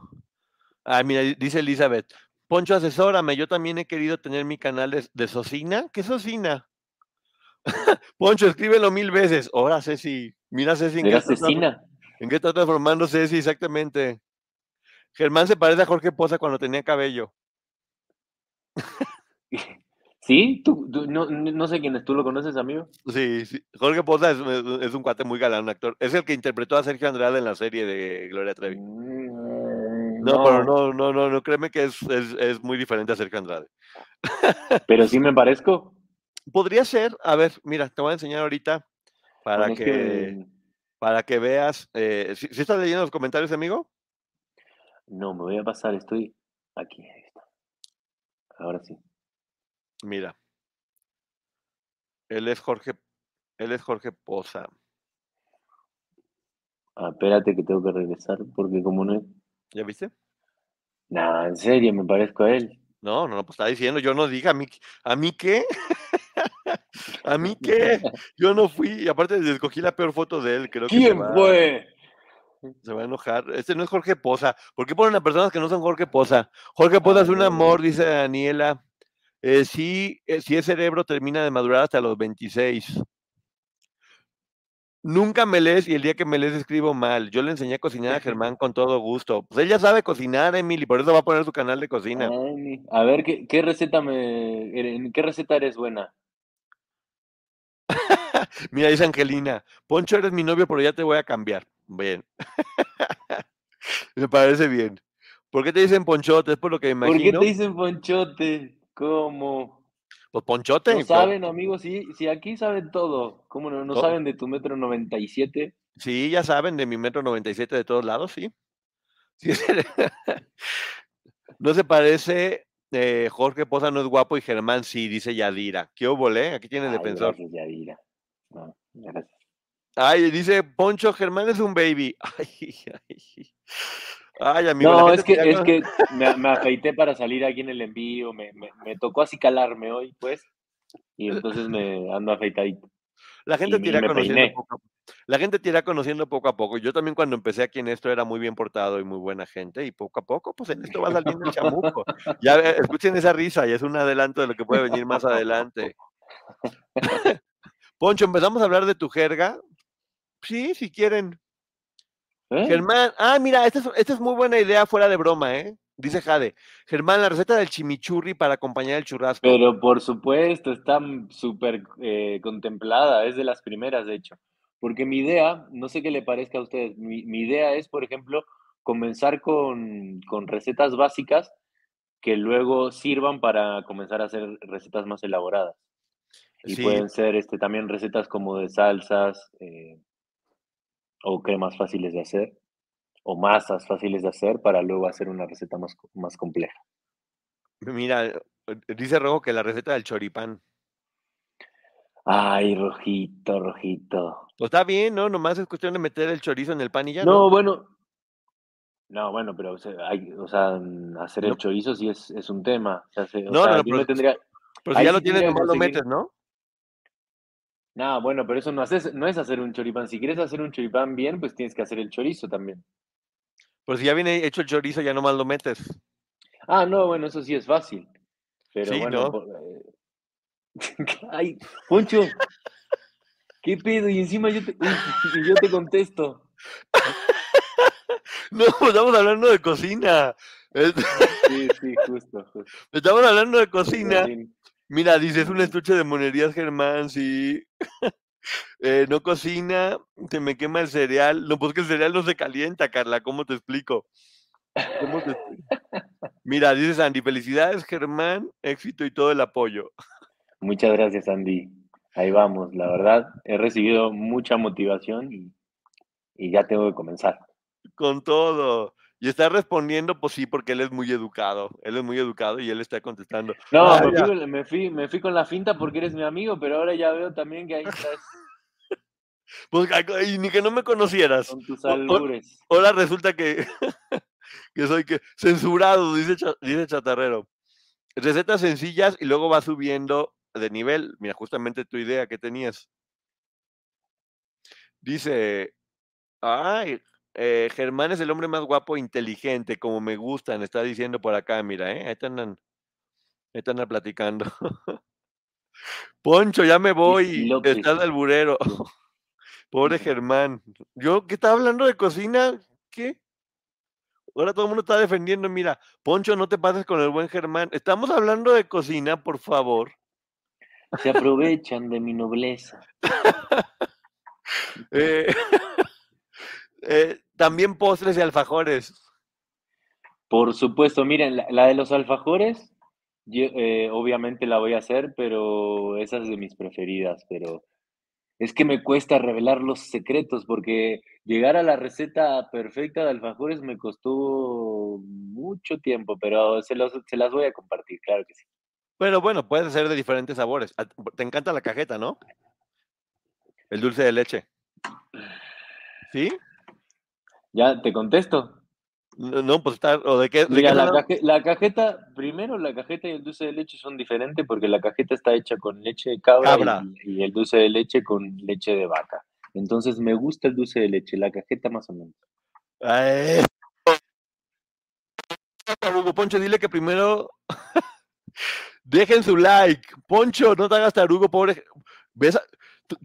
Speaker 2: Ah, mira, dice Elizabeth, Poncho, asesórame, yo también he querido tener mi canal de, de Socina. ¿Qué Socina? *laughs* Poncho, escríbelo mil veces. Ahora, Ceci, mira, Ceci, ¿en qué,
Speaker 5: ¿Era
Speaker 2: está? ¿en qué está transformando Ceci exactamente? Germán se parece a Jorge Poza cuando tenía cabello. *laughs*
Speaker 5: ¿Sí? ¿Tú, tú- no, no sé quién es, ¿tú lo conoces, amigo?
Speaker 2: Sí, sí. Jorge Poza es, es- un cuate muy galán, un actor. Es el que interpretó a Sergio Andrade en la serie de Gloria Trevi.
Speaker 5: Mm,
Speaker 2: No, pero no, no, no, no, créeme que es, es, es muy diferente a Sergio Andrade.
Speaker 5: Pero sí *laughs* me parezco.
Speaker 2: Podría ser, a ver, mira, te voy a enseñar ahorita para
Speaker 5: Bueno, es
Speaker 2: que, para que veas. Eh, ¿sí, sí estás leyendo los comentarios, amigo?
Speaker 5: No, me voy a pasar, estoy aquí. ahí está. Ahora sí.
Speaker 2: Mira. Él es Jorge, él es Jorge Poza.
Speaker 5: Ah, espérate que tengo que regresar porque como no...
Speaker 2: ¿Ya viste?
Speaker 5: Nah, en serio, me parezco a él.
Speaker 2: No, no, no, pues está diciendo, yo no diga a mí, ¿a mí qué? *laughs* ¿A mí qué? *laughs* Yo no fui, y aparte escogí la peor foto de él, creo que
Speaker 5: ¿Quién
Speaker 2: va,
Speaker 5: fue?
Speaker 2: se va a enojar. Este no es Jorge Poza. ¿Por qué ponen a personas que no son Jorge Poza? Jorge Poza es un
Speaker 5: Ah,
Speaker 2: amor, dice Daniela. Eh, sí, eh, sí, es cerebro termina de madurar hasta los 26. Nunca me lees y el día que me lees escribo mal. Yo le enseñé a cocinar a *laughs* Germán con todo gusto. Pues ella sabe cocinar, Emily, por eso va a poner su canal de cocina.
Speaker 5: Ay, a ver, ¿qué, qué receta me... ¿En qué receta eres buena? *laughs*
Speaker 2: Mira, dice Angelina, Poncho, eres mi novio, pero ya te voy a cambiar. Bien. *laughs* me parece bien. ¿Por qué te dicen Ponchote? Es por lo que me
Speaker 5: ¿Por qué
Speaker 2: imagino.
Speaker 5: te dicen ponchote? ¿Cómo?
Speaker 2: Pues Ponchote.
Speaker 5: No saben, amigos, si, si aquí saben todo. ¿Cómo no? ¿No
Speaker 2: Todo.
Speaker 5: saben de tu metro 97?
Speaker 2: Sí, ya saben, de mi metro 97 de todos lados, sí. Sí, *laughs* no se parece, eh, Jorge Poza no es guapo y Germán sí, dice Yadira. ¿Qué volé? Aquí tiene el defensor.
Speaker 5: gracias, Yadira. No, gracias.
Speaker 2: Ay, dice Poncho, Germán es un baby. *laughs* Ay, ay. Ay, amigo. la
Speaker 5: No, es que, es que me, me afeité para salir aquí en el envío, me, me, me tocó así calarme hoy, pues, y entonces me ando afeitadito.
Speaker 2: La gente te irá conociendo poco a poco. La gente te irá conociendo poco a poco. Yo también cuando empecé aquí en esto era muy bien portado y muy buena gente y poco a poco pues en esto va saliendo el chamuco. Ya eh, escuchen esa risa y es un adelanto de lo que puede venir más adelante. *laughs* Poncho, empezamos a hablar de tu jerga. Sí, si quieren.
Speaker 5: ¿Eh?
Speaker 2: Germán, ah, mira, esta es, esta es muy buena idea fuera de broma, ¿eh? Dice Jade. Germán, la receta del chimichurri para acompañar el churrasco.
Speaker 5: Pero por supuesto, está súper eh, contemplada, es de las primeras, de hecho. Porque mi idea, no sé qué le parezca a ustedes, mi, mi idea es, por ejemplo, comenzar con, con recetas básicas que luego sirvan para comenzar a hacer recetas más elaboradas. Y
Speaker 2: Sí.
Speaker 5: pueden ser este, también recetas como de salsas eh, o cremas fáciles de hacer o masas fáciles de hacer para luego hacer una receta más, más compleja.
Speaker 2: Mira, dice Rojo que la receta del choripán.
Speaker 5: Ay, rojito, rojito.
Speaker 2: Pues está bien, ¿no? Nomás es cuestión de meter el chorizo en el pan y ya.
Speaker 5: No, bueno. No, bueno, pero o sea, hay, o sea, mm, hacer el
Speaker 2: No.
Speaker 5: chorizo sí es, es un tema. O sea, se- o
Speaker 2: No,
Speaker 5: sea,
Speaker 2: no,
Speaker 5: yo
Speaker 2: pero-
Speaker 5: tendría.
Speaker 2: Pero si ya lo tienes, nomás lo metes, ¿no?
Speaker 5: No, bueno, pero eso no, haces, no es hacer un choripán. Si quieres hacer un choripán bien, pues tienes que hacer el chorizo también.
Speaker 2: Pero si ya viene hecho el chorizo, ya nomás lo metes.
Speaker 5: Ah, no, bueno, eso sí es fácil. Pero
Speaker 2: Sí,
Speaker 5: bueno,
Speaker 2: ¿no?
Speaker 5: por- eh, *laughs* Ay, Poncho, ¿qué pedo? Y encima yo te, uy, yo te contesto. *laughs*
Speaker 2: No, estamos hablando de cocina.
Speaker 5: Sí, sí, justo, justo.
Speaker 2: Estamos hablando de cocina.
Speaker 5: sí,
Speaker 2: Mira, dice, es un estuche de monerías, Germán, sí. *laughs* Eh, no cocina, se me quema el cereal. No, pues que el cereal no se calienta, Carla, ¿cómo te explico? ¿Cómo te explico? Mira, dice Sandy, felicidades, Germán, éxito y todo el apoyo.
Speaker 5: Muchas gracias, Andy. Ahí vamos, la verdad, he recibido mucha motivación y, y ya tengo que comenzar.
Speaker 2: Con todo. Y está respondiendo, pues sí, porque él es muy educado. Él es muy educado y él está contestando.
Speaker 5: No,
Speaker 2: Ah,
Speaker 5: me, fui, con- me, fui, me fui con la finta porque eres mi amigo, pero ahora ya veo también que ahí estás *laughs*
Speaker 2: Pues, y ni que no me conocieras.
Speaker 5: con tus
Speaker 2: o-
Speaker 5: albures.
Speaker 2: Ahora resulta que, *laughs* que soy que censurado, dice, dice Chatarrero. Recetas sencillas y luego va subiendo de nivel. Mira, justamente tu idea que tenías. Dice, ay, eh, Germán es el hombre más guapo e inteligente, como me gustan, está diciendo por acá, mira, ¿eh? Ahí andan, ahí andan platicando. *laughs* Poncho, ya me voy,
Speaker 5: López.
Speaker 2: estás alburero. *laughs* Pobre Germán. ¿Yo qué estaba hablando de cocina? ¿Qué? Ahora todo el mundo está defendiendo. Mira, Poncho, no te pases con el buen Germán. Estamos hablando de cocina, por favor.
Speaker 5: Se aprovechan de mi nobleza. *laughs*
Speaker 2: Eh, eh, también postres y alfajores.
Speaker 5: Por supuesto, miren, la, la de los alfajores, yo, eh, obviamente la voy a hacer, pero esa es de mis preferidas, pero es que me cuesta revelar los secretos porque llegar a la receta perfecta de alfajores me costó mucho tiempo, pero se, los, se las voy a compartir, claro que sí.
Speaker 2: Pero bueno, puede ser de diferentes sabores. A- Te encanta la cajeta, ¿no? El dulce de leche. ¿Sí?
Speaker 5: ¿Ya te contesto?
Speaker 2: No, no, pues está. ¿O de qué? de qué
Speaker 5: Mira, la,
Speaker 2: lado?
Speaker 5: caje- la cajeta, primero la cajeta y el dulce de leche son diferentes porque la cajeta está hecha con leche de cabra,
Speaker 2: Cabra.
Speaker 5: Y, y el dulce de leche con leche de vaca. Entonces me gusta el dulce de leche, la cajeta más o menos.
Speaker 2: Ay. Hugo Poncho, dile que primero *laughs* dejen su like. Poncho, no te hagas tarugo, pobre. ¿Ves?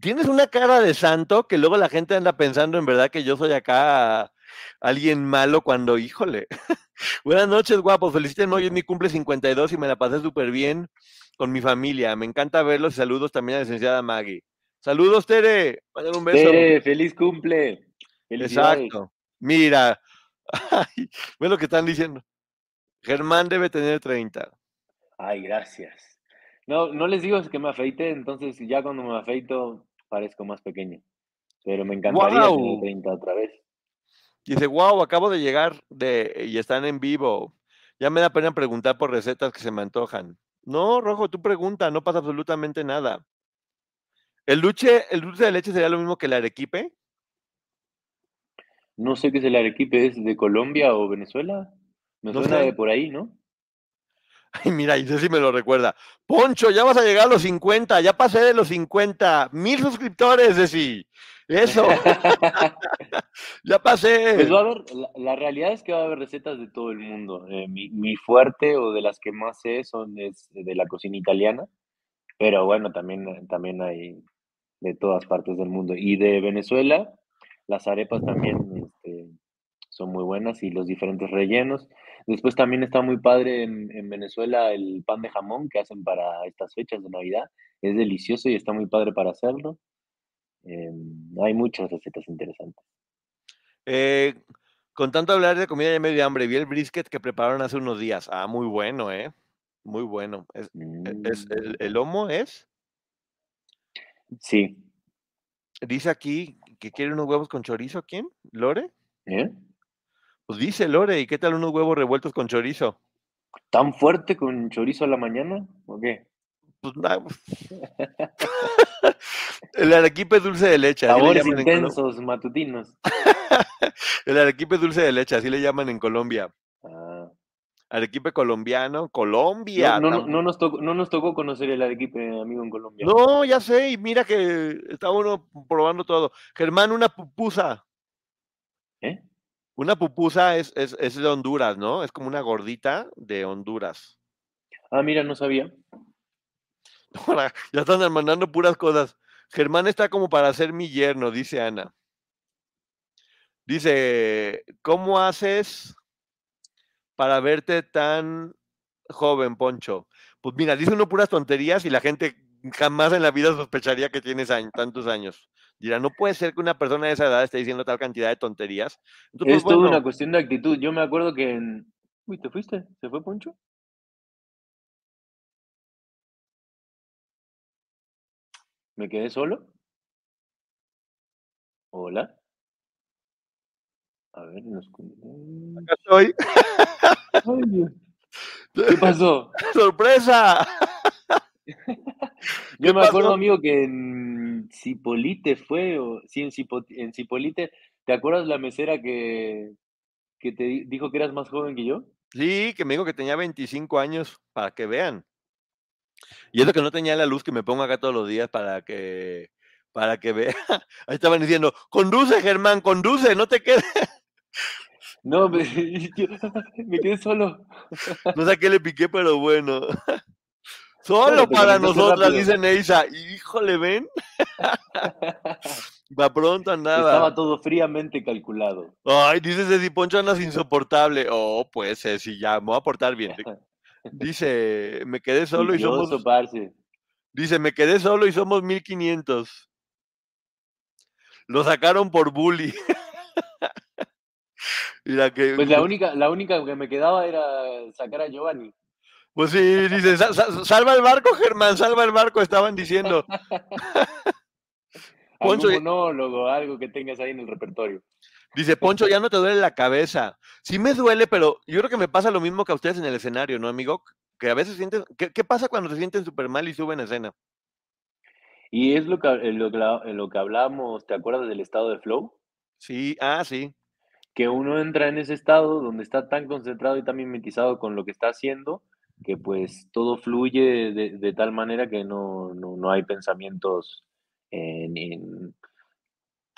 Speaker 2: Tienes una cara de santo que luego la gente anda pensando en verdad que yo soy acá alguien malo cuando, híjole. *laughs* Buenas noches, guapos. Felicítenme, hoy es mi cumple 52 y me la pasé súper bien con mi familia. Me encanta verlos y saludos también a la licenciada Maggie. Saludos, Tere. Mándale un beso.
Speaker 5: Tere, feliz cumple.
Speaker 2: Exacto. Mira, *laughs* ay, ve lo que están diciendo. Germán debe tener 30.
Speaker 5: Ay, gracias. No, no les digo que me afeite, entonces ya cuando me afeito parezco más pequeño. Pero me encantaría
Speaker 2: ¡Guau!
Speaker 5: tener 30 otra vez.
Speaker 2: Dice, wow, acabo de llegar de, y están en vivo. Ya me da pena preguntar por recetas que se me antojan. No, Rojo, tú pregunta, no pasa absolutamente nada. ¿El dulce, el dulce de leche sería lo mismo que el arequipe?
Speaker 5: No sé qué es el arequipe, ¿es de Colombia o Venezuela? Me
Speaker 2: No
Speaker 5: suena
Speaker 2: sé.
Speaker 5: de por ahí, ¿no?
Speaker 2: Ay, mira, y sí me lo recuerda. Poncho, ya vas a llegar a los 50, ya pasé de los 50. Mil suscriptores, Ceci. Eso, *laughs* *laughs* ya pasé.
Speaker 5: Pues va a haber, la, la realidad es que va a haber recetas de todo el mundo. Eh, mi, mi fuerte o de las que más sé son es de la cocina italiana, pero bueno, también, también hay de todas partes del mundo. Y de Venezuela, las arepas también este, son muy buenas y los diferentes rellenos. Después también está muy padre en, en Venezuela el pan de jamón que hacen para estas fechas de Navidad. Es delicioso y está muy padre para hacerlo. Eh, hay muchas recetas interesantes.
Speaker 2: Eh, con tanto hablar de comida ya me dio hambre. Vi el brisket que prepararon hace unos días. Ah, muy bueno, ¿eh? Muy bueno. Es, es- el,
Speaker 5: Mm,
Speaker 2: el lomo es,
Speaker 5: Sí.
Speaker 2: dice aquí que quiere unos huevos con chorizo. ¿Quién? ¿Lore?
Speaker 5: ¿Eh?
Speaker 2: Pues dice Lore, ¿y qué tal unos huevos revueltos con chorizo?
Speaker 5: ¿Tan fuerte con chorizo a la mañana? ¿O qué?
Speaker 2: Pues nada. *laughs* el arequipe es dulce de leche.
Speaker 5: Sabores intensos, matutinos. *laughs*
Speaker 2: El arequipe es dulce de leche, así le llaman en Colombia.
Speaker 5: Ah.
Speaker 2: Arequipe colombiano, Colombia.
Speaker 5: No, no, no nos tocó, no nos tocó conocer el arequipe, amigo, en Colombia.
Speaker 2: No, ya sé, y mira que está uno probando todo. Germán, una pupusa. Una pupusa es, es, es de Honduras, ¿no? Es como una gordita de Honduras.
Speaker 5: Ah, mira, no sabía. *laughs*
Speaker 2: Ya están mandando puras cosas. Germán está como para ser mi yerno, dice Ana. Dice, ¿cómo haces para verte tan joven, Poncho? Pues mira, dice uno puras tonterías y la gente jamás en la vida sospecharía que tienes años- tantos años. Dirá, no puede ser que una persona de esa edad esté diciendo tal cantidad de tonterías. Entonces,
Speaker 5: Es
Speaker 2: pues,
Speaker 5: toda
Speaker 2: bueno,
Speaker 5: una cuestión de actitud. Yo me acuerdo que en... Uy, ¿te fuiste? ¿Se fue Poncho? ¿Me quedé solo? Hola. A ver, nos...
Speaker 2: acá estoy.
Speaker 5: Ay, Dios. ¿Qué pasó? *laughs*
Speaker 2: ¡Sorpresa! *laughs*
Speaker 5: Yo me acuerdo, amigo, que en Cipolite fue, o sí, en, Cipo- en Cipolite, ¿te acuerdas la mesera que, que te di- dijo que eras más joven que yo?
Speaker 2: Sí, que me dijo que tenía 25 años, para que vean. Y es lo que no tenía la luz que me pongo acá todos los días para que para que vea. *laughs* Ahí estaban diciendo, conduce, Germán, conduce, no te quedes. *laughs*
Speaker 5: No, me, yo- me quedé solo.
Speaker 2: No sé a qué le piqué, pero bueno. Solo para nosotras, dice Neisa. Híjole, ven. Va pronto andaba.
Speaker 5: Estaba todo fríamente calculado.
Speaker 2: Ay, dice Ceci Poncho andas insoportable. Oh, pues Ceci, ya, me voy a portar bien. *laughs* Dice, me quedé solo y somos.
Speaker 5: Parce.
Speaker 2: Dice, me quedé solo y somos 1500. Lo sacaron por bully. *laughs* Que.
Speaker 5: Pues la única, la única que me quedaba era sacar a Giovanni.
Speaker 2: Pues sí, dice, "Sa- sa- salva el barco, Germán, salva el barco, estaban diciendo. *laughs* Poncho,
Speaker 5: Algún monólogo, algo que tengas ahí en el repertorio.
Speaker 2: Dice, Poncho, ya no te duele la cabeza. Sí me duele, pero yo creo que me pasa lo mismo que a ustedes en el escenario, ¿no, amigo? Que a veces sientes... ¿Qué, qué pasa cuando se sienten súper mal y suben a escena?
Speaker 5: Y es lo que, en lo que, lo hablábamos, ¿te acuerdas del estado de flow?
Speaker 2: Sí, ah, sí.
Speaker 5: que uno entra en ese estado donde está tan concentrado y tan mimetizado con lo que está haciendo, que pues todo fluye de, de tal manera que no, no, no hay pensamientos eh, ni-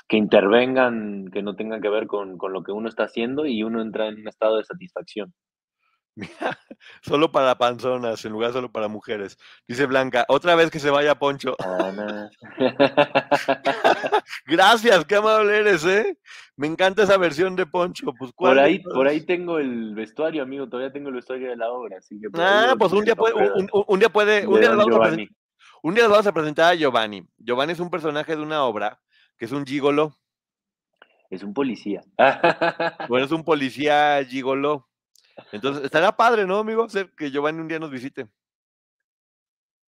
Speaker 5: que intervengan, que no tengan que ver con, con lo que uno está haciendo y uno entra en un estado de satisfacción.
Speaker 2: Mira, *laughs* solo para panzonas, en lugar solo para mujeres. Dice Blanca, otra vez que se vaya Poncho.
Speaker 5: Ana. *laughs*
Speaker 2: Gracias, qué amable eres, ¿eh? Me encanta esa versión de Poncho. Pues, ¿cuál
Speaker 5: por ahí, por ahí tengo el vestuario, amigo, todavía tengo el vestuario de la obra, así que
Speaker 2: Ah, pues un día puede, un, un- un día puede, un día presentar- Un día les vamos a presentar a Giovanni. Giovanni es un personaje de una obra que es un gigolo.
Speaker 5: Es un policía.
Speaker 2: Bueno, es un policía gigolo. Entonces, estará padre, ¿no, amigo? Ser que Giovanni un día nos visite.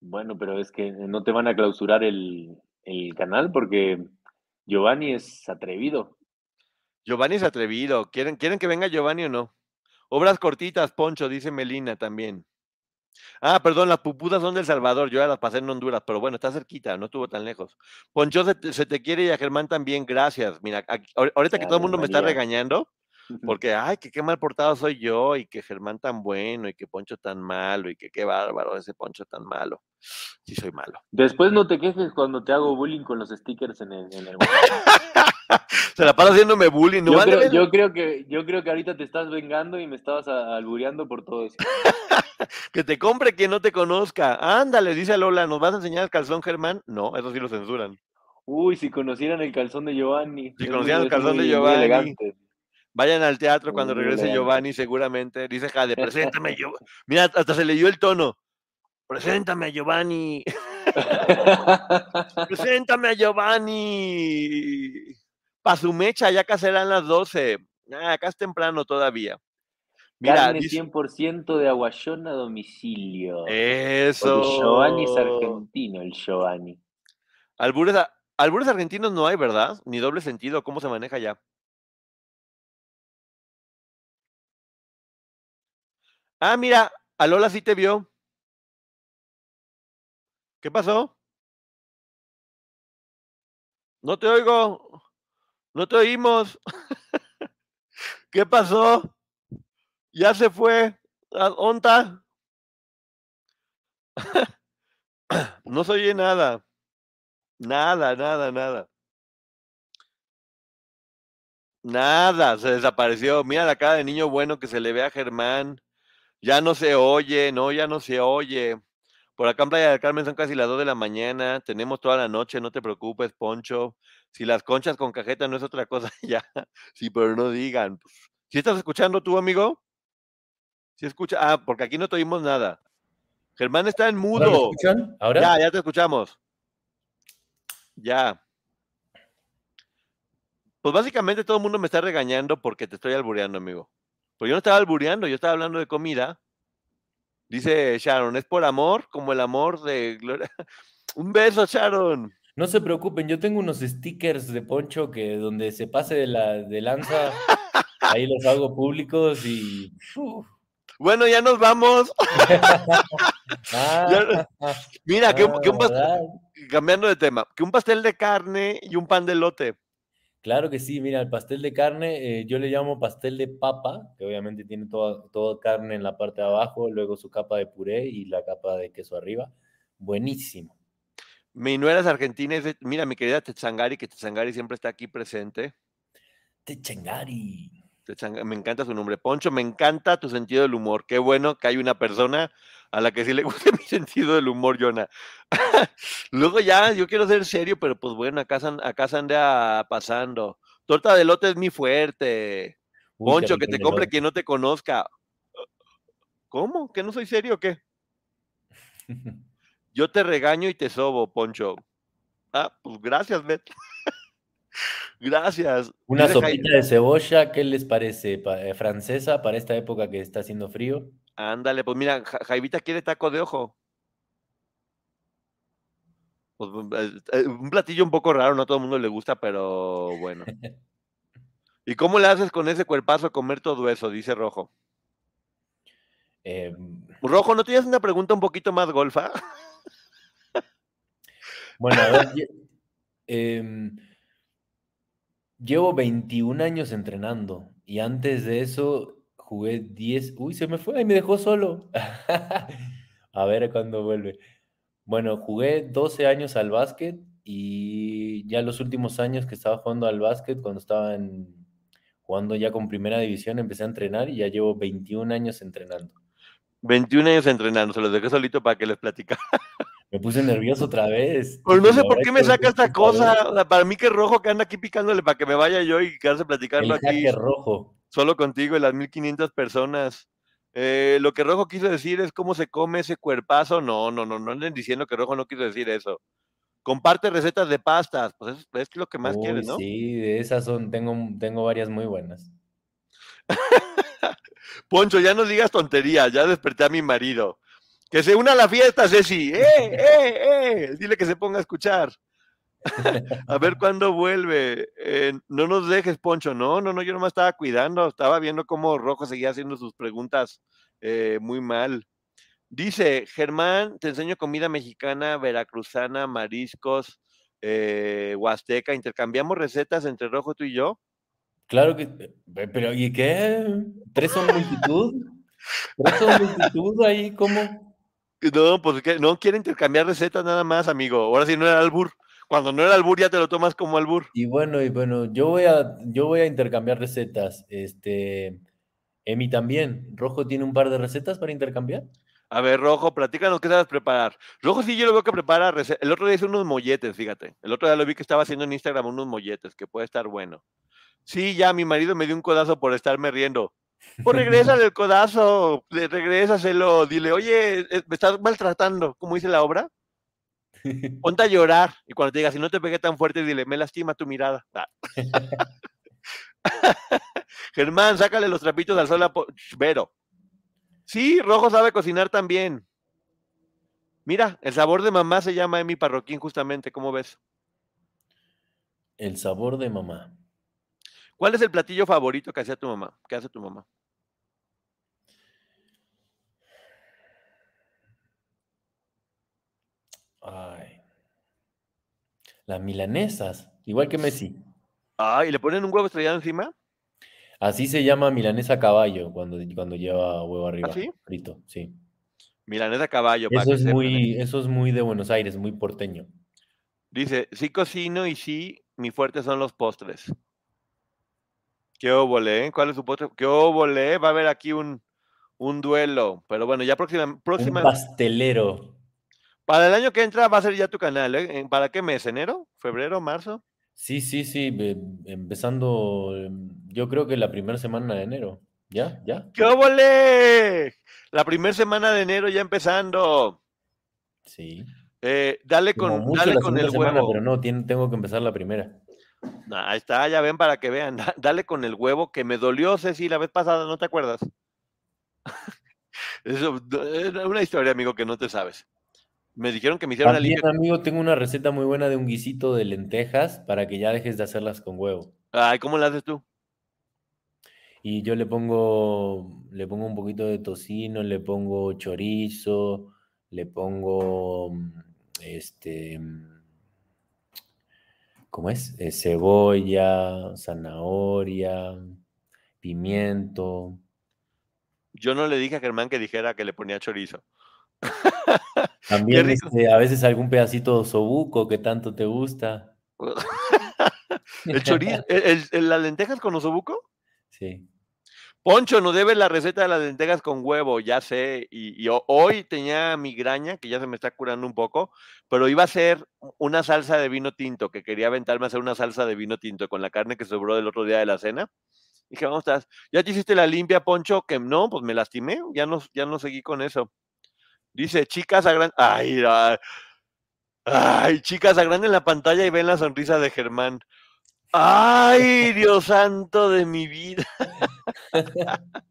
Speaker 5: Bueno, pero es que no te van a clausurar el, el canal porque Giovanni es atrevido.
Speaker 2: Giovanni es atrevido. ¿Quieren, ¿Quieren que venga Giovanni o no? Obras cortitas, Poncho, dice Melina también. Ah, perdón, las puputas son del Salvador. Yo ya las pasé en Honduras, pero bueno, está cerquita, no estuvo tan lejos. Poncho se te, se te quiere y a Germán también, gracias. Mira, ahorita que todo el mundo me está regañando, porque, ay, que qué mal portado soy yo, y que Germán tan bueno, y que Poncho tan malo, y que qué bárbaro ese Poncho tan malo. Sí, soy malo.
Speaker 5: Después no te quejes cuando te hago bullying con los stickers en el, en el *laughs*
Speaker 2: Se la pasa haciéndome bullying.
Speaker 5: Yo
Speaker 2: nomás
Speaker 5: creo, yo creo que yo creo que ahorita te estás vengando y me estabas albureando por todo eso. *laughs*
Speaker 2: Que te compre quien no te conozca. Ándale, dice Lola, ¿nos vas a enseñar el calzón, Germán? No, eso sí lo censuran.
Speaker 5: Uy, si conocieran el calzón de Giovanni.
Speaker 2: Si conocieran el calzón de Giovanni.
Speaker 5: elegante.
Speaker 2: Vayan al teatro cuando regrese. Giovanni, seguramente. Dice Jade, *laughs* preséntame yo. Mira, hasta se le dio el tono. Preséntame a Giovanni. Preséntame a Giovanni. Pa' su mecha, ya casi serán las 12. Ah, acá es temprano todavía. Mira,
Speaker 5: Carne
Speaker 2: dice-
Speaker 5: 100% de aguayón a domicilio.
Speaker 2: eso.
Speaker 5: Porque Giovanni es argentino, el Giovanni.
Speaker 2: Albures, a- albures argentinos no hay, ¿verdad? Ni doble sentido, ¿cómo se maneja ya? Ah, mira, a Lola sí te vio. ¿Qué pasó? No te oigo. No te oímos. *laughs* ¿Qué pasó? Ya se fue. ¿A- ¿Onta? *laughs* No se oye nada. Nada, nada, nada. Nada, se desapareció. Mira la cara de niño bueno que se le ve a Germán. Ya no se oye, no, ya no se oye. Por acá en Playa del Carmen son casi las 2 de la mañana. Tenemos toda la noche, no te preocupes, Poncho. Si las conchas con cajeta no es otra cosa, *laughs* ya. Sí, pero no digan. ¿Sí estás escuchando tú, amigo? Sí escucha. Ah, porque aquí no te oímos nada. Germán está en
Speaker 8: ¿Ahora
Speaker 2: mudo.
Speaker 8: escuchan? ¿Ahora?
Speaker 2: Ya, ya te escuchamos. Ya. Pues básicamente todo el mundo me está regañando porque te estoy albureando, amigo. Pues yo no estaba albureando, yo estaba hablando de comida. Dice Sharon, es por amor, como el amor de Gloria. *laughs* Un beso, Sharon.
Speaker 8: No se preocupen, yo tengo unos stickers de Poncho que donde se pase de la de lanza, ahí los hago públicos y. uf.
Speaker 2: Bueno, ya nos vamos. *laughs* *laughs*
Speaker 8: Ah,
Speaker 2: Mira, que, un- que un
Speaker 8: ah,
Speaker 2: pastel, cambiando de tema, que un pastel de carne y un pan de lote.
Speaker 8: Claro que sí, mira, el pastel de carne, eh, yo le llamo pastel de papa, que obviamente tiene toda, toda carne en la parte de abajo, luego su capa de puré y la capa de queso arriba. Buenísimo.
Speaker 2: Mi nuera es argentina, mira, mi querida Tetzangari, que Tetzangari siempre está aquí presente.
Speaker 8: Techengari.
Speaker 2: Me encanta su nombre. Poncho, me encanta tu sentido del humor. Qué bueno que hay una persona a la que sí le *laughs* gusta mi sentido del humor, Jonah. *laughs* Luego ya, yo quiero ser serio, pero pues bueno, acá, acá se anda pasando. Torta de lote es mi fuerte.
Speaker 8: Uy,
Speaker 2: Poncho, que te compre quien no te conozca. ¿Cómo? ¿Que no soy serio o qué? *laughs* Yo te regaño y te sobo, Poncho. Ah, pues gracias, Bet. Gracias.
Speaker 8: Una sopita de cebolla, ¿qué les parece? Pa- eh, francesa para esta época que está haciendo frío.
Speaker 2: Ándale, pues mira, Ja- Jaivita quiere taco de ojo. Pues, mm, eh, eh, un platillo un poco raro, no a todo el mundo le gusta, pero bueno. *laughs* ¿Y cómo le haces con ese cuerpazo a comer todo eso? Dice Rojo.
Speaker 8: Eh,
Speaker 2: Rojo, ¿no tienes una pregunta un poquito más golfa?
Speaker 8: bueno, a ver, *laughs* em, llevo 21 años entrenando y antes de eso jugué 10. Uy, se me fue y me dejó solo. *laughs* A ver cuándo vuelve. Bueno, jugué 12 años al básquet y ya los últimos años que estaba jugando al básquet, cuando estaba jugando ya con primera división, empecé a entrenar y ya llevo 21 años entrenando.
Speaker 2: 21 años entrenando, se los dejé solito para que les platicara. *laughs*
Speaker 8: Me puse nervioso otra vez.
Speaker 2: Pues no sé
Speaker 8: "La
Speaker 2: por qué me saca esta
Speaker 8: necesito saber".
Speaker 2: cosa. o sea, para mí que Rojo que anda aquí picándole para que me vaya yo y quedarse platicando
Speaker 8: El
Speaker 2: aquí
Speaker 8: rojo.
Speaker 2: solo contigo y las 1500 personas. Eh, lo que Rojo quiso decir es cómo se come ese cuerpazo. No, no, no, no anden diciendo que Rojo no quiso decir eso. Comparte recetas de pastas, pues es, es lo que más
Speaker 8: Uy,
Speaker 2: quieres, ¿no?
Speaker 8: Sí, de esas son, tengo, tengo varias muy buenas. *laughs*
Speaker 2: Poncho, ya no digas tonterías, ya desperté a mi marido. Que se una a la fiesta, Ceci. ¡Eh, eh, eh! Dile que se ponga a escuchar. a ver cuándo vuelve. Eh, no nos dejes, Poncho. No, no, no, yo nomás estaba cuidando. Estaba viendo cómo Rojo seguía haciendo sus preguntas eh, muy mal. Dice, Germán, te enseño comida mexicana, veracruzana, mariscos, eh, huasteca. ¿Intercambiamos recetas entre Rojo, tú y yo?
Speaker 8: Claro que, eh, pero ¿y qué? ¿Tres son multitud? ¿Tres son multitud ahí? ¿Cómo?
Speaker 2: No, pues que no quiere intercambiar recetas nada más, amigo. Ahora sí no era albur. Cuando no era albur ya te lo tomas como albur.
Speaker 8: Y bueno, y bueno, yo voy a, yo voy a intercambiar recetas. Este, Emi también. ¿Rojo tiene un par de recetas para intercambiar?
Speaker 2: A ver, Rojo, platícanos qué sabes preparar. Rojo sí yo lo veo que prepara El otro día hizo unos molletes, fíjate. El otro día lo vi que estaba haciendo en Instagram unos molletes, que puede estar bueno. Sí, ya mi marido me dio un codazo por estarme riendo. Pues regrésale *laughs* el codazo, regrésaselo, dile, oye, eh, me estás maltratando, como dice la obra. *laughs* Ponte a llorar. Y cuando te diga, si no te pegué tan fuerte, dile, me lastima tu mirada. Ah. *laughs* Germán, sácale los trapitos al sol a Vero. Sí, Rojo sabe cocinar también. Mira, el sabor de mamá se llama Emi Parroquín, justamente, ¿cómo ves?
Speaker 8: El sabor de mamá.
Speaker 2: ¿Cuál es el platillo favorito que hacía tu mamá? ¿Qué hace tu mamá?
Speaker 8: Ay. Las milanesas, igual que Messi.
Speaker 2: Ah, ¿y le ponen un huevo estrellado encima?
Speaker 8: Así se llama milanesa caballo cuando, cuando lleva huevo arriba,
Speaker 2: ¿Ah, sí?
Speaker 8: frito, sí.
Speaker 2: Milanesa caballo.
Speaker 8: Eso es
Speaker 2: sepan,
Speaker 8: muy, eso es muy de Buenos Aires, muy porteño.
Speaker 2: Dice, sí cocino y sí, mi fuerte son los postres. ¿Qué óvole, eh? ¿Cuál es su postre? ¿Qué óvole, eh? Va a haber aquí un, un duelo. Pero bueno, ya próxima,
Speaker 8: Un
Speaker 2: próxima,
Speaker 8: pastelero.
Speaker 2: para el año que entra va a ser ya tu canal, ¿eh? ¿En- ¿Para qué mes? ¿Enero? ¿Febrero? ¿Marzo?
Speaker 8: Sí, sí, sí, empezando, em, yo creo que la primera semana de enero. ¿Ya? ¿Ya?
Speaker 2: ¡Qué óvole! La primera semana de enero ya empezando.
Speaker 8: Sí.
Speaker 2: Eh, dale con, dale con el
Speaker 8: semana,
Speaker 2: huevo.
Speaker 8: pero no, tengo que empezar la primera.
Speaker 2: Ahí está, ya ven para que vean. da- *laughs* Dale con el huevo que me dolió, Ceci, la vez pasada, ¿no te acuerdas? *laughs* Eso es una historia, amigo, que no te sabes. Me dijeron que me hicieron
Speaker 8: También,
Speaker 2: limpia.
Speaker 8: amigo, tengo una receta muy buena de un guisito de lentejas para que ya dejes de hacerlas con huevo.
Speaker 2: Ay, ¿cómo la haces tú?
Speaker 8: Y yo le pongo, le pongo un poquito de tocino, le pongo chorizo, le pongo, mm, este, mm, ¿cómo es? Eh, cebolla, zanahoria, pimiento.
Speaker 2: Yo no le dije a Germán que dijera que le ponía chorizo. *laughs*
Speaker 8: También este, a veces algún pedacito de osobuco que tanto te gusta. *laughs*
Speaker 2: ¿El chorizo? ¿El, el- el- las lentejas con osobuco?
Speaker 8: Sí.
Speaker 2: Poncho, no debe la receta de las lentejas con huevo, ya sé. Y, y ho- hoy tenía migraña, que ya se me está curando un poco, pero iba a hacer una salsa de vino tinto, que quería aventarme a hacer una salsa de vino tinto con la carne que sobró del otro día de la cena. Dije, ¿cómo estás? ¿Ya te hiciste la limpia, Poncho? Que no, pues me lastimé, ya no, ya no seguí con eso. Dice, chicas, agran... Ay, ay, ay, chicas, agranden la pantalla y ven la sonrisa de Germán. Ay, Dios santo de mi vida. *laughs*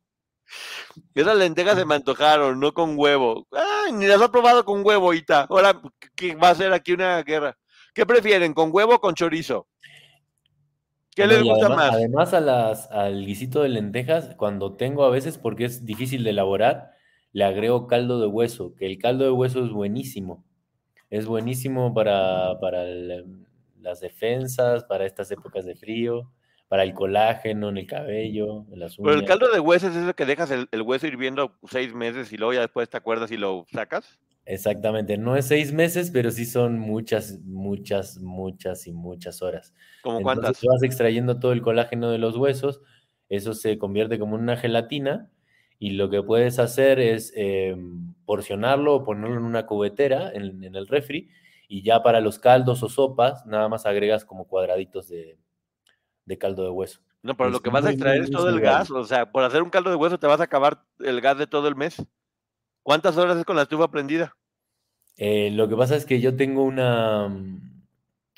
Speaker 2: Esas lentejas se me antojaron, no con huevo. Ay, ni las ha probado con huevo, Ita. Ahora, ¿qué va a ser aquí una guerra? ¿Qué prefieren, con huevo o con chorizo? ¿Qué les gusta
Speaker 8: además,
Speaker 2: más?
Speaker 8: Además a las, al guisito de lentejas, cuando tengo a veces, porque es difícil de elaborar, le agrego caldo de hueso, que el caldo de hueso es buenísimo. Es buenísimo para, para el- las defensas, para estas épocas de frío, para el colágeno en el cabello, en las
Speaker 2: Pero el
Speaker 8: uñas.
Speaker 2: caldo de hueso es eso que dejas el, el hueso hirviendo seis meses y luego ya después te acuerdas y lo sacas.
Speaker 8: Exactamente, no es seis meses, pero sí son muchas, muchas, muchas y muchas horas.
Speaker 2: ¿Como cuántas?
Speaker 8: vas extrayendo todo el colágeno de los huesos, eso se convierte como una gelatina y lo que puedes hacer es eh, porcionarlo o ponerlo en una cubetera en, en el refri y ya para los caldos o sopas nada más agregas como cuadraditos de, de caldo de hueso.
Speaker 2: No, pero lo que vas a extraer es todo el gas. O sea, por hacer un caldo de hueso te vas a acabar el gas de todo el mes. ¿Cuántas horas es con la estufa prendida?
Speaker 5: Eh, lo que pasa es que yo tengo una,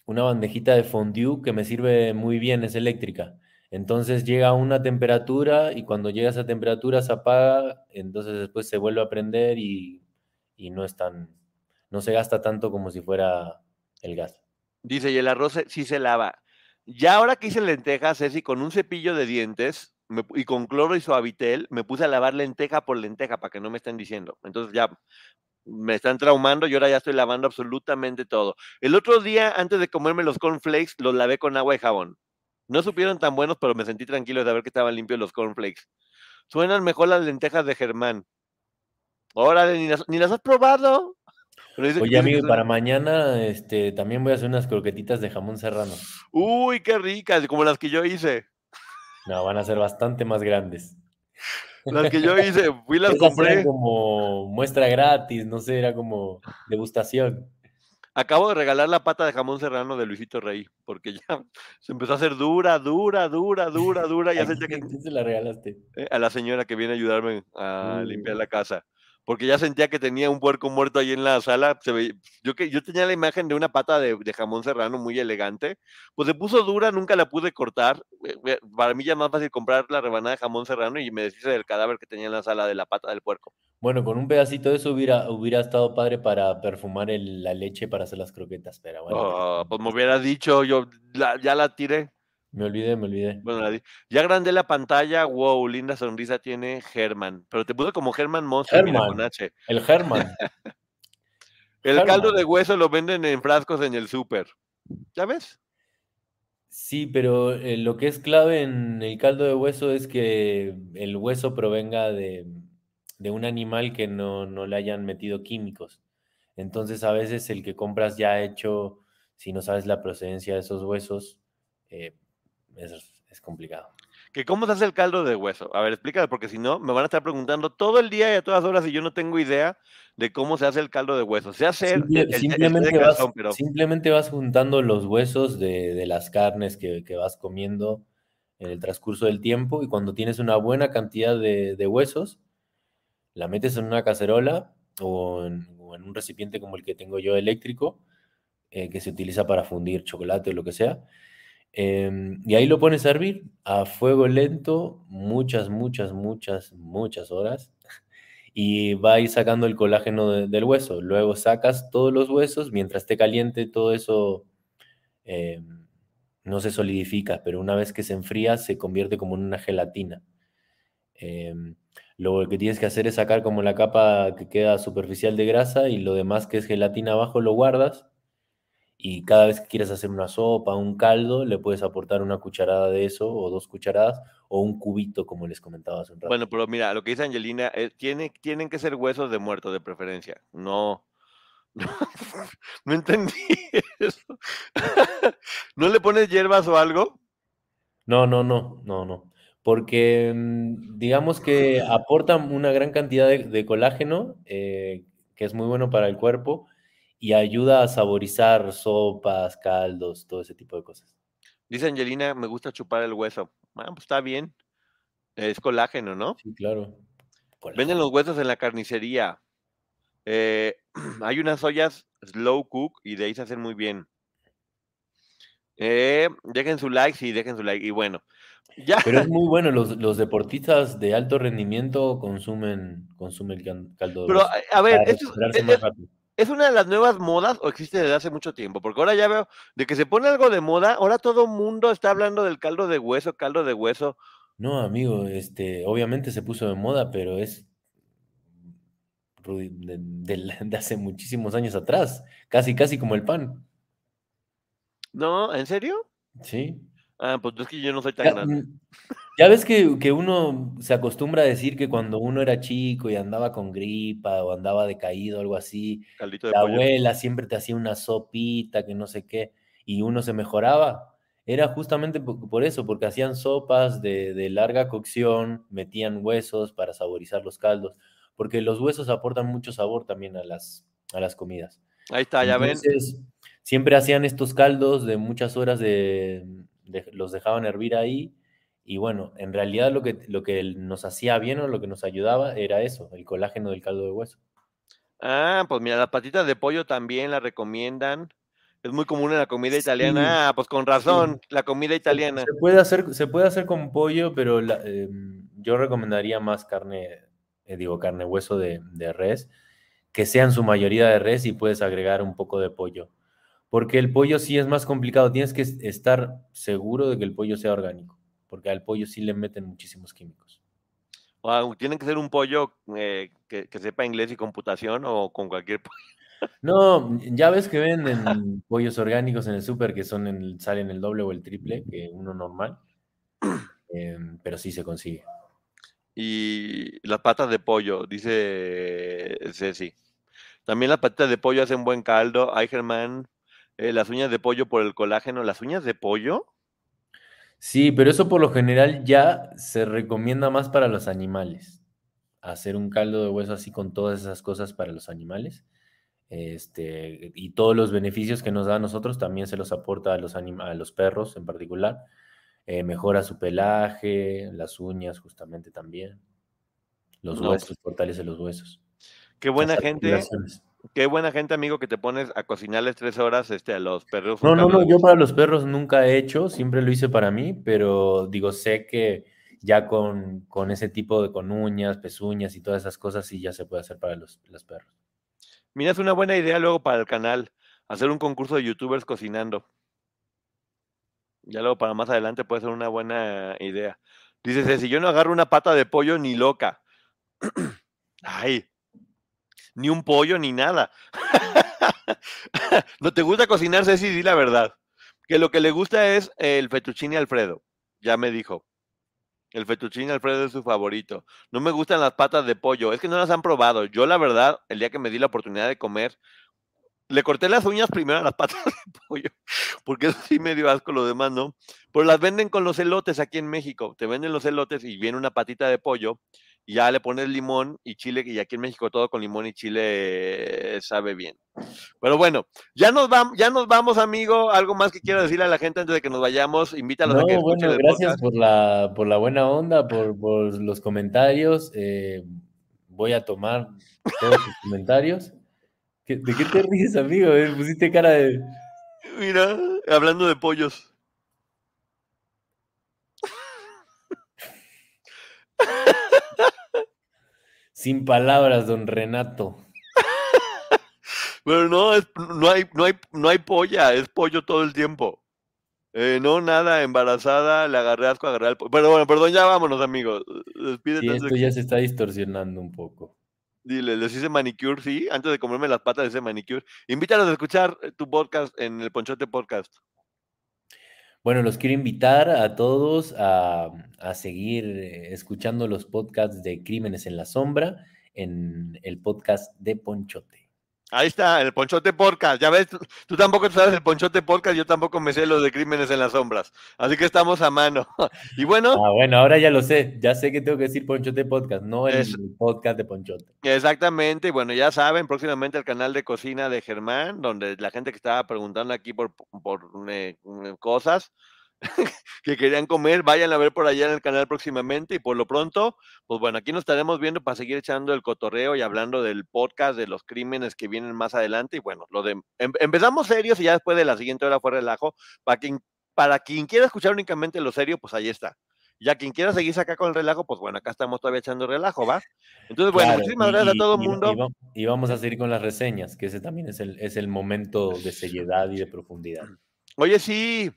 Speaker 5: una bandejita de fondue que me sirve muy bien, es eléctrica. Entonces llega a una temperatura y cuando llega a esa temperatura se apaga, entonces después se vuelve a prender y, y no es tan, no se gasta tanto como si fuera el gas.
Speaker 2: Dice, y el arroz sí se lava. Ya ahora que hice lentejas, Ceci, con un cepillo de dientes y con cloro y suavitel, me puse a lavar lenteja por lenteja para que no me estén diciendo. Entonces ya me están traumando y ahora ya estoy lavando absolutamente todo. El otro día, antes de comerme los cornflakes, los lavé con agua y jabón. No supieron tan buenos, pero me sentí tranquilo de saber que estaban limpios los cornflakes. Suenan mejor las lentejas de Germán. Órale, ni las, ni las has probado. Pero
Speaker 5: Oye,
Speaker 2: que
Speaker 5: amigo, para mañana este, también voy a hacer unas croquetitas de jamón serrano.
Speaker 2: Uy, qué ricas, como las que yo hice.
Speaker 5: No, van a ser bastante más grandes.
Speaker 2: Las que yo hice, fui y las
Speaker 5: Esas eran
Speaker 2: compré.
Speaker 5: como muestra gratis, no sé, era como degustación.
Speaker 2: Acabo de regalar la pata de jamón serrano de Luisito Rey, porque ya *laughs* se empezó a hacer dura, dura, dura, dura, dura. *laughs* Ya
Speaker 5: ¿A
Speaker 2: que
Speaker 5: quién, quién se la regalaste?
Speaker 2: eh, a la señora que viene a ayudarme a limpiar la casa. Porque ya sentía que tenía un puerco muerto ahí en la sala. Se veía- yo, que, yo tenía la imagen de una pata de, de jamón serrano muy elegante. Pues se puso dura, nunca la pude cortar. eh, eh, Para mí ya más fácil comprar la rebanada de jamón serrano y me deshice del cadáver que tenía en la sala de la pata del puerco.
Speaker 5: Bueno, con un pedacito de eso hubiera, hubiera estado padre para perfumar el- la leche para hacer las croquetas, pero bueno,
Speaker 2: Ah, pues me hubieras dicho, yo la- ya la tiré.
Speaker 5: Me olvidé, me olvidé.
Speaker 2: Bueno, la ya agrandé la pantalla. Wow, linda sonrisa tiene Germán. Pero te puse como Germán Monster, mira, con
Speaker 5: Herman.
Speaker 2: H.
Speaker 5: El Herman. *laughs*
Speaker 2: El caldo
Speaker 5: Herman.
Speaker 2: de hueso lo venden en frascos en el súper. ¿Ya ves?
Speaker 5: Sí, pero eh, lo que es clave en el caldo de hueso es que el hueso provenga de, de un animal que no, no le hayan metido químicos. Entonces, a veces el que compras ya hecho, si no sabes la procedencia de esos huesos, eh, es, es complicado.
Speaker 2: ¿Que ¿Cómo se hace el caldo de hueso? A ver, explícame, porque si no, me van a estar preguntando todo el día y a todas horas y yo no tengo idea de cómo se hace el caldo de hueso. Sé hacer
Speaker 5: Simple-
Speaker 2: el- el- el té de
Speaker 5: simplemente, vas,
Speaker 2: pero
Speaker 5: simplemente vas juntando los huesos de, de las carnes que, que vas comiendo en el transcurso del tiempo y cuando tienes una buena cantidad de, de huesos, la metes en una cacerola o en, o en un recipiente como el que tengo yo eléctrico, eh, que se utiliza para fundir chocolate o lo que sea. Em, y ahí lo pones a hervir a fuego lento, muchas, muchas, muchas, muchas horas y va a ir sacando el colágeno de- del hueso. Luego sacas todos los huesos, mientras esté caliente todo eso eh, no se solidifica, pero una vez que se enfría se convierte como en una gelatina. Em, lo que tienes que hacer es sacar como la capa que queda superficial de grasa y lo demás que es gelatina abajo lo guardas y cada vez que quieras hacer una sopa, un caldo, le puedes aportar una cucharada de eso o dos cucharadas o un cubito como les comentaba hace un rato.
Speaker 2: bueno, pero mira, lo que dice Angelina, eh, tiene, tienen que ser huesos de muerto de preferencia. No. *laughs* No, entendí *laughs* eso. *laughs* ¿No le pones hierbas o algo?
Speaker 5: No, no, no, no, no. Porque mm, digamos que aportan una gran cantidad de, de colágeno, eh, que es muy bueno para el cuerpo, y ayuda a saborizar sopas, caldos, todo ese tipo de cosas.
Speaker 2: Dice Angelina, me gusta chupar el hueso. Ah, pues está bien. Es colágeno, ¿no?
Speaker 5: Sí, claro.
Speaker 2: Venden los huesos en la carnicería. Eh, *clears throat* hay unas ollas slow cook y de ahí se hacen muy bien. Eh, dejen su like, sí, dejen su like. Y bueno, ya.
Speaker 5: Pero es *laughs* muy bueno, los, los deportistas de alto rendimiento consumen, consumen caldo de
Speaker 2: Pero, a a ver, esto es- es,
Speaker 5: más
Speaker 2: es-
Speaker 5: rápido.
Speaker 2: ¿es una de las nuevas modas o existe desde hace mucho tiempo? Porque ahora ya veo de que se pone algo de moda, ahora todo el mundo está hablando del caldo de hueso, caldo de hueso.
Speaker 5: No, amigo, este, obviamente se puso de moda, pero es de, de- de hace muchísimos años atrás, casi, casi como el pan,
Speaker 2: ¿No? ¿En serio?
Speaker 5: ¿sí?
Speaker 2: Ah, pues es que yo no soy tan grande.
Speaker 5: Ya ves que, que uno se acostumbra a decir que cuando uno era chico y andaba con gripa o andaba decaído o algo así,
Speaker 2: Caldito de
Speaker 5: la
Speaker 2: pollo.
Speaker 5: abuela siempre te hacía una sopita, que no sé qué, y uno se mejoraba. Era justamente po- por eso, porque hacían sopas de, de larga cocción, metían huesos para saborizar los caldos, porque los huesos aportan mucho sabor también a las, a las comidas.
Speaker 2: Ahí está, ya ven.
Speaker 5: Entonces, siempre hacían estos caldos de muchas horas, de, de- los dejaban hervir ahí Y bueno, en realidad lo que, lo que nos hacía bien o lo que nos ayudaba era eso, el colágeno del caldo de hueso.
Speaker 2: Ah, pues mira, las patitas de pollo también la recomiendan. Es muy común en la comida italiana. Ah, pues con razón, la comida italiana.
Speaker 5: Se puede hacer, se puede hacer con pollo, pero em, yo recomendaría más carne, eh, digo, carne hueso de, de res, que sea en su mayoría de res y puedes agregar un poco de pollo. Porque el pollo sí es más complicado, tienes que estar seguro de que el pollo sea orgánico, porque al pollo sí le meten muchísimos químicos.
Speaker 2: Wow, ¿Tienen que ser un pollo eh, que, sepa inglés y computación o con cualquier pollo?
Speaker 5: No, ya ves que venden *laughs* pollos orgánicos en el súper que son en, salen el doble o el triple que uno normal, *clears throat* em, pero sí se consigue.
Speaker 2: Y las patas de pollo, dice Ceci. También las patitas de pollo hacen buen caldo. Ay, Germán, eh, las uñas de pollo por el colágeno. ¿Las uñas de pollo?
Speaker 5: Sí, pero eso por lo general ya se recomienda más para los animales. Hacer un caldo de hueso así con todas esas cosas para los animales. Este, y todos los beneficios que nos da a nosotros también se los aporta a los, a los perros en particular. Eh, mejora su pelaje, las uñas justamente también. Los huesos, portales de los huesos.
Speaker 2: Qué buena gente. Qué buena gente, amigo, que te pones a cocinarles tres horas este, a los perros.
Speaker 5: No, no, no, yo para los perros nunca he hecho, siempre lo hice para mí, pero digo, sé que ya con, con ese tipo de con uñas, pezuñas y todas esas cosas, sí ya se puede hacer para los, los perros.
Speaker 2: Mira, es una buena idea luego para el canal, hacer un concurso de youtubers cocinando. Ya luego para más adelante puede ser una buena idea. Dices, si yo no agarro una pata de pollo ni loca. *clears throat* Ay, ni un pollo, ni nada. *laughs* no te gusta cocinar, Ceci, di la verdad. Que lo que le gusta es el fettuccine Alfredo. Ya me dijo. El fettuccine Alfredo es su favorito. No me gustan las patas de pollo. Es que no las han probado. Yo, la verdad, el día que me di la oportunidad de comer, le corté las uñas primero a las *laughs* patas de pollo, porque eso sí me dio asco, lo demás no. Pero las venden con los elotes aquí en México. Te venden los elotes y viene una patita de pollo y ya le pones limón y chile, y aquí en México todo con limón y chile sabe bien. Pero bueno, ya nos vamos, ya nos vamos, amigo. Algo más que quiero decirle a la gente antes de que nos vayamos, invítalos a que
Speaker 5: bueno, gracias por la, por la buena onda, por, por los comentarios. Eh, voy a tomar todos sus comentarios. ¿De qué te ríes, amigo? Eh, pusiste cara de.
Speaker 2: Mira, hablando de pollos. *laughs*
Speaker 5: Sin palabras, don Renato. *laughs*
Speaker 2: Pero no, no, hay, no, hay, no hay polla, es pollo todo el tiempo. Eh, no, nada, embarazada, le agarré asco, agarré al pollo. Pero bueno, perdón, ya vámonos, amigos.
Speaker 5: Despídete. esto ya se está distorsionando un poco.
Speaker 2: Dile, les hice manicure, sí, antes de comerme las patas de ese manicure. Invítalos a escuchar eh, tu podcast en el Ponchote Podcast.
Speaker 5: Bueno, los quiero invitar a todos a, seguir eh, escuchando los podcasts de Crímenes en la Sombra en el podcast de Ponchote.
Speaker 2: Ahí está, el Ponchote Podcast. Ya ves, tú, tampoco sabes el Ponchote Podcast, yo tampoco me sé los de Crímenes en las Sombras. Así que estamos a mano. *laughs* y bueno.
Speaker 5: Ah, bueno, ahora ya lo sé. Ya sé que tengo que decir Ponchote Podcast, no el, podcast de Ponchote.
Speaker 2: Exactamente. Y bueno, ya saben, próximamente el canal de cocina de Germán, donde la gente que estaba preguntando aquí por, por eh, cosas, *laughs* que querían comer, vayan a ver por allá en el canal próximamente y por lo pronto, pues bueno, aquí nos estaremos viendo para seguir echando el cotorreo y hablando del podcast, de los crímenes que vienen más adelante y bueno, lo de em, empezamos serios y ya después de la siguiente hora fue relajo, para quien, para quien quiera escuchar únicamente lo serio, pues ahí está. Ya quien quiera seguirse acá con el relajo, pues bueno, acá estamos todavía echando relajo, ¿va? Entonces, bueno, muchísimas gracias a todo el mundo.
Speaker 5: Y, vamos a seguir con las reseñas, que ese también es el, es el momento de seriedad y de profundidad.
Speaker 2: Oye, sí,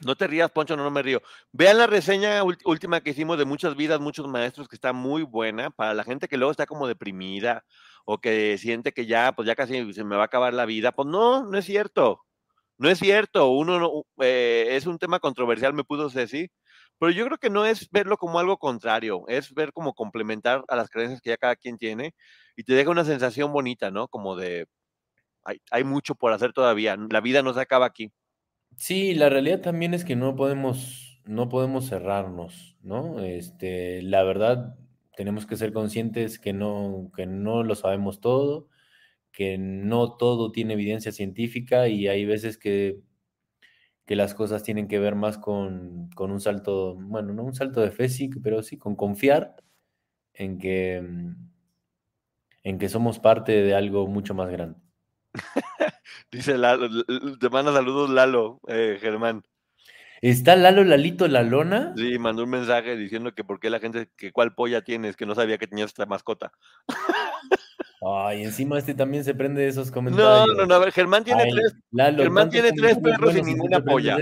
Speaker 2: no te rías, Poncho, no, no me río. Vean la reseña última que hicimos de Muchas Vidas, Muchos Maestros, que está muy buena para la gente que luego está como deprimida o que siente que ya, pues ya casi se me va a acabar la vida. Pues no, no es cierto. No es cierto. Uno no, eh, es un tema controversial, me pudo decir. Pero yo creo que no es verlo como algo contrario, es ver como complementar a las creencias que ya cada quien tiene y te deja una sensación bonita, ¿no? Como de, hay mucho por hacer todavía, la vida no se acaba aquí.
Speaker 5: Sí, la realidad también es que no podemos, no podemos cerrarnos, ¿no? Este, la verdad, tenemos que ser conscientes que no, que no lo sabemos todo, que no todo tiene evidencia científica y hay veces que, que las cosas tienen que ver más con, con un salto, bueno, no un salto de fe, pero sí con confiar en que, en que somos parte de algo mucho más grande. *laughs*
Speaker 2: Dice Lalo, te manda saludos Lalo, eh, Germán.
Speaker 5: ¿Está Lalo Lalito la lona?
Speaker 2: Sí, mandó un mensaje diciendo que por qué la gente, que cuál polla tienes, que no sabía que tenías esta mascota.
Speaker 5: Ay, encima este también se prende de esos
Speaker 2: No,
Speaker 5: comentarios.
Speaker 2: no, no, a ver, Germán tiene
Speaker 5: Ay,
Speaker 2: tres,
Speaker 5: Lalo,
Speaker 2: Germán tiene tres perros y ninguna polla.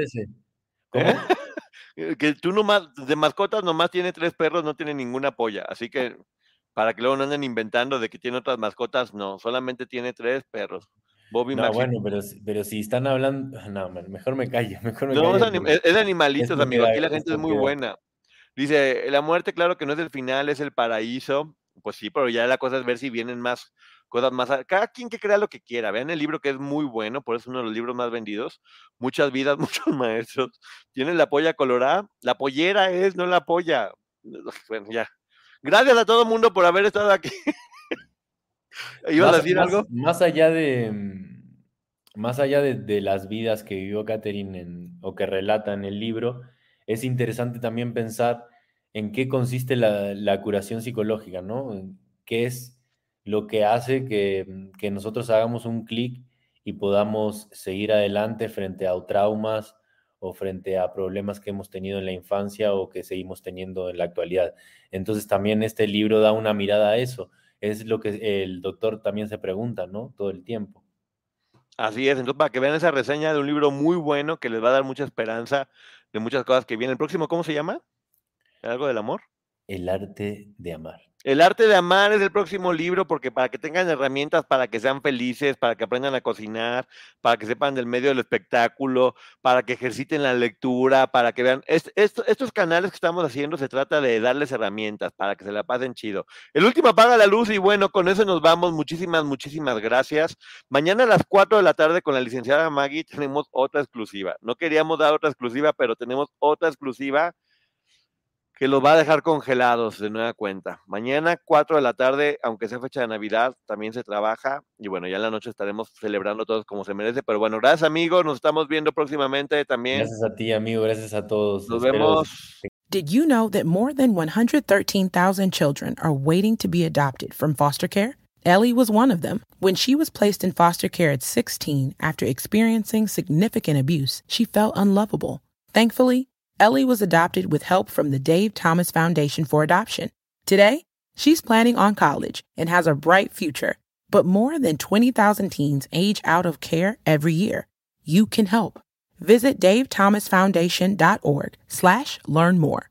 Speaker 5: ¿Cómo?
Speaker 2: ¿Eh? *laughs* que tú nomás, de mascotas nomás tiene tres perros, no tiene ninguna polla. Así que, para que luego no anden inventando de que tiene otras mascotas, no, solamente tiene tres perros. Bobby
Speaker 5: No,
Speaker 2: Maxi.
Speaker 5: bueno, pero, si- pero si están hablando, *laughs* no, mejor me callo, mejor me
Speaker 2: No,
Speaker 5: callo.
Speaker 2: es, anim- es- animalitos, amigo. Aquí la gente es muy buena. Dice, la muerte, claro que no es el final, es el paraíso. Pues sí, pero ya la cosa es ver si vienen más cosas más. Cada quien que crea lo que quiera. Vean el libro que es muy bueno, por eso es uno de los libros más vendidos. Muchas vidas, *laughs* muchos maestros. Tienen la polla colorada. La pollera es, no la polla. Bueno, ya. Gracias a todo el mundo por haber estado aquí. *laughs* ¿Ibas a
Speaker 5: Más-
Speaker 2: decir
Speaker 5: más-
Speaker 2: algo?
Speaker 5: Más allá de, mm, más allá de, de las vidas que vivió Catherine en- o que relata en el libro, es interesante también pensar en qué consiste la, la curación psicológica, ¿no? ¿Qué es lo que hace que, mm, que nosotros hagamos un clic y podamos seguir adelante frente a traumas o frente a problemas que hemos tenido en la infancia o que seguimos teniendo en la actualidad? Entonces también este libro da una mirada a eso es lo que el doctor también se pregunta, ¿no? Todo el tiempo.
Speaker 2: Así es, entonces para que vean esa reseña de un libro muy bueno que les va a dar mucha esperanza de muchas cosas que vienen. El próximo, ¿cómo se llama? ¿Algo del amor?
Speaker 5: El arte de amar.
Speaker 2: El arte de amar es el próximo libro porque para que tengan herramientas para que sean felices, para que aprendan a cocinar, para que sepan del medio del espectáculo, para que ejerciten la lectura, para que vean. est- esto- estos canales que estamos haciendo se trata de darles herramientas para que se la pasen chido. El último apaga la luz y bueno, con eso nos vamos. Muchísimas, muchísimas gracias. Mañana a las 4 de la tarde con la licenciada Maggie tenemos otra exclusiva. No queríamos dar otra exclusiva, pero tenemos otra exclusiva que los va a dejar congelados de nueva cuenta. Mañana, 4 de la tarde, aunque sea fecha de Navidad, también se trabaja. Y bueno, ya en la noche estaremos celebrando todos como se merece. Pero bueno, gracias amigos, nos estamos viendo próximamente también.
Speaker 5: Gracias a ti, amigo, gracias a todos.
Speaker 2: Nos
Speaker 5: Espero-
Speaker 2: vemos.
Speaker 9: Did you know that more than 113,000 children are waiting to be adopted from foster care? Ellie was one of them. When she was placed in foster care at 16 after experiencing significant abuse, she felt unlovable. Thankfully, Ellie was adopted with help from the Dave Thomas Foundation for Adoption. Today, she's planning on college and has a bright future. But more than 20,000 teens age out of care every year. You can help. Visit davethomasfoundation.org slash learn more.